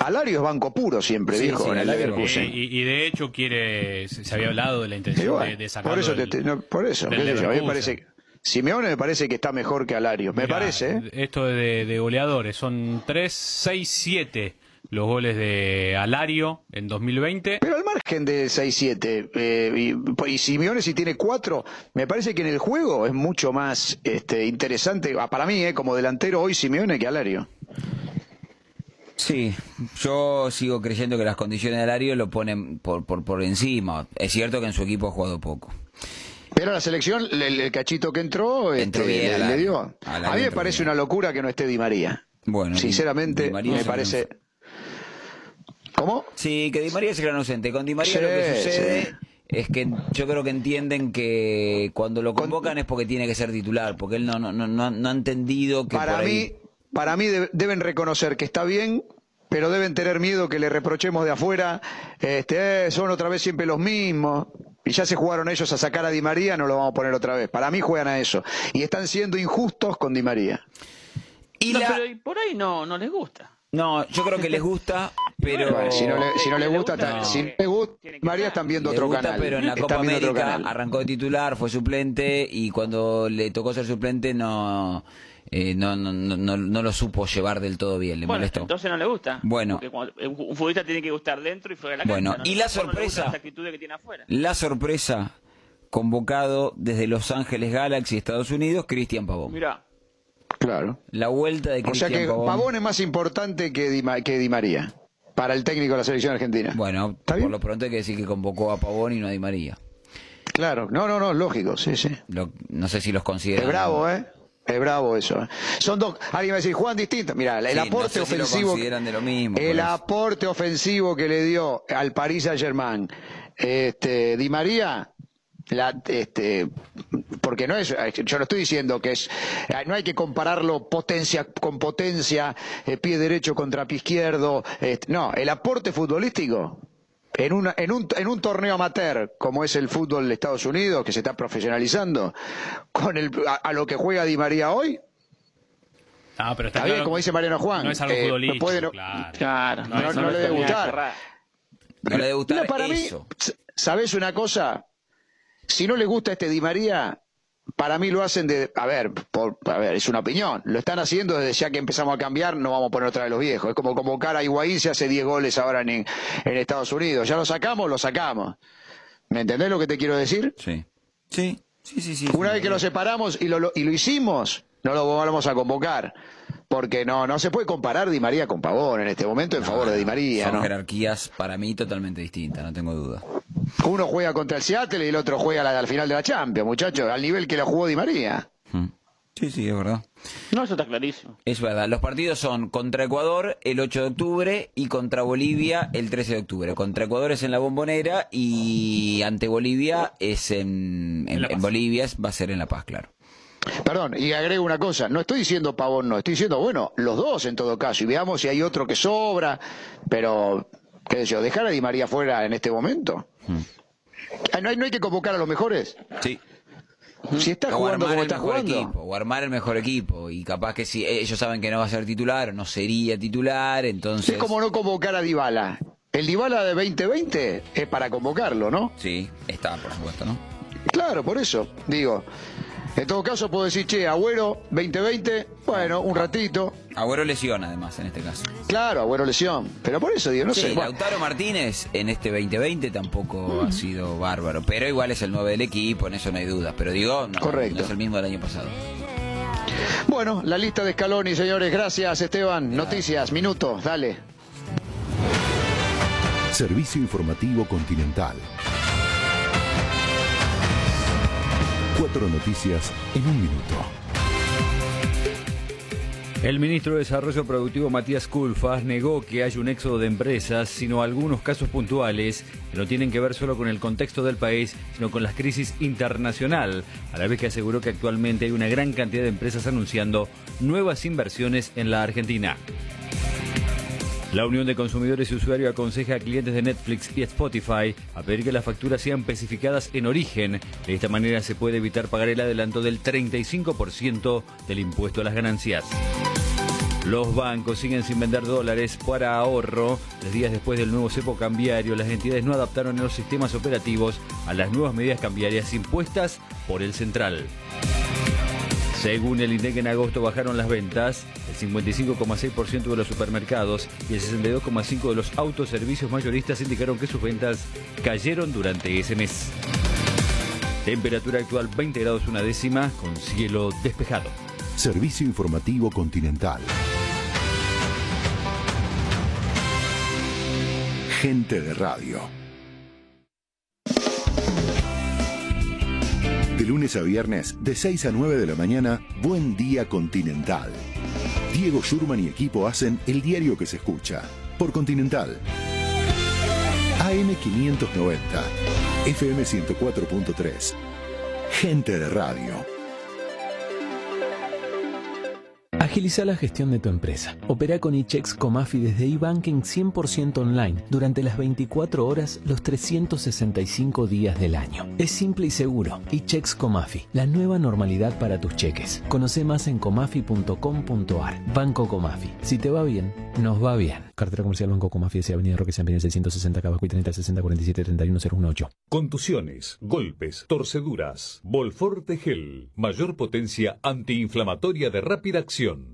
Speaker 1: Alario es banco puro siempre,
Speaker 3: Sí,
Speaker 1: dijo
Speaker 3: sí,
Speaker 1: en el
Speaker 3: Alario-
Speaker 1: Leverkusen.
Speaker 2: Y, de hecho quiere, se había hablado de la intención
Speaker 1: bueno,
Speaker 2: de, de sacarlo
Speaker 1: por eso, te-
Speaker 2: del-
Speaker 1: te- no, por eso, yo, a mí me parece que Simeone me parece que está mejor que Alario, me
Speaker 2: Mirá,
Speaker 1: parece. ¿eh?
Speaker 2: Esto de, de goleadores, son 3, 6, 7 los goles de Alario en 2020.
Speaker 1: Pero al margen de 6-7. Eh, y, y Simeone si tiene cuatro, me parece que en el juego es mucho más este, interesante, ah, para mí, eh, como delantero hoy Simeone que Alario.
Speaker 3: Sí, yo sigo creyendo que las condiciones de Alario lo ponen por, por, por encima. Es cierto que en su equipo ha jugado poco.
Speaker 1: Pero la selección, el, el cachito que entró,
Speaker 3: Entró
Speaker 1: este,
Speaker 3: bien,
Speaker 1: le, dio. A mí me
Speaker 3: entró
Speaker 1: parece
Speaker 3: bien.
Speaker 1: una locura que no esté Di María.
Speaker 3: Bueno,
Speaker 1: Sinceramente,
Speaker 3: Di María
Speaker 1: me parece. ¿Cómo?
Speaker 3: Sí, que Di María es el gran ausente. Con Di María
Speaker 1: Sí,
Speaker 3: lo que sucede
Speaker 1: sí.
Speaker 3: es que yo creo que entienden que cuando lo convocan es porque tiene que ser titular, porque él no no no, no, no ha entendido que
Speaker 1: Para
Speaker 3: por
Speaker 1: mí,
Speaker 3: ahí...
Speaker 1: para mí de- deben reconocer que está bien, pero deben tener miedo que le reprochemos de afuera, este, eh, son otra vez siempre los mismos. Y ya se jugaron ellos a sacar a Di María, no lo vamos a poner otra vez. Para mí juegan a eso. Y están siendo injustos con Di María.
Speaker 3: Y
Speaker 4: No,
Speaker 3: la-
Speaker 4: pero por ahí no, no les gusta.
Speaker 3: No, yo creo que les gusta, pero...
Speaker 1: Bueno, si no le, si no le
Speaker 4: le
Speaker 1: gusta,
Speaker 4: gusta,
Speaker 3: no.
Speaker 1: si no le gusta, Di María están viendo otro
Speaker 3: gusta,
Speaker 1: canal.
Speaker 3: pero en la
Speaker 1: Están
Speaker 3: Copa América
Speaker 1: canal.
Speaker 3: arrancó de titular, fue suplente y cuando le tocó ser suplente no eh, no, no, no, no, no lo supo llevar del todo bien, le
Speaker 4: Bueno,
Speaker 3: molestó.
Speaker 4: entonces no le gusta.
Speaker 3: Bueno.
Speaker 4: Porque un futbolista tiene que gustar dentro y fuera de la cancha.
Speaker 3: Bueno,
Speaker 4: ¿no?
Speaker 3: y la sorpresa-
Speaker 4: Las actitudes que tiene afuera.
Speaker 3: La sorpresa convocado desde Los Ángeles Galaxy, Estados Unidos, Cristian Pavón.
Speaker 4: Mirá,
Speaker 1: Claro.
Speaker 3: La vuelta de
Speaker 1: O sea
Speaker 3: Cristian
Speaker 1: que
Speaker 3: Pavón.
Speaker 1: Pavón es más importante que Di, que Di María para el técnico de la selección argentina.
Speaker 3: Bueno,
Speaker 1: ¿Está
Speaker 3: por
Speaker 1: bien?
Speaker 3: lo pronto hay que decir que convocó a Pavón y no a Di María.
Speaker 1: Claro, no, no, no, lógico, sí, sí.
Speaker 3: Lo- no sé si los considera.
Speaker 1: Es bravo, ¿eh? Es bravo eso. ¿eh? Son dos. Alguien va a decir, Juan distinto. Mira, el
Speaker 3: Sí, no
Speaker 1: aporte
Speaker 3: sé si lo
Speaker 1: ofensivo.
Speaker 3: consideran de lo mismo,
Speaker 1: el aporte ofensivo que le dio al Paris Saint Germain, este, Di María, la, este, porque no es, yo no estoy diciendo que es, no hay que compararlo potencia con potencia, eh, pie derecho contra pie izquierdo, este, no, el aporte futbolístico en, una, en, un, en un torneo amateur como es el fútbol de Estados Unidos, que se está profesionalizando, con el, a, a lo que juega Di María hoy,
Speaker 2: Ah, pero está,
Speaker 1: Está bien,
Speaker 2: claro,
Speaker 1: como dice Mariano Juan,
Speaker 2: No es algo
Speaker 1: eh,
Speaker 2: futbolístico,
Speaker 1: puede no-
Speaker 2: claro.
Speaker 4: claro.
Speaker 1: No, no le debe gustar.
Speaker 3: No le debe gustar
Speaker 1: No, para
Speaker 3: eso.
Speaker 1: mí, ¿sabes una cosa? Si no le gusta este Di María, para mí lo hacen de, a ver, por, a ver, es una opinión. Lo están haciendo desde ya que empezamos a cambiar, no vamos a poner otra vez los viejos. Es como convocar a Higuaín se hace 10 goles ahora en, en Estados Unidos. Ya lo sacamos, lo sacamos. ¿Me entendés lo que te quiero decir?
Speaker 3: Sí. Sí, sí, sí. sí
Speaker 1: Una
Speaker 3: sí,
Speaker 1: vez que lo separamos y lo, lo- y lo hicimos, no lo vamos a convocar. Porque no, no se puede comparar Di María con Pavón en este momento en
Speaker 3: No,
Speaker 1: favor de Di María,
Speaker 3: Son
Speaker 1: ¿no?
Speaker 3: jerarquías para mí totalmente distintas, no tengo duda.
Speaker 1: Uno juega contra el Seattle y el otro juega la- al final de la Champions, muchachos, al nivel que lo jugó Di María.
Speaker 3: Mm. Sí, sí, es verdad.
Speaker 4: No, eso está clarísimo.
Speaker 3: Es verdad. Los partidos son contra Ecuador el 8 de octubre y contra Bolivia el 13 de octubre. Contra Ecuador es en la Bombonera y ante Bolivia es en, en-
Speaker 2: En La
Speaker 3: en Bolivia es- va a ser en La Paz, claro.
Speaker 1: Perdón, y agrego una cosa, no estoy diciendo Pavón, no, estoy diciendo, bueno, los dos en todo caso, y veamos si hay otro que sobra, pero, qué sé yo, dejar a Di María fuera en este momento. Ah, ¿No hay, no hay que convocar a los mejores?
Speaker 3: Sí.
Speaker 1: Si está
Speaker 3: o
Speaker 1: jugando
Speaker 3: armar
Speaker 1: como
Speaker 3: el
Speaker 1: está
Speaker 3: mejor
Speaker 1: jugando.
Speaker 3: equipo, o armar el mejor equipo. Y capaz que si ellos saben que no va a ser titular, no sería titular, entonces...
Speaker 1: Es como no convocar a Dybala. El Dybala de 2020 es para convocarlo, ¿no?
Speaker 3: Sí, está, por supuesto, ¿no?
Speaker 1: Claro, por eso, digo. En todo caso puedo decir, che, Agüero, 2020, bueno, un ratito.
Speaker 3: Agüero lesiona, además, en este caso.
Speaker 1: Claro, Agüero lesión. Pero por eso digo, no
Speaker 3: sí,
Speaker 1: sé. bueno.
Speaker 3: Lautaro Martínez en este 2020 tampoco ha sido bárbaro, pero igual es el 9 del equipo, en eso no hay dudas. Pero digo, no,
Speaker 1: Correcto.
Speaker 3: no es el mismo del año pasado.
Speaker 1: Bueno, la lista de Scaloni, señores. Gracias, Esteban. Noticias, minutos, dale.
Speaker 7: Servicio Informativo Continental. Cuatro noticias en un minuto.
Speaker 12: El ministro de Desarrollo Productivo Matías Culfas negó que haya un éxodo de empresas, sino algunos casos puntuales que no tienen que ver solo con el contexto del país, sino con la crisis internacional, a la vez que aseguró que actualmente hay una gran cantidad de empresas anunciando nuevas inversiones en la Argentina. La Unión de Consumidores y Usuarios aconseja a clientes de Netflix y Spotify a pedir que las facturas sean especificadas en origen. De esta manera se puede evitar pagar el adelanto del 35% del impuesto a las ganancias. Los bancos siguen sin vender dólares para ahorro. Tres días después del nuevo cepo cambiario, las entidades no adaptaron los sistemas operativos a las nuevas medidas cambiarias impuestas por el central. Según el INDEC en agosto bajaron las ventas, el 55,6% de los supermercados y el 62,5% de los autoservicios mayoristas indicaron que sus ventas cayeron durante ese mes. Temperatura actual 20 grados una décima con cielo despejado.
Speaker 7: Servicio informativo continental. Gente de radio. De lunes a viernes, de 6 a 9 de la mañana, Buen Día Continental. Diego Schurman y equipo hacen el diario que se escucha. Por Continental. AM 590. FM 104.3. Gente de radio.
Speaker 13: Agiliza la gestión de tu empresa. Opera con eChecks Comafi desde eBanking 100% online durante las 24 horas los 365 días del año. Es simple y seguro. eChecks Comafi, la nueva normalidad para tus cheques. Conoce más en comafi.com.ar. Banco Comafi. Si te va bien, nos va bien. Cartera comercial Banco Comafi, S. Avenida Roque San 660 Cabacuy 30 60 47 31 018.
Speaker 14: Contusiones, golpes, torceduras. Volforte Gel. Mayor potencia antiinflamatoria de rápida acción.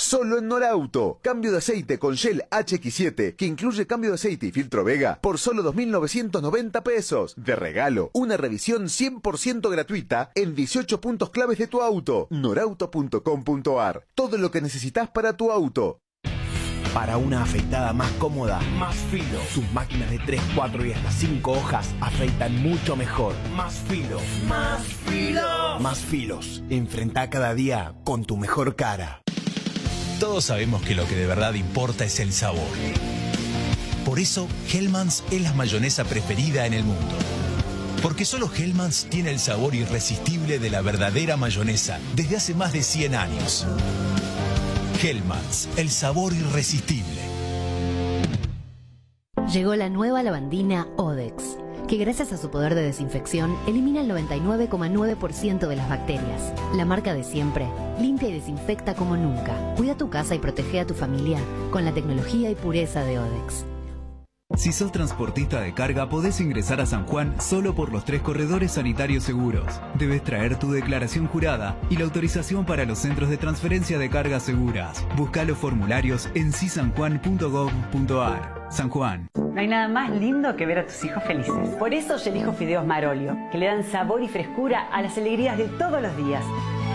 Speaker 15: Solo en Norauto. Cambio de aceite con Shell HX7, que incluye cambio de aceite y filtro Vega, por solo 2.990 pesos. De regalo, una revisión 100% gratuita en 18 puntos claves de tu auto. Norauto.com.ar. Todo lo que necesitas para tu auto.
Speaker 16: Para una afeitada más cómoda, más filo. Sus máquinas de 3, 4 y hasta 5 hojas afeitan mucho mejor. Más filo. Más filo. Más filos. Enfrenta cada día con tu mejor cara.
Speaker 17: Todos sabemos que lo que de verdad importa es el sabor. Por eso, Hellmann's es la mayonesa preferida en el mundo. Porque solo Hellmann's tiene el sabor irresistible de la verdadera mayonesa desde hace más de 100 años. Hellmann's, el sabor irresistible.
Speaker 18: Llegó la nueva lavandina Odex, que gracias a su poder de desinfección elimina el 99,9% de las bacterias. La marca de siempre, limpia y desinfecta como nunca. Cuida tu casa y protege a tu familia con la tecnología y pureza de Odex.
Speaker 19: Si sos transportista de carga, podés ingresar a San Juan solo por los tres corredores sanitarios seguros. Debes traer tu declaración jurada y la autorización para los centros de transferencia de cargas seguras. Busca los formularios en cisanjuan.gov.ar. San Juan.
Speaker 20: No hay nada más lindo que ver a tus hijos felices. Por eso yo elijo fideos Marolio, que le dan sabor y frescura a las alegrías de todos los días.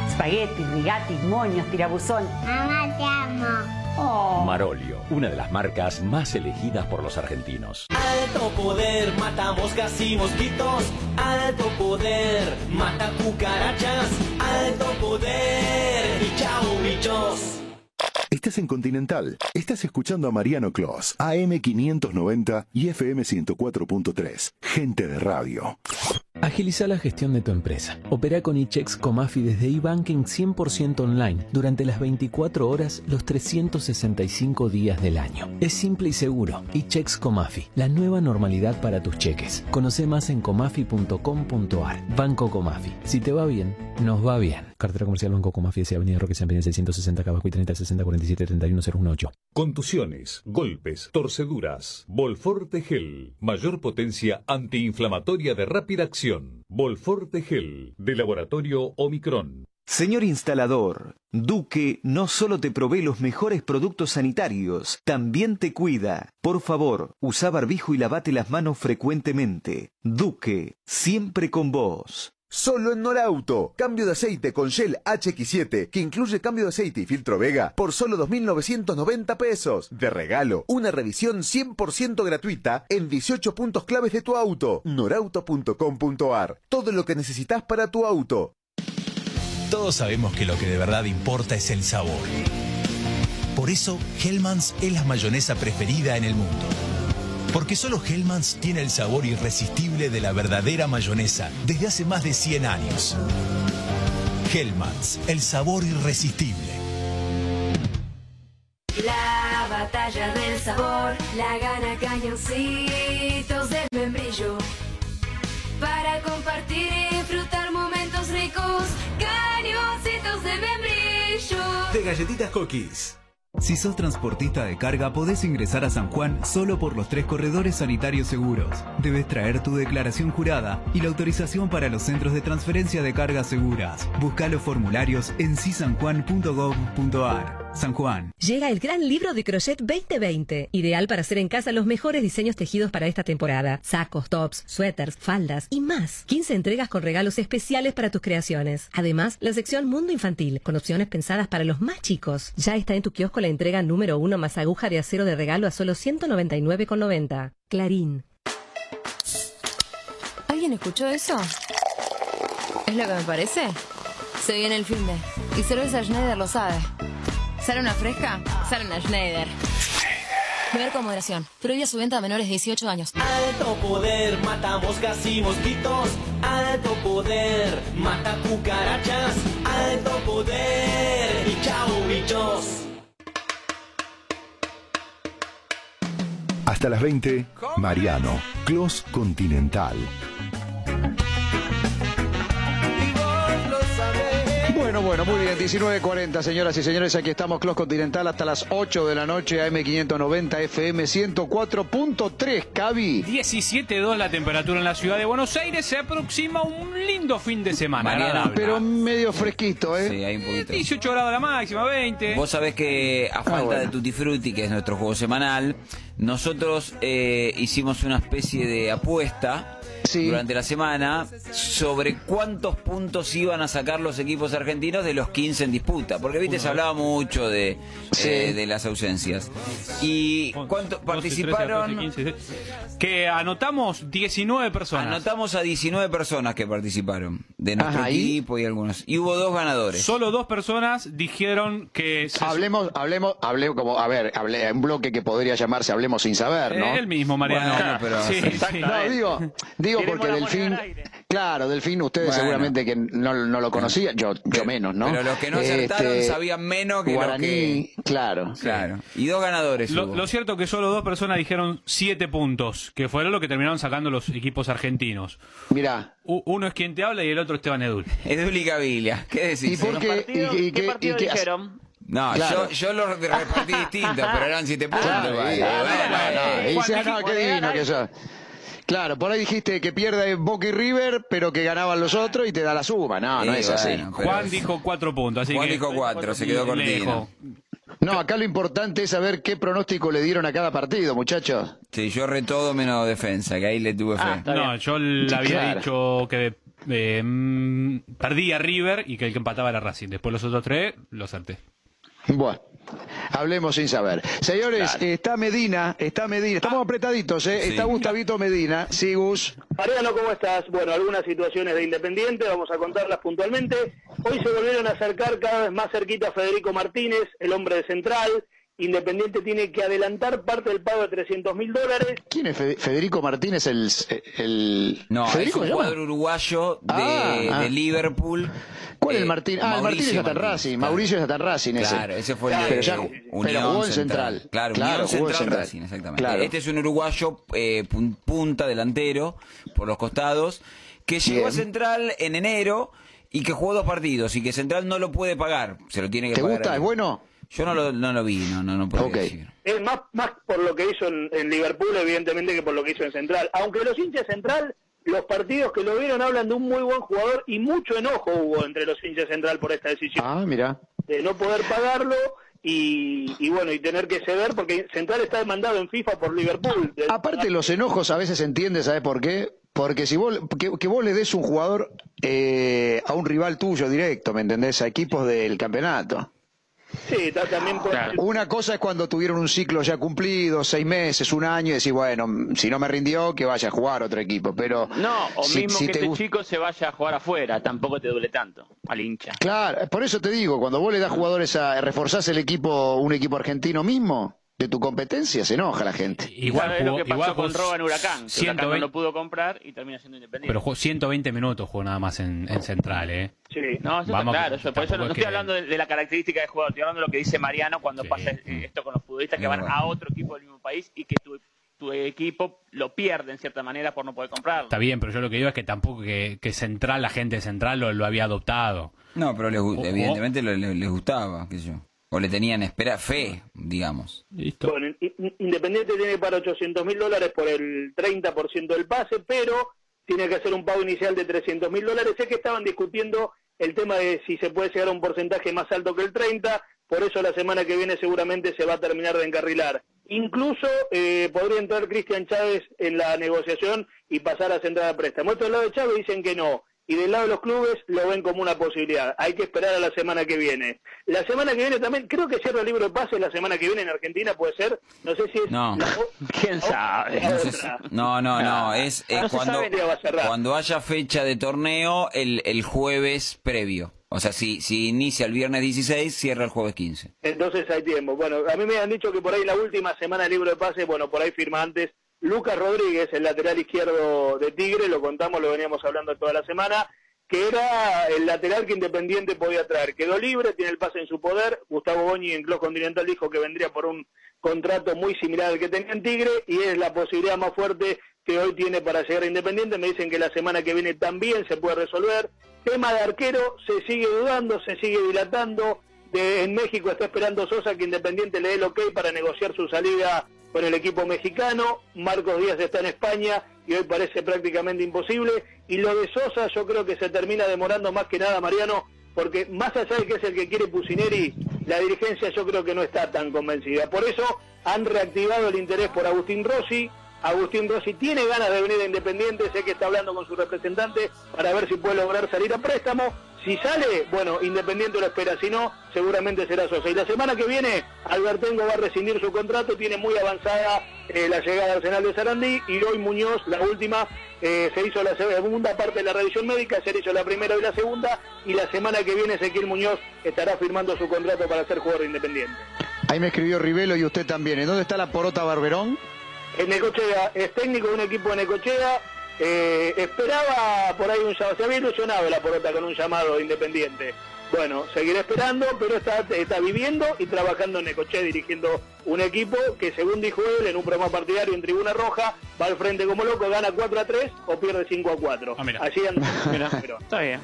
Speaker 20: Espagueti, rigatis, moños, tirabuzón.
Speaker 21: Mamá, te amo.
Speaker 22: Marolio, una de las marcas más elegidas por los argentinos.
Speaker 23: Alto poder, mata moscas y mosquitos. Alto poder, mata cucarachas. Alto poder, y chao bichos.
Speaker 7: Estás en Continental. Estás escuchando a Mariano Clos, AM 590 y FM 104.3. Gente de radio.
Speaker 13: Agiliza la gestión de tu empresa. Opera con eChecks Comafi desde eBanking 100% online durante las 24 horas los 365 días del año. Es simple y seguro. eChecks Comafi, la nueva normalidad para tus cheques. Conoce más en comafi.com.ar. Banco Comafi. Si te va bien, nos va bien. Cartera comercial Banco Comafi, S. Avenida Roque San 660 Cabacuy 30 60 47 31 018.
Speaker 14: Contusiones, golpes, torceduras. Volforte Gel. Mayor potencia antiinflamatoria de rápida acción. Volforte Gel. De laboratorio Omicron.
Speaker 24: Señor instalador, Duque no solo te provee los mejores productos sanitarios, también te cuida. Por favor, usa barbijo y lavate las manos frecuentemente. Duque, siempre con vos.
Speaker 15: Solo en Norauto. Cambio de aceite con Shell HX7, que incluye cambio de aceite y filtro Vega, por solo 2.990 pesos. De regalo, una revisión 100% gratuita en 18 puntos claves de tu auto. Norauto.com.ar. Todo lo que necesitas para tu auto.
Speaker 17: Todos sabemos que lo que de verdad importa es el sabor. Por eso, Hellmann's es la mayonesa preferida en el mundo. Porque solo Hellmann's tiene el sabor irresistible de la verdadera mayonesa desde hace más de 100 años. Hellmann's, el sabor irresistible.
Speaker 25: Lávate
Speaker 26: batalla del sabor, la gana cañoncitos de membrillo. Para compartir y disfrutar momentos ricos, cañoncitos de membrillo.
Speaker 19: De galletitas cookies. Si sos transportista de carga, podés ingresar a San Juan solo por los tres corredores sanitarios seguros. Debes traer tu declaración jurada y la autorización para los centros de transferencia de cargas seguras. Busca los formularios en cisanjuan.gov.ar. San Juan.
Speaker 27: Llega el gran libro de crochet 2020, ideal para hacer en casa los mejores diseños tejidos para esta temporada. Sacos, tops, suéteres, faldas y más. 15 entregas con regalos especiales para tus creaciones. Además, la sección Mundo Infantil, con opciones pensadas para los más chicos. Ya está en tu kiosco la entrega número 1 más aguja de acero de regalo a solo 199,90. Clarín.
Speaker 28: ¿Alguien escuchó eso? ¿Es lo que me parece? Se viene el fin de. Y Cerveza Schneider lo sabe. ¿Sale una fresca? Sale una Schneider. Beber con moderación. Prohibida su venta a menores de 18 años.
Speaker 23: Alto poder, mata moscas y mosquitos. Alto poder, mata cucarachas. Alto poder, y chao bichos.
Speaker 7: Hasta las 20, Mariano, Clos Continental.
Speaker 1: Bueno, muy bien, 19.40, señoras y señores, aquí estamos, Clos Continental, hasta las 8 de la noche, AM590, FM 104.3, Cavi.
Speaker 2: 17.2 la temperatura en la ciudad de Buenos Aires, se aproxima un lindo fin de semana.
Speaker 1: Pero medio fresquito, ¿eh?
Speaker 3: Sí, hay un poquito.
Speaker 2: 18 grados la máxima, 20.
Speaker 3: Vos sabés que a falta
Speaker 1: bueno.
Speaker 3: de Tutti Frutti, que es nuestro juego semanal, nosotros eh, hicimos una especie de apuesta durante la semana sobre cuántos puntos iban a sacar los equipos argentinos de los 15 en disputa. Porque, viste, se hablaba mucho de,
Speaker 1: Sí.
Speaker 3: eh, de las ausencias. ¿Y cuánto
Speaker 2: 12, 13,
Speaker 3: participaron?
Speaker 2: 14, 15, que anotamos 19 personas.
Speaker 3: Anotamos a 19 personas que participaron de nuestro equipo y algunos. Y hubo dos ganadores.
Speaker 2: Solo dos personas dijeron que... se-
Speaker 1: Hablemos, hablemos, hablemos como, a ver, hablé, un bloque que podría llamarse Hablemos sin saber, ¿no?
Speaker 2: El mismo, Mariano.
Speaker 1: Bueno,
Speaker 2: pero- Sí, sí.
Speaker 1: No, digo, digo Porque Delfín, claro, Delfín, ustedes
Speaker 3: Bueno.
Speaker 1: seguramente que no, no lo conocían, yo, yo menos, ¿no?
Speaker 3: Pero los que no acertaron
Speaker 1: Este,
Speaker 3: sabían menos que
Speaker 1: Guaraní,
Speaker 3: los que...
Speaker 1: claro.
Speaker 3: Claro. Y dos ganadores
Speaker 2: Lo,
Speaker 3: hubo.
Speaker 2: lo cierto es que solo dos personas dijeron 7 puntos, que fueron lo que terminaron sacando los equipos argentinos.
Speaker 1: Mirá.
Speaker 2: Uno es quien te habla y el otro Esteban Edul.
Speaker 3: Edul y Gavilia, ¿qué decís?
Speaker 1: ¿Y por qué? y- y
Speaker 4: ¿Qué
Speaker 1: qué-
Speaker 4: partido
Speaker 1: y qué-
Speaker 4: dijeron?
Speaker 3: No,
Speaker 1: Claro.
Speaker 3: yo, yo lo repartí distinto, pero eran siete puntos.
Speaker 1: Claro, y-
Speaker 3: Bueno,
Speaker 1: no, no, y dice, no,
Speaker 3: Juan,
Speaker 1: qué divino que sos. Claro, por ahí dijiste que pierde Boca y River, pero que ganaban los otros y te da la suma. No, no es así.
Speaker 3: bueno,
Speaker 2: Juan dijo 4 puntos, así
Speaker 3: Juan
Speaker 2: que...
Speaker 3: dijo cuatro, se quedó cortino.
Speaker 1: No, acá lo importante es saber qué pronóstico le dieron a cada partido, muchachos.
Speaker 3: Sí, yo re todo menos defensa, que ahí le tuve fe.
Speaker 2: No, yo le había
Speaker 1: Claro.
Speaker 2: dicho que eh, mm, perdía River y que el que empataba era Racing. Después los otros tres los acerté.
Speaker 1: Bueno, hablemos sin saber. Señores, está Medina, está Medina. Estamos apretaditos, ¿eh?
Speaker 3: Sí.
Speaker 1: Está Gustavito Medina. Sí, Gus.
Speaker 29: Mariano, ¿cómo estás? Bueno, algunas situaciones de Independiente, vamos a contarlas puntualmente. Hoy se volvieron a acercar cada vez más cerquita a Federico Martínez, el hombre de Central. Independiente tiene que adelantar parte del pago de 300 mil dólares.
Speaker 1: ¿Quién es Fe- Federico Martínez? El, el...
Speaker 3: No, es
Speaker 1: ¿Federico
Speaker 3: un cuadro uruguayo de,
Speaker 1: Ah, ah.
Speaker 3: de Liverpool.
Speaker 1: ¿Cuál es
Speaker 3: Eh,
Speaker 1: el Martín? Ah, el Martínez
Speaker 3: Mauricio
Speaker 1: está en
Speaker 3: Martínez,
Speaker 1: Racing.
Speaker 3: claro.
Speaker 1: Mauricio Racing ese.
Speaker 3: Claro, ese fue el de
Speaker 1: pero, ya, ju-
Speaker 3: Unión
Speaker 1: pero jugó en Central.
Speaker 3: Claro,
Speaker 1: claro
Speaker 3: Unión Central,
Speaker 1: Central.
Speaker 3: Racing, exactamente.
Speaker 1: Claro.
Speaker 3: Este es un uruguayo eh, pun- punta, delantero, por los costados, que llegó a Central en enero y que jugó dos partidos y que Central no lo puede pagar. Se lo tiene que
Speaker 1: ¿Te
Speaker 3: pagar.
Speaker 1: gusta?
Speaker 3: él.
Speaker 1: ¿Es bueno?
Speaker 3: Yo no lo, no lo vi, no, no, no puedo
Speaker 1: Ok.
Speaker 3: decir.
Speaker 29: Es más, más por lo que hizo en, en Liverpool, evidentemente, que por lo que hizo en Central. Aunque los hinchas de Central, los partidos que lo vieron hablan de un muy buen jugador y mucho enojo hubo entre los hinchas de Central por esta decisión.
Speaker 1: Ah, mira.
Speaker 29: de no poder pagarlo y, y bueno y tener que ceder porque Central está demandado en FIFA por Liverpool. De-
Speaker 1: Aparte los enojos a veces se entiende, ¿sabes por qué? Porque si vos, que, que vos le des un jugador eh, a un rival tuyo directo, ¿me entendés? A equipos del campeonato.
Speaker 29: Sí, está también por
Speaker 1: Una cosa es cuando tuvieron un ciclo ya cumplido, seis meses, un año, y decís, bueno, si no me rindió, que vaya a jugar otro equipo. Pero
Speaker 4: No, o
Speaker 1: si-
Speaker 4: mismo
Speaker 1: si
Speaker 4: que
Speaker 1: te
Speaker 4: este
Speaker 1: gust-
Speaker 4: chico se vaya a jugar afuera, tampoco te duele tanto al hincha.
Speaker 1: Claro, por eso te digo, cuando vos le das jugadores a reforzás el equipo, un equipo argentino mismo, de tu competencia, se enoja la gente.
Speaker 2: Igual
Speaker 4: Claro, es lo que pasó
Speaker 2: igual
Speaker 4: con en Huracán. que
Speaker 2: 120
Speaker 4: Huracán no lo pudo comprar y termina siendo independiente.
Speaker 2: Pero jugó 120 minutos, jugó nada más en, en Central, ¿eh?
Speaker 4: Sí, no, eso
Speaker 2: Vamos,
Speaker 4: está claro. Eso, por eso no, estoy
Speaker 2: que-
Speaker 4: hablando de, de la característica del jugador, estoy hablando de lo que dice Mariano cuando pasa eh, esto con los futbolistas que van a otro equipo del mismo país y que tu, tu equipo lo pierde en cierta manera por no poder comprarlo.
Speaker 2: Está bien, pero yo lo que digo es que tampoco que, que Central, la gente de Central lo, lo había adoptado.
Speaker 3: No, pero les, evidentemente le- le- les gustaba, qué sé yo. O le tenían espera, fe, digamos.
Speaker 29: Bueno, In- In- Independiente tiene para 800 mil dólares por el 30% del pase, pero tiene que hacer un pago inicial de 300 mil dólares. Sé que estaban discutiendo el tema de si se puede llegar a un porcentaje más alto que el 30, por eso la semana que viene seguramente se va a terminar de encarrilar. Incluso eh, podría entrar Cristian Chávez en la negociación y pasar a central a préstamo. Esto del lado de Chávez dicen que no. Y del lado de los clubes lo ven como una posibilidad. Hay que esperar a la semana que viene. La semana que viene también, creo que cierra el libro de pase la semana que viene en Argentina, puede ser. No sé si es.
Speaker 3: No.
Speaker 29: la
Speaker 4: ¿Quién sabe?
Speaker 29: la
Speaker 3: No, si- no, no, no, es eh,
Speaker 29: No
Speaker 3: cuando, cuando haya fecha de torneo el, el jueves previo. O sea, si, si inicia el viernes 16, cierra el jueves 15.
Speaker 29: Entonces hay tiempo. Bueno, a mí me han dicho que por ahí la última semana del libro de pase, bueno, por ahí firma antes Lucas Rodríguez, el lateral izquierdo de Tigre, lo contamos, lo veníamos hablando toda la semana, que era el lateral que Independiente podía traer. Quedó libre, tiene el pase en su poder. Gustavo Goñi en Club Continental dijo que vendría por un contrato muy similar al que tenía en Tigre y es la posibilidad más fuerte que hoy tiene para llegar a Independiente. Me dicen que la semana que viene también se puede resolver. Tema de arquero, se sigue dudando, se sigue dilatando. De- en México está esperando Sosa que Independiente le dé el ok para negociar su salida con el equipo mexicano. Marcos Díaz está en España y hoy parece prácticamente imposible. Y lo de Sosa yo creo que se termina demorando más que nada, Mariano, porque más allá de que es el que quiere Pusineri, la dirigencia yo creo que no está tan convencida. Por eso han reactivado el interés por Agustín Rossi. Agustín Rossi tiene ganas de venir a Independiente, sé que está hablando con su representante para ver si puede lograr salir a préstamo. Si sale, bueno, Independiente lo espera, si no, seguramente será Sosa. Y la semana que viene, Albertengo va a rescindir su contrato, tiene muy avanzada eh, la llegada al Arsenal de Sarandí y hoy Muñoz, la última, eh, se hizo la segunda parte de la revisión médica, se hizo la primera y la segunda, y la semana que viene Ezequiel Muñoz estará firmando su contrato para ser jugador de Independiente.
Speaker 1: Ahí me escribió Rivelo y usted también. ¿En dónde está la porota Barberón?
Speaker 29: En Necochea, es técnico de un equipo de Necochea, eh, esperaba por ahí un llamado, se había ilusionado la porota con un llamado de independiente. Bueno, seguiré esperando, pero está, está viviendo y trabajando en Necochea, dirigiendo un equipo que, según dijo él, en un programa partidario en Tribuna Roja, va al frente como loco, gana 4 a 3 o pierde 5 a 4. Así anda. Pero-
Speaker 4: Está bien.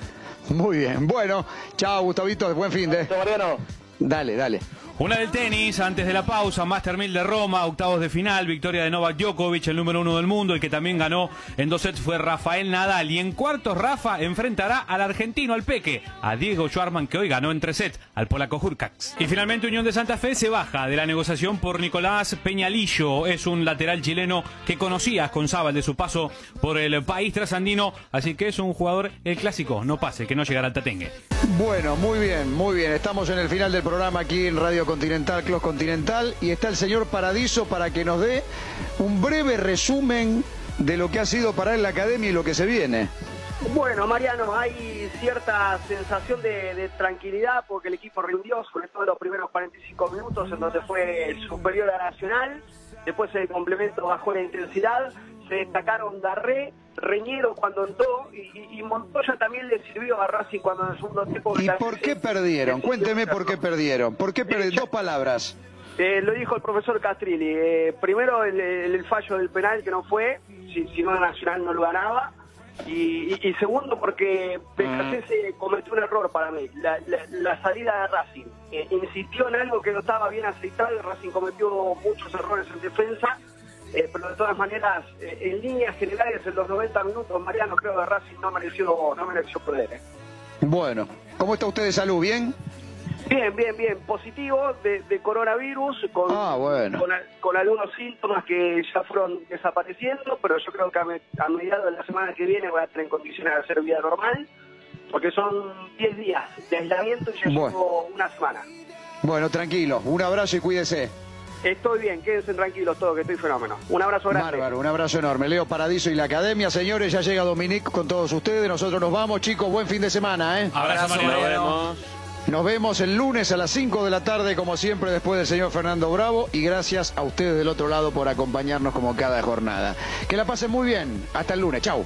Speaker 1: Muy bien. Bueno, chao, Gustavito. Buen fin de.
Speaker 29: Mariano.
Speaker 1: Dale, dale.
Speaker 2: Una del tenis, antes de la pausa, Master 1000 de Roma, octavos de final, victoria de Novak Djokovic, el número uno del mundo, el que también ganó en dos sets fue Rafael Nadal. Y en cuartos, Rafa enfrentará al argentino, al Peque, a Diego Schwarman, que hoy ganó en tres sets, al polaco Hurkacz. Y finalmente Unión de Santa Fe se baja de la negociación por Nicolás Peñalillo. Es un lateral chileno que conocía con Sábal de su paso por el país trasandino, así que es un jugador, el clásico, no pase, que no llegará al Tatengue.
Speaker 1: Bueno, muy bien, muy bien. Estamos en el final del programa aquí en Radio Continental, Clos Continental, y está el señor Paradiso para que nos dé un breve resumen de lo que ha sido para él la academia y lo que se viene.
Speaker 9: Bueno, Mariano, hay cierta sensación de, tranquilidad porque el equipo rindió, sobre todo en los primeros 45 minutos, en donde fue superior a Nacional. Después el complemento bajó la intensidad. Se destacaron Darré, Reñero cuando entró y, Montoya también le sirvió a Racing cuando en el segundo tiempo.
Speaker 1: ¿Y por qué perdieron? Cuénteme por qué perdieron. ¿Por qué perdieron? Dos palabras.
Speaker 9: Eh, lo dijo el profesor Castrilli. Eh, primero el, el- el fallo del penal que no fue, si, si no Nacional no lo ganaba. Y, y- y segundo porque Becasese cometió un error para mí, la, la- la salida de Racing. Eh, insistió en algo que no estaba bien aceitado y Racing cometió muchos errores en defensa. Eh, pero de todas maneras, eh, en líneas generales, en los 90 minutos, Mariano creo que Racing no mereció, no mereció perder. eh.
Speaker 1: Bueno, ¿cómo está usted de salud? ¿Bien?
Speaker 9: Bien, bien, bien. Positivo de, de coronavirus con,
Speaker 1: Ah, bueno.
Speaker 9: con, algunos síntomas que ya fueron desapareciendo, pero yo creo que a, me- a mediados de la semana que viene voy a estar en condiciones de hacer vida normal, porque son 10 días de aislamiento y ya
Speaker 1: Bueno.
Speaker 9: llevo una semana.
Speaker 1: Bueno, tranquilo. Un abrazo y cuídese.
Speaker 9: Estoy bien, quédense tranquilos todos, que estoy fenómeno. Un abrazo grande.
Speaker 1: Bárbaro, un abrazo enorme. Leo Paradiso y la Academia. Señores, ya llega Dominique con todos ustedes. Nosotros nos vamos, chicos. Buen fin de semana, ¿eh?
Speaker 2: Abrazo, Mariano.
Speaker 4: Nos vemos.
Speaker 1: Nos vemos el lunes a las 5 de la tarde, como siempre, después del señor Fernando Bravo. Y gracias a ustedes del otro lado por acompañarnos como cada jornada. Que la pasen muy bien. Hasta el lunes. Chau.